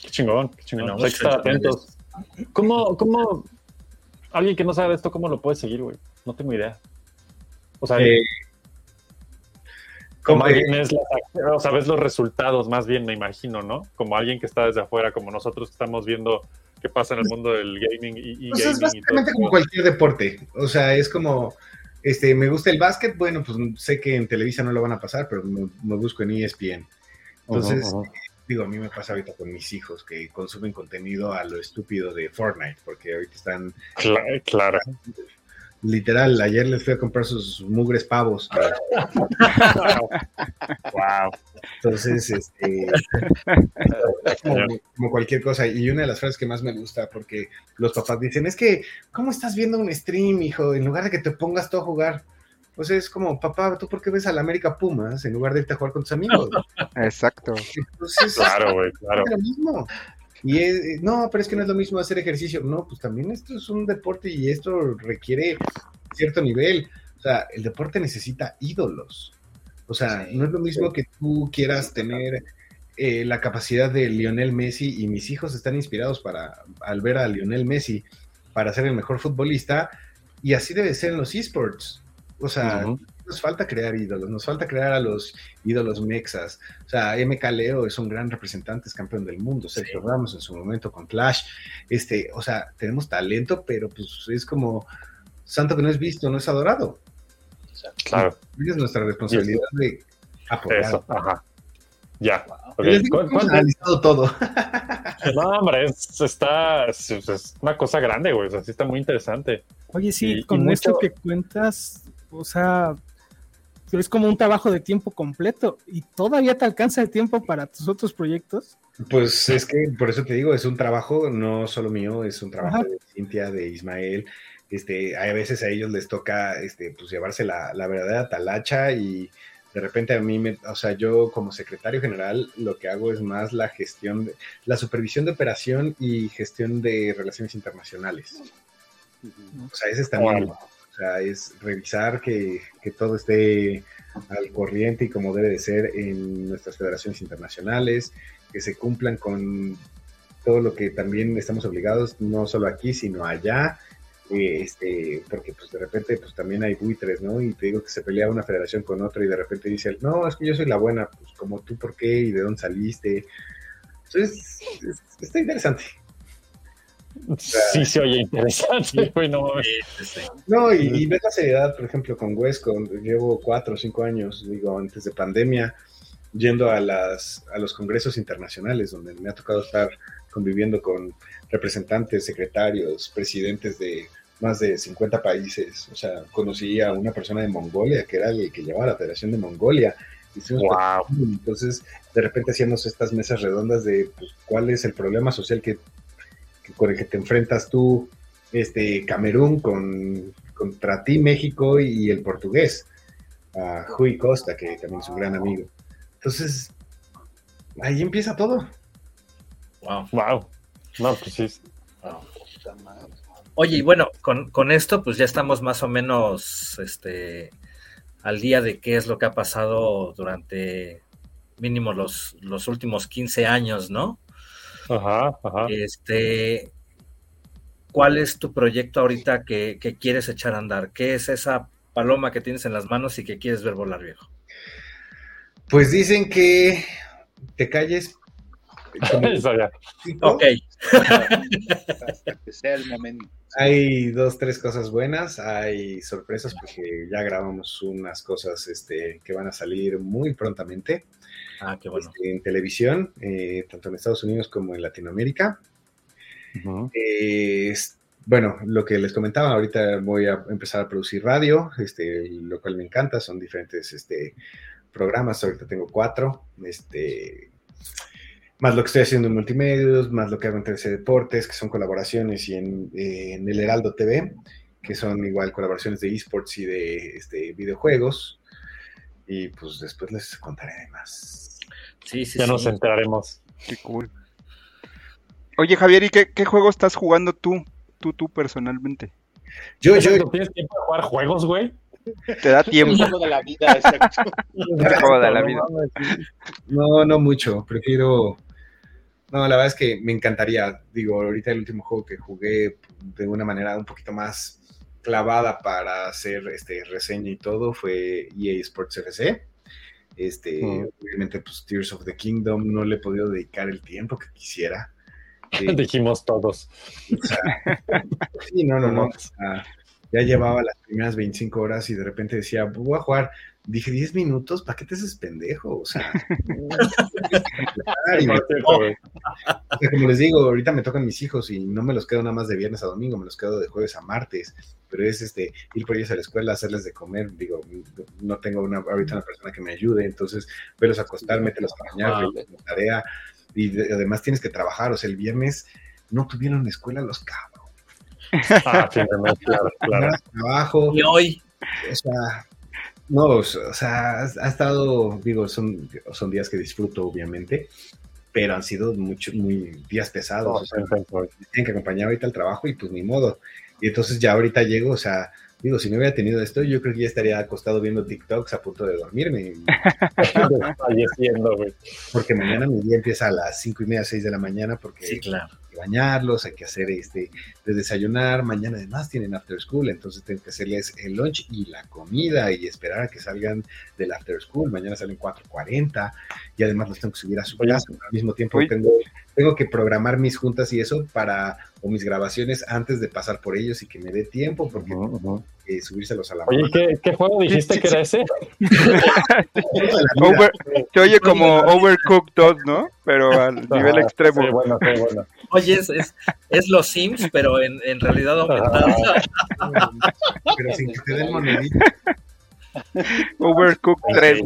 Qué chingón, qué chingón. Hay que estar mucho atentos. ¿Cómo, cómo, alguien que no sabe de esto, cómo lo puede seguir, güey? No tengo idea. O sea, Eh, como alguien es la- o sea, ves los resultados más bien, me imagino, ¿no? Como alguien que está desde afuera, como nosotros que estamos viendo qué pasa en el mundo del gaming y, y Pues es gaming y todo. básicamente como cualquier deporte. O sea, es como, este, me gusta el básquet, bueno, pues sé que en Televisa no lo van a pasar, pero me, me busco en ESPN. Entonces, ujú. digo, a mí me pasa ahorita con mis hijos que consumen contenido a lo estúpido de Fortnite, porque ahorita están Cla- claro. Literal, ayer les fui a comprar sus mugres pavos. wow. Entonces, este, como, como cualquier cosa. Y una de las frases que más me gusta, porque los papás dicen, es que, ¿cómo estás viendo un stream, hijo? En lugar de que te pongas tú a jugar. Pues es como, papá, ¿tú por qué ves a la América Pumas en lugar de irte a jugar con tus amigos? Exacto. Entonces, Claro, güey, claro. es lo mismo. Y es- no, pero es que no es lo mismo hacer ejercicio. No, pues también esto es un deporte y esto requiere cierto nivel. O sea, el deporte necesita ídolos. O sea, no es lo mismo que tú quieras tener eh, la capacidad de Lionel Messi y mis hijos están inspirados para, al ver a Lionel Messi para ser el mejor futbolista y así debe ser en los esports. O sea. Nos falta crear ídolos, nos falta crear a los ídolos mexas. O sea, MK Leo es un gran representante, es campeón del mundo. Sergio Ramos en su momento con Clash. Este, o sea, tenemos talento, pero pues es como santo que no es visto, no es adorado. Claro. Y es nuestra responsabilidad de apoyar. Eso, ajá. Ya. ok. Les digo ¿Cu- que hemos cuánto- analizado todo. No, hombre, es, está, es, es una cosa grande, güey. O sea, sí está muy interesante. Oye, sí, Y- y con mucho- esto que cuentas, o sea, es como un trabajo de tiempo completo y todavía te alcanza el tiempo para tus otros proyectos. Pues es que por eso te digo, es un trabajo no solo mío, es un trabajo Ajá. de Cintia, de Ismael. Este, hay a veces a ellos les toca este, pues llevarse la, la verdadera talacha y De repente a mí, me, o sea, yo como secretario general lo que hago es más la gestión, de, la supervisión de operación y gestión de relaciones internacionales. O sea, ese es también, Órale. O sea, es revisar que, que todo esté al corriente y como debe de ser en nuestras federaciones internacionales, que se cumplan con todo lo que también estamos obligados, no solo aquí, sino allá, eh, este, porque pues de repente pues también hay buitres, ¿no? Y te digo que se pelea una federación con otra y de repente dice, no, es que yo soy la buena, pues como tú, ¿por qué? ¿Y de dónde saliste? Entonces, es- está interesante. Sí se oye interesante, güey, no. No, y, y ves la seriedad, por ejemplo, con Huesco. Llevo cuatro o cinco años, digo, antes de pandemia, yendo a, las, a los congresos internacionales, donde me ha tocado estar conviviendo con representantes, secretarios, presidentes de más de 50 países. O sea, conocí a una persona de Mongolia, que era el que llevaba la Federación de Mongolia. Platicando, Entonces, de repente hacíamos estas mesas redondas de pues, cuál es el problema social que- con el que te enfrentas tú, este, Camerún, con, contra ti, México y el portugués, a Rui Costa, que también es un gran amigo. Entonces, ahí empieza todo. Wow. Wow. No, pues sí. Oye, y bueno, con, con esto pues ya estamos más o menos este, al día de qué es lo que ha pasado durante mínimo los, los últimos 15 años, ¿no? Ajá, ajá. Este, ¿cuál es tu proyecto ahorita que, que quieres echar a andar? ¿Qué es esa paloma que tienes en las manos y que quieres ver volar, viejo? Pues dicen que te calles. como- Eso ya. Ok. Hasta que sea el momento. Hay dos, tres cosas buenas, hay sorpresas porque ya grabamos unas cosas este, que van a salir muy prontamente Ah, qué bueno. este, en televisión, eh, tanto en Estados Unidos como en Latinoamérica. Eh, es- bueno, lo que les comentaba, ahorita voy a empezar a producir radio, este, lo cual me encanta, son diferentes este, programas, ahorita tengo cuatro, este, más lo que estoy haciendo en multimedios, más lo que hago en TC Deportes, que son colaboraciones, y en, eh, en el Heraldo TV, que son igual colaboraciones de esports y de este, videojuegos. Y pues después les contaré más. Sí, sí, Ya sí. nos enteraremos. Qué cool. Oye, Javier, ¿y qué, qué juego estás jugando tú? Tú, tú personalmente. Yo, yo. ¿Tienes tiempo de jugar juegos, güey? Te da tiempo. Juego de la vida, exacto. Te joda la vida. No, no mucho. Prefiero. No, la verdad es que me encantaría. Digo, ahorita el último juego que jugué de una manera un poquito más clavada para hacer este reseña y todo fue EA Sports FC. Este, Mm. obviamente, pues Tears of the Kingdom no le he podido dedicar el tiempo que quisiera. Eh, Dijimos todos. o sea, sí, no, no, no. o sea, ya llevaba las primeras 25 horas y de repente decía, voy a jugar. Dije, 10 minutos, ¿para qué te haces pendejo? O sea, o como les digo, ahorita me tocan mis hijos y no me los quedo nada más de viernes a domingo, me los quedo de jueves a martes, pero es este ir por ellos a la escuela, hacerles de comer, digo, no tengo una, ahorita una persona que me ayude, entonces verlos a acostar, mételos a bañar, Wow. verlos a tarea, y de- además tienes que trabajar, o sea, el viernes no tuvieron escuela los cabros. Ah, sí, claro, claro. Trabajo. Y hoy. O sea, no, o sea, ha, estado, digo, son, son días que disfruto, obviamente, pero han sido muchos, muy días pesados. o sea, me tienen que acompañar ahorita al trabajo y pues ni modo. Y entonces ya ahorita llego, o sea, digo, si no hubiera tenido esto, yo creo que ya estaría acostado viendo TikToks a punto de dormirme. Falleciendo, güey. Porque mañana mi día empieza a las cinco y media, seis de la mañana, porque Sí, claro. Hay que bañarlos, hay que hacer este de desayunar. Mañana además tienen after school, entonces tengo que hacerles el lunch y la comida y esperar a que salgan del after school. Mañana salen 4.40 y además los tengo que subir a su casa. Al mismo tiempo Oye. tengo, tengo que programar mis juntas y eso para, o mis grabaciones antes de pasar por ellos y que me dé tiempo, porque eh, subírselos a la Oye, ¿qué, qué juego dijiste que era ese? Over- te oye como Overcooked 2, ¿no? Pero al nivel Ajá, extremo. sí, bueno, sí, bueno. Oye, es, es, es los Sims, pero en, en realidad aumentada. Pero sin que te den monedita. Overcooked 3.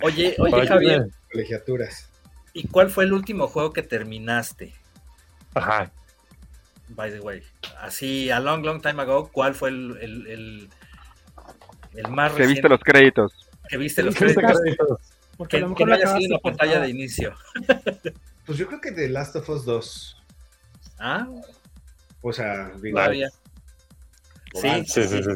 Oye, oye, Para Javier, Colegiaturas. ¿y cuál fue el último juego que terminaste? Ajá. By the way, así, a long, long time ago, ¿cuál fue el, el, el, el más Que viste los créditos. que viste los créditos. Porque a que, lo que mejor no la haya sido una pantalla nada. de inicio. Pues yo creo que The Last of Us 2. Pues yo creo que The Last of Us 2. Ah, O sea, digo, todavía. Sí. Sí, sí, sí, sí.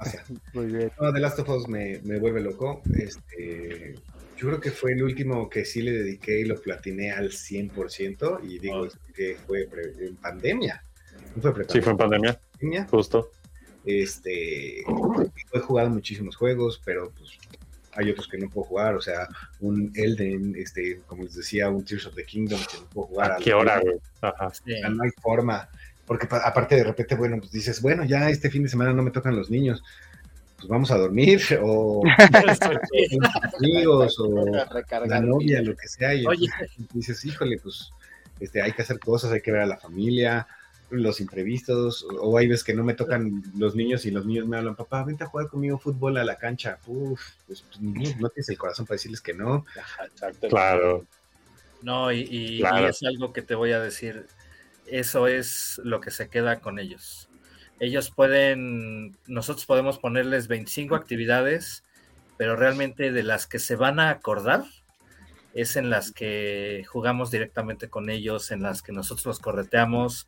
o sea, Muy bien. no, The Last of Us me, me vuelve loco. Este, yo creo que fue el último que sí le dediqué y lo platiné al 100%. Y digo que fue en pandemia. No fue Sí, fue en pandemia, pandemia. justo. Este, he jugado muchísimos juegos, pero pues hay otros que no puedo jugar. O sea, un Elden, este, como les decía, un Tears of the Kingdom que no puedo jugar. ¿A qué hora, güey? Ajá. No hay forma. Porque pa- aparte de repente, bueno, pues dices, bueno, ya este fin de semana no me tocan los niños. Pues vamos a dormir o amigos o la novia, lo que sea. Y Oye. dices, híjole, pues este, hay que hacer cosas, hay que ver a la familia, los imprevistos. O hay veces que no me tocan los niños y los niños me hablan, papá, vente a jugar conmigo fútbol a la cancha. Uf, pues, pues, no tienes el corazón para decirles que no. Claro. No, y, y- y Claro. es algo que te voy a decir. Eso es lo que se queda con ellos. Ellos pueden, nosotros podemos ponerles 25 actividades, pero realmente de las que se van a acordar es en las que jugamos directamente con ellos, en las que nosotros los correteamos,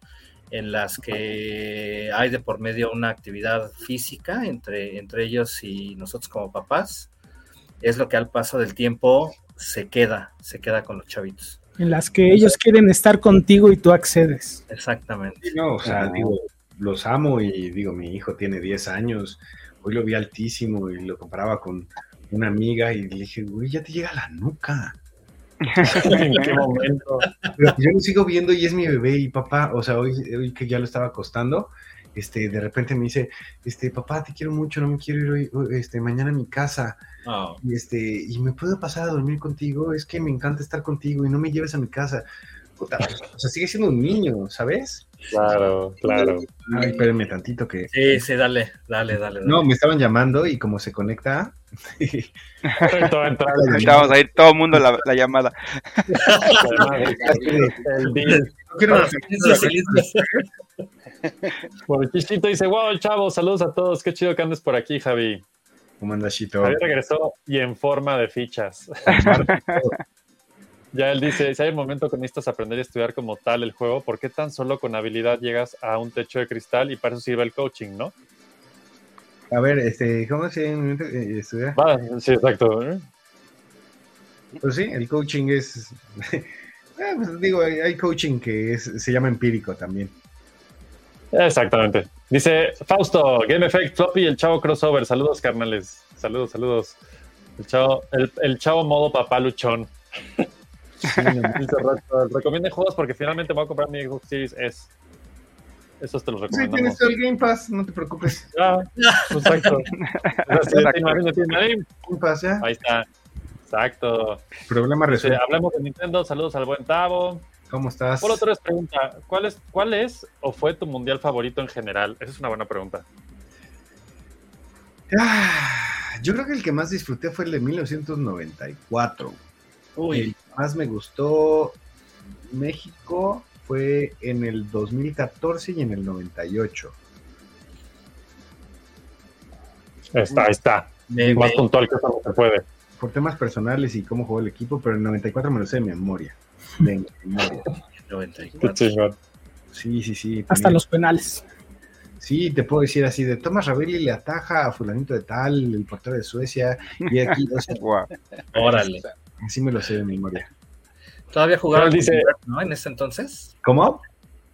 en las que hay de por medio una actividad física entre, entre ellos y nosotros como papás. Es lo que al paso del tiempo se queda, se queda con los chavitos. En las que ellos quieren estar contigo y tú accedes. Exactamente. Sí, no, o sea, digo, los amo y digo, mi hijo tiene 10 años, hoy lo vi altísimo y lo comparaba con una amiga y le dije, güey, ya te llega a la nuca. ¿En qué momento? Pero yo lo sigo viendo y es mi bebé y papá, o sea, hoy, hoy que ya lo estaba acostando, este, de repente me dice, este, papá, te quiero mucho, no me quiero ir hoy, hoy, este, mañana a mi casa. Oh, Y este, y me puedo pasar a dormir contigo, es que me encanta estar contigo y no me lleves a mi casa. Puta, o sea, sigue siendo un niño, ¿sabes? Claro, claro. Ay, espérenme tantito que. sí, sí, dale, dale, dale. dale. No, me estaban llamando y como se conecta. Ahorita va a entrar Ahorita Vamos a ir todo el mundo la, la llamada. Por Chichito dice, wow, chavos, saludos a todos. Qué chido que andes por aquí, Javi. ¿Cómo andas, Chito? Javi regresó y en forma de fichas. Ya él dice, si hay un momento que necesitas aprender y estudiar como tal el juego, ¿por qué tan solo con habilidad llegas a un techo de cristal y para eso sirve el coaching, no? A ver, este, ¿cómo se eh, estudia? Va, sí, exacto. ¿eh? Pues sí, el coaching es. Eh, pues digo, hay, hay coaching que es, se llama empírico también. Exactamente. Dice Fausto, Game Effect, Floppy y el chavo crossover. Saludos, carnales. Saludos, saludos. El chavo, el, el chavo modo papá luchón. Recomienden juegos porque finalmente me voy a comprar mi Xbox Series S. Esos te los Sí, recomendamos. tienes todo el Game Pass, no te preocupes. Ah, exacto. Game Pass, ya. Ahí está. Exacto. Problema resuelto. hablemos de Nintendo. Saludos al buen Tavo. ¿Cómo estás? Polo Torres pregunta, ¿cuál es, ¿cuál es o fue tu mundial favorito en general? Esa es una buena pregunta. Ah, yo creo que el que más disfruté fue el de 1994. Uy. El que más me gustó México fue en el 2014 y en el 98. Está, ahí está. Me- Más me- puntual que eso no se puede. Por temas personales y cómo jugó el equipo, pero el 94 me lo sé de memoria. De memoria. 94. Qué chingón. Sí, sí, sí. Hasta los penales. Sí, te puedo decir así, de Thomas Ravelli le ataja a fulanito de tal, el portero de Suecia, y aquí, o sea, Guau. Órale. Así me lo sé de memoria. Todavía jugaba dice- ¿no? En ese entonces. ¿Cómo?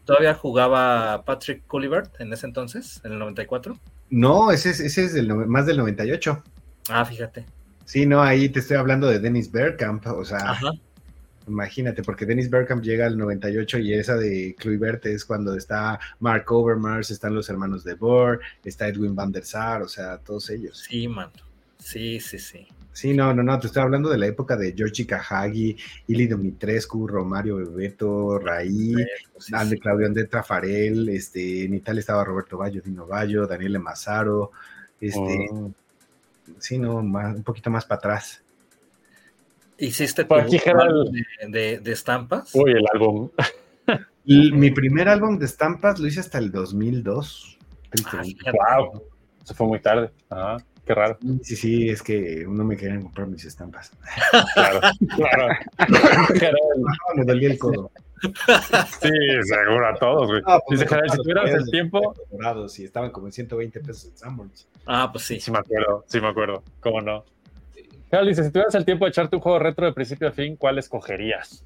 Todavía jugaba Patrick Culibert en ese entonces, en el 94. No, ese es, ese es del, más del 98. Ah, fíjate. Sí, no, ahí te estoy hablando de Dennis Bergkamp, o sea, Ajá. imagínate, porque Dennis Bergkamp llega al 98 y esa de Kluivert es cuando está Mark Overmars, están los hermanos de Boer, está Edwin van der Sar, o sea, todos ellos. Sí, mano. Sí, sí, sí. Sí, no, no, no, te estoy hablando de la época de Georgi Kahagi, Ili Domitrescu, Romario Bebeto, Raí, Sí, sí. Claudio André Trafarel, este, en Italia estaba Roberto Baggio, Dino Baggio, Daniele Mazzaro, este, Oh. sí, no, más, un poquito más para atrás. ¿Hiciste tu aquí, de, de- de estampas? Uy, el álbum. Y mi primer álbum de estampas lo hice hasta el 2002. Ah, tristemente. fíjate. Wow. Se fue muy tarde. Ajá. Qué raro. Sí, sí, es que no me querían comprar mis estampas. Claro, claro. me dolía el codo. Sí, seguro a todos, güey. Ah, pues Dice si tuvieras el tiempo. dorados y estaban como en 120 pesos en Sanborns. Ah, pues sí. Sí me acuerdo, sí me acuerdo. ¿Cómo no? Gerald dice, si tuvieras el tiempo de echarte un juego retro de principio a fin, ¿cuál escogerías?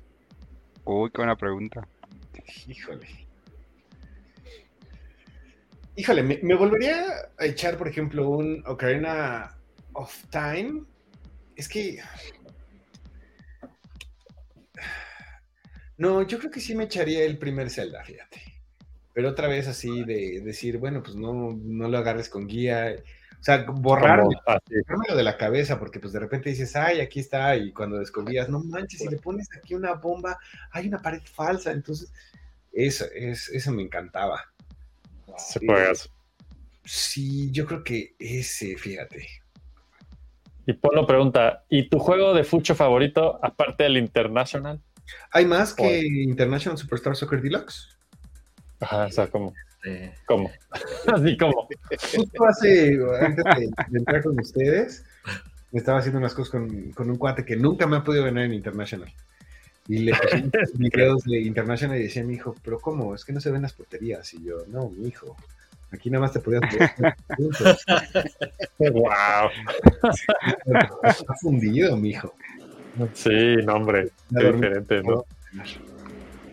Uy, qué buena pregunta. Híjole. Híjole, me, me volvería a echar, por ejemplo, un Ocarina of Time. Es que. No, yo creo que sí me echaría el primer Zelda, fíjate. Pero otra vez así de decir, bueno, pues no, no lo agarres con guía. O sea, borrar, Como- ah, sí. de la cabeza, porque pues de repente dices, ay, aquí está, y cuando descubrías, no manches, si le pones aquí una bomba, hay una pared falsa. Entonces, eso, es, eso me encantaba. Se juegas. Sí, yo creo que ese, fíjate. Y Polo pregunta, ¿y tu juego de fucho favorito, aparte del International? ¿Hay más que International Superstar Soccer Deluxe? Ajá, o sea, ¿cómo? ¿Cómo? Así como. Justo hace, antes de, de entrar con ustedes, me estaba haciendo unas cosas con, con un cuate que nunca me ha podido ganar en International. Y le puse unos videos de International y decía mi hijo, pero ¿cómo? Es que no se ven las porterías. Y yo, no, mi hijo, aquí nada más te podías. ¡Wow! Está fundido, mi hijo. Sí, no, hombre. Qué diferente, ¿no?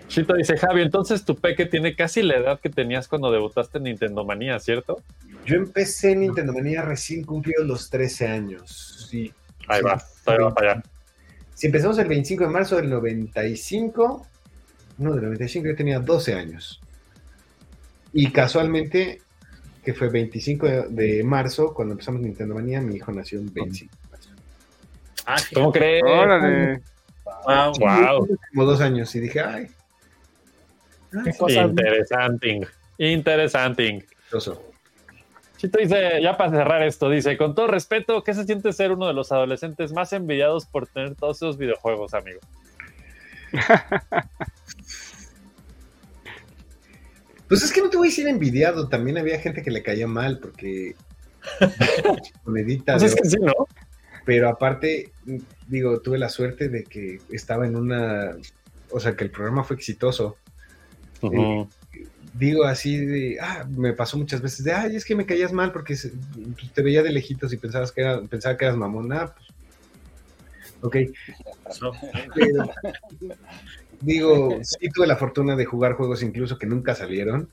Chito dice, Javi, entonces tu peque tiene casi la edad que tenías cuando debutaste en Nintendo Manía, ¿cierto? Yo empecé en Nintendo Manía recién cumplidos los 13 años. Sí. Ahí Sí. va, ahí va para allá. Si empezamos el 25 de marzo del 95, no, del 95 yo tenía 12 años. Y casualmente, que fue 25 de, de marzo, cuando empezamos Nintendo Manía, mi hijo nació en 25 de marzo. Ah, ¿Cómo crees? Órale. Wow. Wow. Como dos años y dije, ay, Qué cosa Interesante. Interesante. Chito dice, ya para cerrar esto, dice, con todo respeto, ¿qué se siente ser uno de los adolescentes más envidiados por tener todos esos videojuegos, amigo? Pues es que no te voy a decir envidiado, también había gente que le caía mal porque monedita Pues de es que oro. sí, ¿no? Pero aparte, digo, tuve la suerte de que estaba en una, o sea, que el programa fue exitoso. Ujú. Digo así de, ah, me pasó muchas veces de, ay, es que me caías mal porque se- pues, te veía de lejitos y pensabas que era, pensaba que eras mamona, pues, ok. Pero, digo, sí tuve la fortuna de jugar juegos incluso que nunca salieron.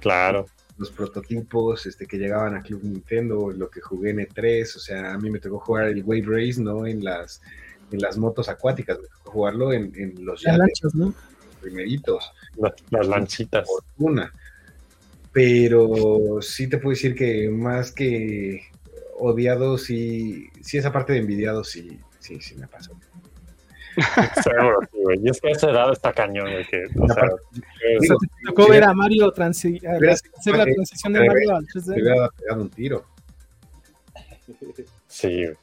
Claro. Los prototipos este, que llegaban a Club Nintendo, lo que jugué en E3, o sea, a mí me tocó jugar el Wave Race, no en las, en las motos acuáticas, me tocó jugarlo en, en los lanchas, ¿no? Primeritos. Las, las lanchitas. Una. Pero sí te puedo decir que más que odiado, sí, sí esa parte de envidiado, sí, sí, sí me pasó. Seguro, sí, güey. Y es que a esa edad está cañón, güey, que, o sea, Te tocó ver a Mario transi- hacer la transición de Mario al 3D. te hubiera pegado un tiro. sí, güey.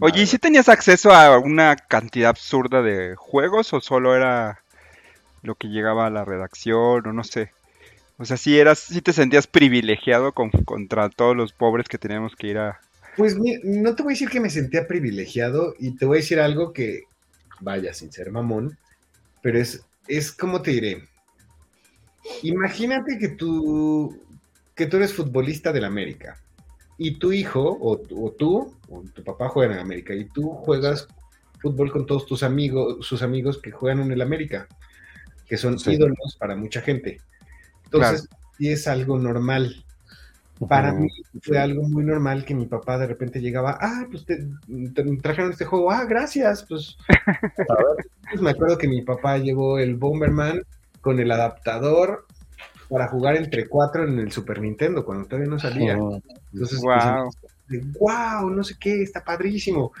Oye, ¿y si tenías acceso a una cantidad absurda de juegos o solo era lo que llegaba a la redacción o no sé? O sea, si eras, si te sentías privilegiado con- contra todos los pobres que teníamos que ir a... Pues no te voy a decir que me sentía privilegiado y te voy a decir algo que, vaya, sin ser mamón, pero es, es como te diré. Imagínate que tú, que tú eres futbolista del América y tu hijo o, o tú o tu papá juegan en América y tú juegas fútbol con todos tus amigos, sus amigos que juegan en el América, que son Sí. ídolos para mucha gente. Entonces, sí es algo normal. Para mí fue algo muy normal que mi papá de repente llegaba, ah, pues te, te trajeron este juego, ah, gracias, pues. Pues me acuerdo que mi papá llevó el Bomberman con el adaptador para jugar entre cuatro en el Super Nintendo cuando todavía no salía. Entonces, Guau. pues, wow, no sé qué, está padrísimo.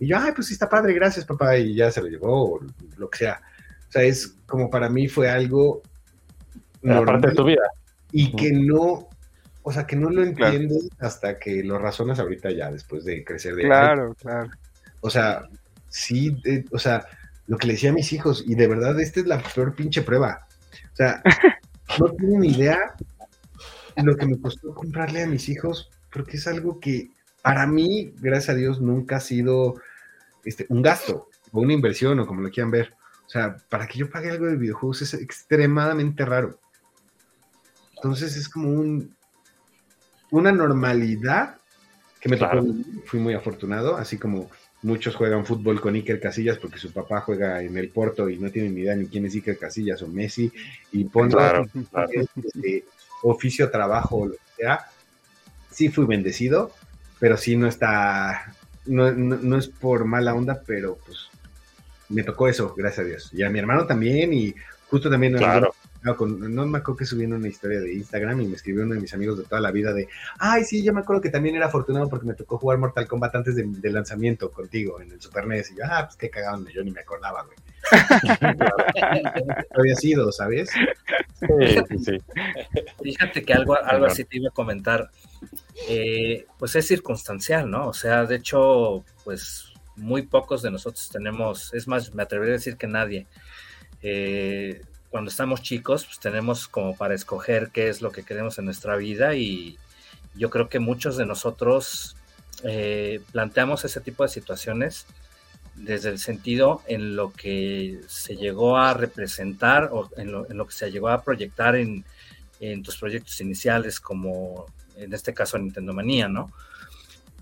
Y yo, ay, pues sí está padre, gracias, papá, y ya se lo llevó, o lo que sea. O sea, es como para mí fue algo Era parte de tu vida. y que no, o sea, que no lo entiendes hasta que lo razonas ahorita ya, después de crecer de Claro, claro. o sea, sí, eh, o sea, lo que le decía a mis hijos, y de verdad, esta es la peor pinche prueba. O sea, no tienen idea lo que me costó comprarle a mis hijos porque es algo que para mí, gracias a Dios, nunca ha sido este, un gasto o una inversión o como lo quieran ver. O sea, para que yo pague algo de videojuegos es extremadamente raro. Entonces es como un, una normalidad que me tocó. Fui muy afortunado, así como muchos juegan fútbol con Iker Casillas porque su papá juega en el Porto y no tiene ni idea ni quién es Iker Casillas o Messi y Claro, claro. este, oficio, trabajo lo que sea. Sí fui bendecido, pero sí no está, no, no- no es por mala onda, pero pues me tocó eso, gracias a Dios. Y a mi hermano también y justo también Claro. No, con- no me acuerdo que subí una historia de Instagram y me escribió uno de mis amigos de toda la vida de, ay, sí, yo me acuerdo que también era afortunado porque me tocó jugar Mortal Kombat antes de- del lanzamiento contigo en el Super NES. Y yo, ah, pues qué cagado, yo ni me acordaba, güey. Había sido, ¿sabes? Fíjate que algo, algo así te iba a comentar. Eh, pues es circunstancial, ¿no? O sea, de hecho, pues muy pocos de nosotros tenemos, es más, me atrevería a decir que nadie. eh, cuando estamos chicos, pues tenemos como para escoger qué es lo que queremos en nuestra vida y yo creo que muchos de nosotros eh, planteamos ese tipo de situaciones desde el sentido en lo que se llegó a representar o en lo, en lo que se llegó a proyectar en, en tus proyectos iniciales, como en este caso Nintendo Manía, ¿no?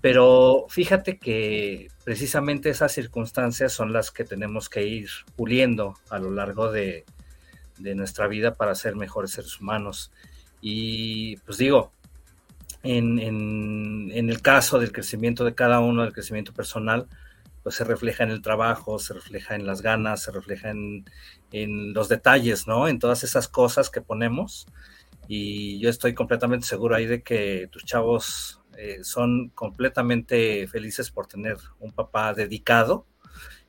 Pero fíjate que precisamente esas circunstancias son las que tenemos que ir puliendo a lo largo de, de nuestra vida para ser mejores seres humanos. Y pues digo, en, en, el caso del crecimiento de cada uno, del crecimiento personal, pues se refleja en el trabajo, se refleja en las ganas, se refleja en, en los detalles, ¿no? En todas esas cosas que ponemos. Y yo estoy completamente seguro ahí de que tus chavos eh, son completamente felices por tener un papá dedicado.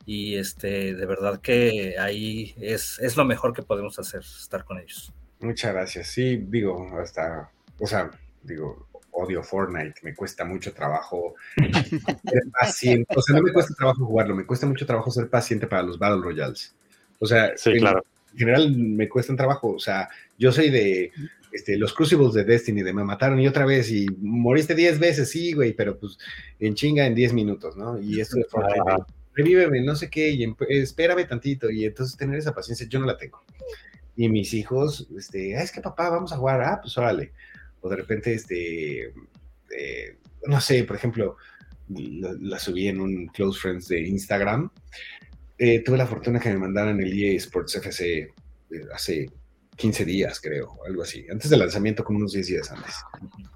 Y este, de verdad que ahí es, es lo mejor que podemos hacer, estar con ellos. Muchas gracias. Sí, digo, hasta, o sea, digo, odio Fortnite, me cuesta mucho trabajo ser paciente. O sea, no me cuesta trabajo jugarlo, me cuesta mucho trabajo ser paciente para los Battle Royales. O sea, Sí, en, claro. general me cuesta un trabajo. O sea, yo soy de este, los Crucibles de Destiny, de me mataron y otra vez y moriste 10 veces, sí, güey, pero pues en chinga en 10 minutos, ¿no? Y esto de Fortnite, Ajá. Revíveme, no sé qué, y espérame tantito. Y entonces tener esa paciencia, yo no la tengo. Y mis hijos, este, "Ah, es que papá, vamos a jugar, ah, pues órale. O de repente, este, eh, no sé, por ejemplo, la, la subí en un Close Friends de Instagram. Eh, tuve la fortuna que me mandaran el EA Sports FC eh, hace 15 días, creo, algo así, antes del lanzamiento, como unos 10 días antes.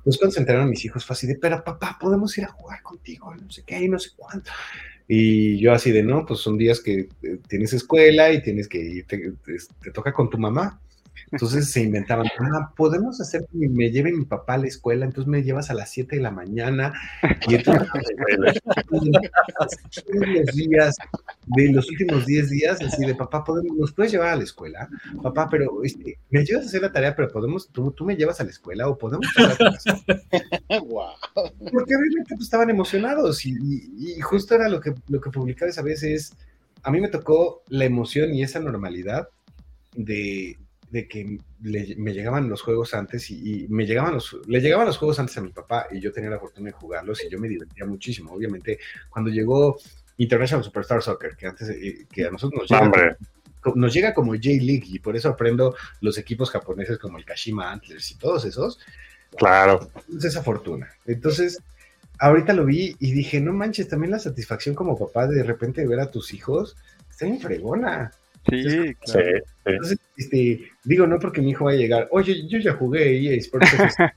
Cuando se enteraron mis hijos, así de, pero papá, podemos ir a jugar contigo, no sé qué, no sé cuánto. Y yo así de, no, pues son días que eh, tienes escuela y tienes que ir, te, te- te toca con tu mamá. Entonces se inventaban, ah, podemos hacer que me lleve mi papá a la escuela, entonces me llevas a las 7 de la mañana y entonces los días, de los últimos 10 días, así de papá, podemos, ¿nos puedes llevar a la escuela? Papá, pero este, me ayudas a hacer la tarea, pero podemos, tú, tú me llevas a la escuela o podemos a casa?" Porque obviamente pues, estaban emocionados y, y- y justo era lo que, lo que publicaba esa vez es, a mí me tocó la emoción y esa normalidad de, de que le- me llegaban los juegos antes y, y me llegaban los, le llegaban los juegos antes a mi papá y yo tenía la fortuna de jugarlos y yo me divertía muchísimo. Obviamente, cuando llegó International Superstar Soccer, que antes, eh, que a nosotros nos llega, Hombre. co- nos llega como J-League y por eso aprendo los equipos japoneses como el Kashima Antlers y todos esos. Claro. Es esa fortuna. Entonces, ahorita lo vi y dije, no manches, también la satisfacción como papá de de repente ver a tus hijos está bien fregona. Sí, Sí, claro. sí. Entonces, este, digo, no porque mi hijo vaya a llegar, oye, yo ya jugué EA Sports FC,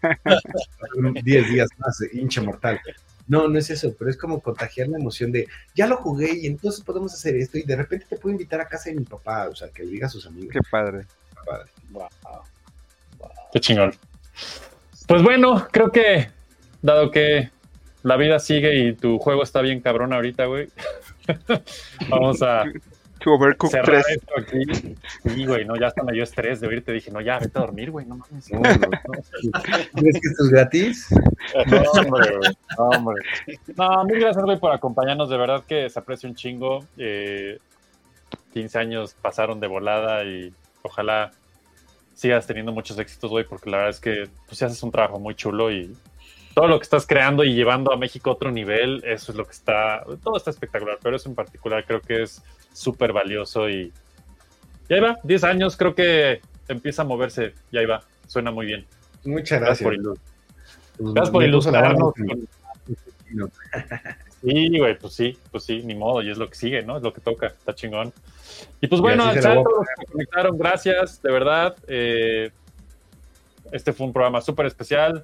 10 días más, hincha mortal. No, no es eso, pero es como contagiar la emoción de, ya lo jugué y entonces podemos hacer esto y de repente te puedo invitar a casa de mi papá, o sea, que le diga a sus amigos. Qué padre. Padre. Qué chingón. Pues bueno, creo que dado que la vida sigue y tu juego está bien cabrón ahorita, güey. Vamos a Tu Overcooked cerrar 3. esto aquí. Sí, güey, no, ya hasta me dio estrés de oírte. Dije, no, ya, vete a dormir, güey, no mames. No, no, ¿Crees que esto es gratis? No, hombre, güey, no, hombre. No, mil gracias, güey, por acompañarnos. De verdad que se aprecia un chingo. Eh, 15 años pasaron de volada y ojalá sigas teniendo muchos éxitos, güey, porque la verdad es que pues, haces un trabajo muy chulo y todo lo que estás creando y llevando a México a otro nivel, eso es lo que está, todo está espectacular, pero eso en particular creo que es súper valioso y, y ahí va, 10 años creo que empieza a moverse y ahí va, suena muy bien. Muchas gracias. Pues, gracias por ilustrarnos. Sí, güey, pues sí, pues sí, ni modo, y es lo que sigue, ¿no? Es lo que toca, está chingón. Y pues bueno, al chat, todos que conectaron, gracias, de verdad. eh, este fue un programa súper especial,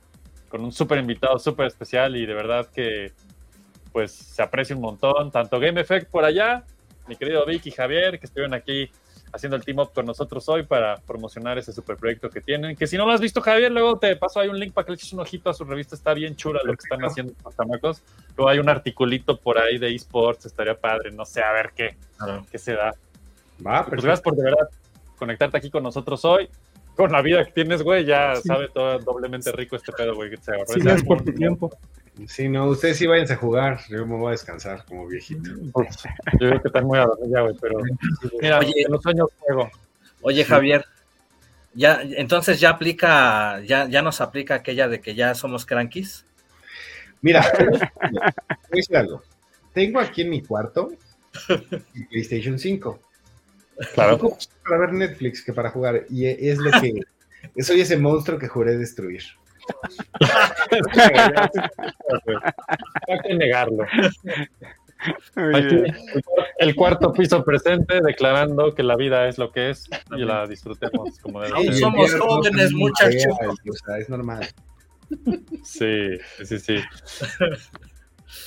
con un súper invitado súper especial, y de verdad que pues se aprecia un montón, tanto Game Effect por allá, mi querido Vicky y Javier, que estuvieron aquí haciendo el team up con nosotros hoy para promocionar ese super proyecto que tienen. Que si no lo has visto, Javier, luego te paso ahí un link para que le eches un ojito a su revista. Está bien chula lo que están haciendo los chamacos. Luego hay un articulito por ahí de esports, estaría padre. No sé, a ver qué, qué se da. Va, Pues gracias por de verdad conectarte aquí con nosotros hoy. Con la vida que tienes, güey, ya Sí. sabe todo doblemente rico este pedo, güey. que Sí, gracias por tu tiempo. Sí, no, ustedes sí váyanse a jugar. Yo me voy a descansar como viejito. Pues, yo creo que están muy ya, güey, pero mira, Oye. en los sueños juego. Oye, Javier, ya, entonces ya aplica, ya, ya nos aplica aquella de que ya somos crankies. Mira, voy a decir algo. Tengo aquí en mi cuarto PlayStation 5. Claro. Para ver Netflix que para jugar. Y es lo que. Soy ese monstruo que juré destruir. Hay que negarlo. Aquí, el cuarto piso presente declarando que la vida es lo que es y la disfrutemos como debe Aún ser. somos jóvenes, muchachos. O sea, es normal. Sí, sí, sí.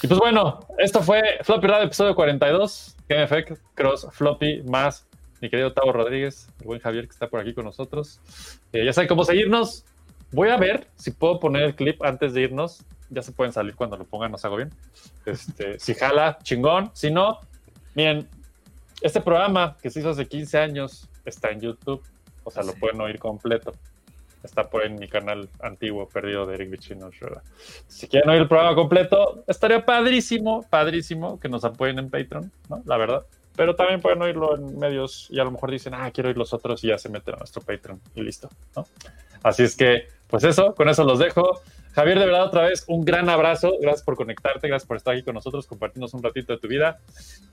Y pues bueno, esto fue Floppy Radio episodio 42, Game Effect, Cross, Floppy, más mi querido Tavo Rodríguez, el buen Javier que está por aquí con nosotros. Eh, ya saben cómo seguirnos. Voy a ver si puedo poner el clip antes de irnos. Ya se pueden salir cuando lo pongan, no hago bien. Este, si jala, chingón. Si no, miren, este programa que se hizo hace 15 años está en YouTube. O sea, lo pueden oír completo. Está por ahí en mi canal antiguo, perdido de Eric Vichino. Si quieren oír el programa completo, estaría padrísimo, padrísimo que nos apoyen en Patreon, ¿no? La verdad. Pero también pueden oírlo en medios y a lo mejor dicen, ah, quiero oír los otros y ya se meten a nuestro Patreon y listo, ¿no? Así es que, pues eso, con eso los dejo. Javier, de verdad, otra vez, un gran abrazo. Gracias por conectarte, gracias por estar aquí con nosotros, compartirnos un ratito de tu vida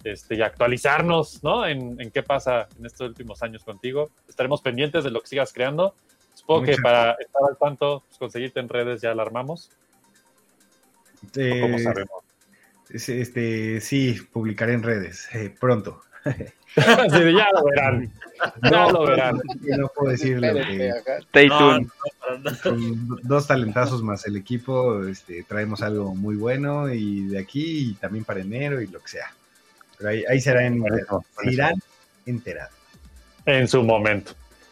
este, y actualizarnos, ¿no? En, en qué pasa en estos últimos años contigo. Estaremos pendientes de lo que sigas creando. Supongo que para estar al tanto, pues, conseguirte en redes ya la armamos. Eh, ¿Cómo sabemos? Es- Este, sí, publicaré en redes eh, pronto. Ya lo verán. Ya lo verán. No puedo decir lo Espérenme, que. acá. Stay No. Con do- dos talentazos más el equipo, este, traemos algo muy bueno y de aquí y también para enero y lo que sea. Pero ahí, ahí serán Por eso, enterados. por Se eso. irán enterados. En su momento.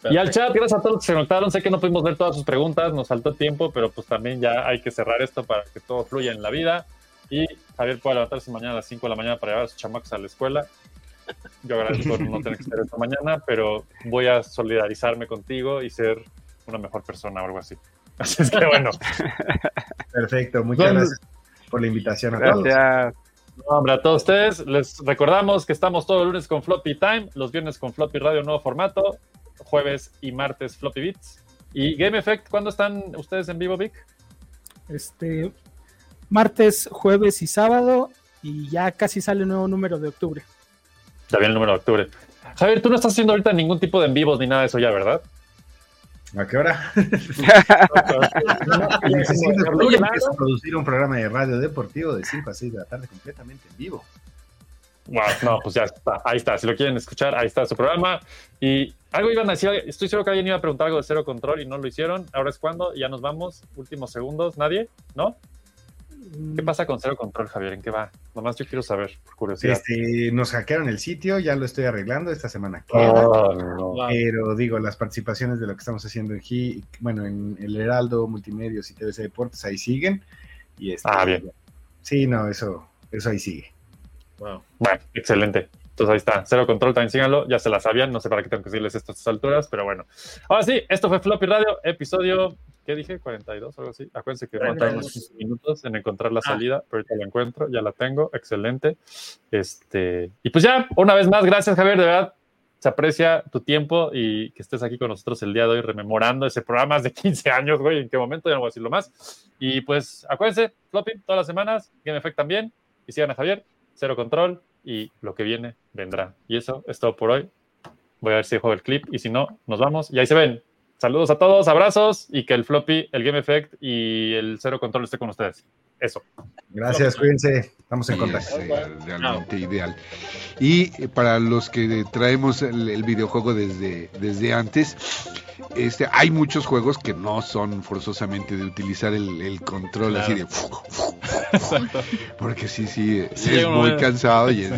Y al chat, gracias a todos los que se conectaron. Sé que no pudimos ver todas sus preguntas, nos faltó tiempo, pero pues también ya hay que cerrar esto para que todo fluya en la vida. Y Javier pueda levantarse mañana a las 5 de la mañana para llevar a sus chamacos a la escuela. Yo agradezco no tener que estar esta mañana, pero voy a solidarizarme contigo y ser una mejor persona o algo así. Así es que bueno. Perfecto, muchas ¿Dónde- gracias por la invitación a todos. Gracias. No, hombre, a todos ustedes les recordamos que estamos todos los lunes con Floppy Time, los viernes con Floppy Radio nuevo formato, jueves y martes Floppy Beats. Y Game Effect, ¿cuándo están ustedes en vivo, Vic? Este, martes, jueves y sábado. Y ya casi sale el nuevo número de octubre. Ya viene el número de octubre. Javier, tú no estás haciendo ahorita ningún tipo de en vivos ni nada de eso ya, ¿verdad? ¿A qué hora? Necesito a producir un programa de radio deportivo de 5 a 6 de la tarde completamente en vivo. Wow, no, pues ya está, ahí está. Si lo quieren escuchar, ahí está su programa. Y algo iban a decir, estoy seguro que alguien iba a preguntar algo de cero control y no lo hicieron. Ahora es cuando, ya nos vamos, últimos segundos, ¿nadie? ¿No? ¿Qué pasa con cero control, Javier? ¿En qué va? Nomás yo quiero saber, por curiosidad. Este, nos hackearon el sitio, ya lo estoy arreglando esta semana. queda. Oh, no. Pero digo, las participaciones de lo que estamos haciendo en G, bueno, en el Heraldo, Multimedios y TVC Deportes ahí siguen. Y este, Ah, bien. Sí, no, eso, eso ahí sigue. Wow. Bueno, excelente. Entonces ahí está, cero control, también síganlo, ya se la sabían, no sé para qué tengo que decirles esto a estas alturas, pero bueno. Ahora sí, esto fue Floppy Radio, episodio, ¿qué dije? 42 o algo así. Acuérdense que me faltan unos 15 minutos en encontrar la salida, pero ahorita la encuentro, ya la tengo, excelente. Este, y pues ya, una vez más, gracias Javier, de verdad, se aprecia tu tiempo y que estés aquí con nosotros el día de hoy rememorando ese programa de 15 años, güey, en qué momento, ya no voy a decirlo más. Y pues acuérdense, Floppy, todas las semanas, Game Effect también, y sigan a Javier, Cero Control, y lo que viene vendrá. Y eso es todo por hoy. Voy a ver si juego el clip, y si no, nos vamos. Y ahí se ven. Saludos a todos, abrazos, y que el Floppy, el Game Effect y el Cero Control esté con ustedes. Eso. Gracias, cuídense. Estamos en Sí, contacto. es, eh, realmente ideal. Y para los que traemos el, el videojuego desde, desde antes, este, hay muchos juegos que no son forzosamente de utilizar el, el control así de... Porque sí, sí, Sí, es muy cansado y es,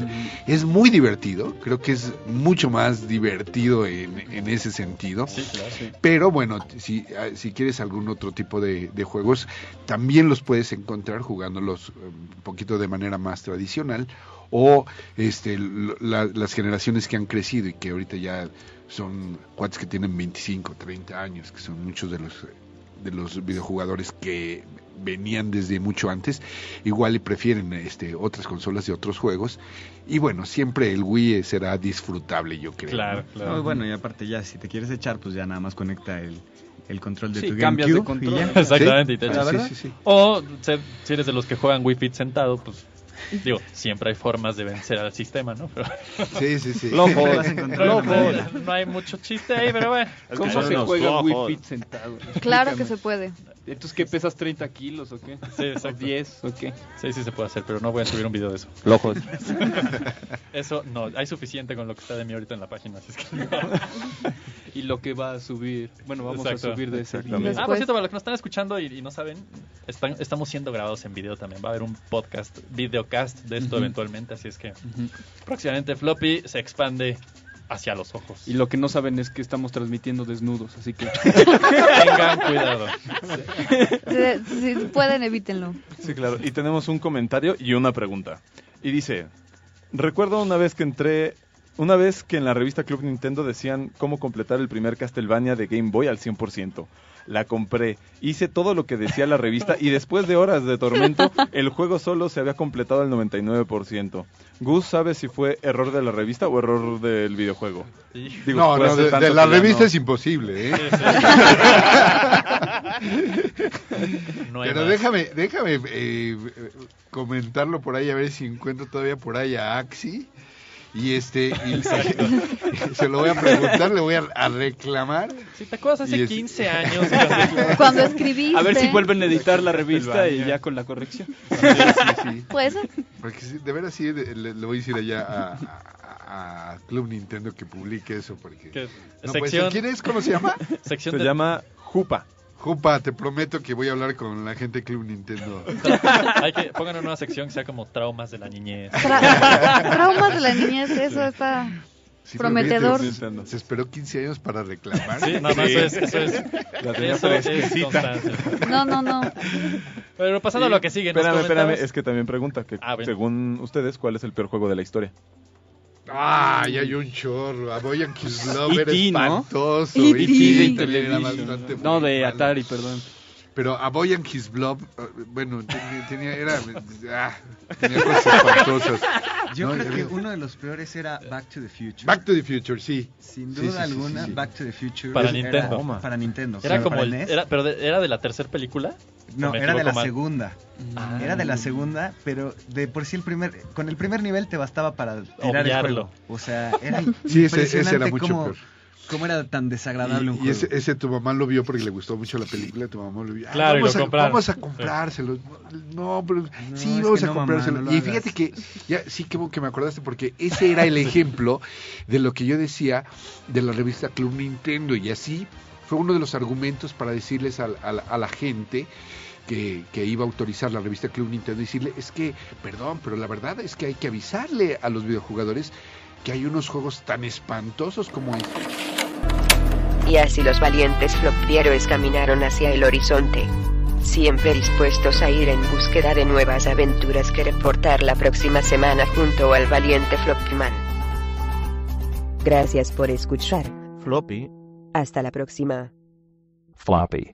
es muy divertido. Creo que es mucho más divertido en, en ese sentido. Pero bueno, si, si quieres algún otro tipo de, de juegos, también los puedes encontrar jugándolos eh, un poquito de manera más tradicional o este, la- las generaciones que han crecido y que ahorita ya son cuates que tienen 25, 30 años, que son muchos de los de los videojugadores que venían desde mucho antes, igual y prefieren este, otras consolas de otros juegos. Y bueno, siempre el Wii será disfrutable, yo creo. Claro, ¿no? No, y bueno, y aparte ya, si te quieres echar, pues ya nada más conecta el, el control de Sí, tu cambias de GameCube y control. ya. Exactamente. y te echas. verdad. O se- si eres de los que juegan Wii Fit sentado, pues digo, siempre hay formas de vencer al sistema, ¿no? Pero... Sí, sí, sí. Loco, Siempre vas a encontrar una manera. No hay mucho chiste ahí, pero bueno. ¿Cómo se juega Wii Fit sentado? Claro que se puede. ¿Entonces qué pesas 30 kilos o qué? Sí, exacto. ¿O 10 o qué? Sí, sí se puede hacer, pero no voy a subir un video de eso. Lojos. Eso no, hay suficiente con lo que está de mí ahorita en la página, así es que no. Y lo que va a subir, bueno, vamos a subir de ese Ah, video. por cierto, para los que nos están escuchando y, y no saben, están, estamos siendo grabados en video también. Va a haber un podcast, videocast de esto eventualmente, así es que próximamente Floppy se expande hacia los ojos. Y lo que no saben es que estamos transmitiendo desnudos, así que Tengan cuidado. Si, si pueden, evítenlo. Sí, claro. Y tenemos un comentario y una pregunta. Y dice, recuerdo una vez que entré, una vez que en la revista Club Nintendo decían cómo completar el primer Castlevania de Game Boy al 100%. La compré, hice todo lo que decía la revista y después de horas de tormento, el juego solo se había completado al 99%. Gus sabe si fue error de la revista o error del videojuego. Digo, no, no, de, la revista no. es imposible, ¿eh? No Pero más. déjame, déjame eh, comentarlo por ahí, a ver si encuentro todavía por ahí a Axi. Y este, y se, se lo voy a preguntar, le voy a, a reclamar. Si te acuerdas hace es- 15 años. Cuando escribiste. A ver si vuelven a editar la revista y ya con la corrección. Sí, sí, sí. Pues. Porque de veras sí, le, le voy a decir allá a, a- a Club Nintendo que publique eso, porque... ¿Qué? No Sección- ser. ¿Quién es? ¿Cómo se llama? Sección Se de- llama Jupa. Jupa, te prometo que voy a hablar con la gente de Club Nintendo. Hay que pongan una sección que sea como traumas de la niñez. Tra- traumas de la niñez, eso está Sí, prometedor. Se esperó 15 años para reclamar. Sí, no, no, eso es, eso es, eso es. No, no, no. Pero pasando a lo que sigue, ¿nos Espérame, espérame, es que también pregunta que Ah, según ustedes, ¿cuál es el peor juego de la historia? Ah, ya hay un chorro. A Boy and His Love era E.T., ¿no? espantoso. Era Intellivision. bastante No, de. Atari, perdón. Pero a Boy and His Blob, eh, bueno, tenía, tenía- era, ah, tenía cosas espantosas. Yo No, creo que uno de los peores era Back to the Future. Back to the Future, sí. Sin duda sí, sí, alguna, sí, sí. Back to the Future. Para era- Nintendo. para Nintendo. Era como para el, NES. era, pero de- era de la tercera película. No, ¿O me era de la mal? segunda. Ah. Era de la segunda, pero de por sí el primer, con el primer nivel te bastaba para tirar el Obviarlo. juego. O sea, era Sí, ese- era mucho cómo, peor. Cómo era tan desagradable un Y, y juego. ese, ese tu mamá lo vio porque le gustó mucho la película, tu mamá lo vio. "Ah, Claro, y vamos, lo a, vamos a comprárselo. No, pero sí, vamos a no, mamá, comprárselo. no y hagas. fíjate que, ya sí que, que me acordaste porque ese era el ejemplo de lo que yo decía de la revista Club Nintendo y así fue uno de los argumentos para decirles al- a, la- a la gente que, que iba a autorizar la revista Club Nintendo y decirle, es que, perdón, pero la verdad es que hay que avisarle a los videojugadores que hay unos juegos tan espantosos como este. Y así los valientes flopieros caminaron hacia el horizonte. Siempre dispuestos a ir en búsqueda de nuevas aventuras que reportar la próxima semana junto al valiente Flopman. Gracias por escuchar. Floppy, Hasta la próxima. floppy.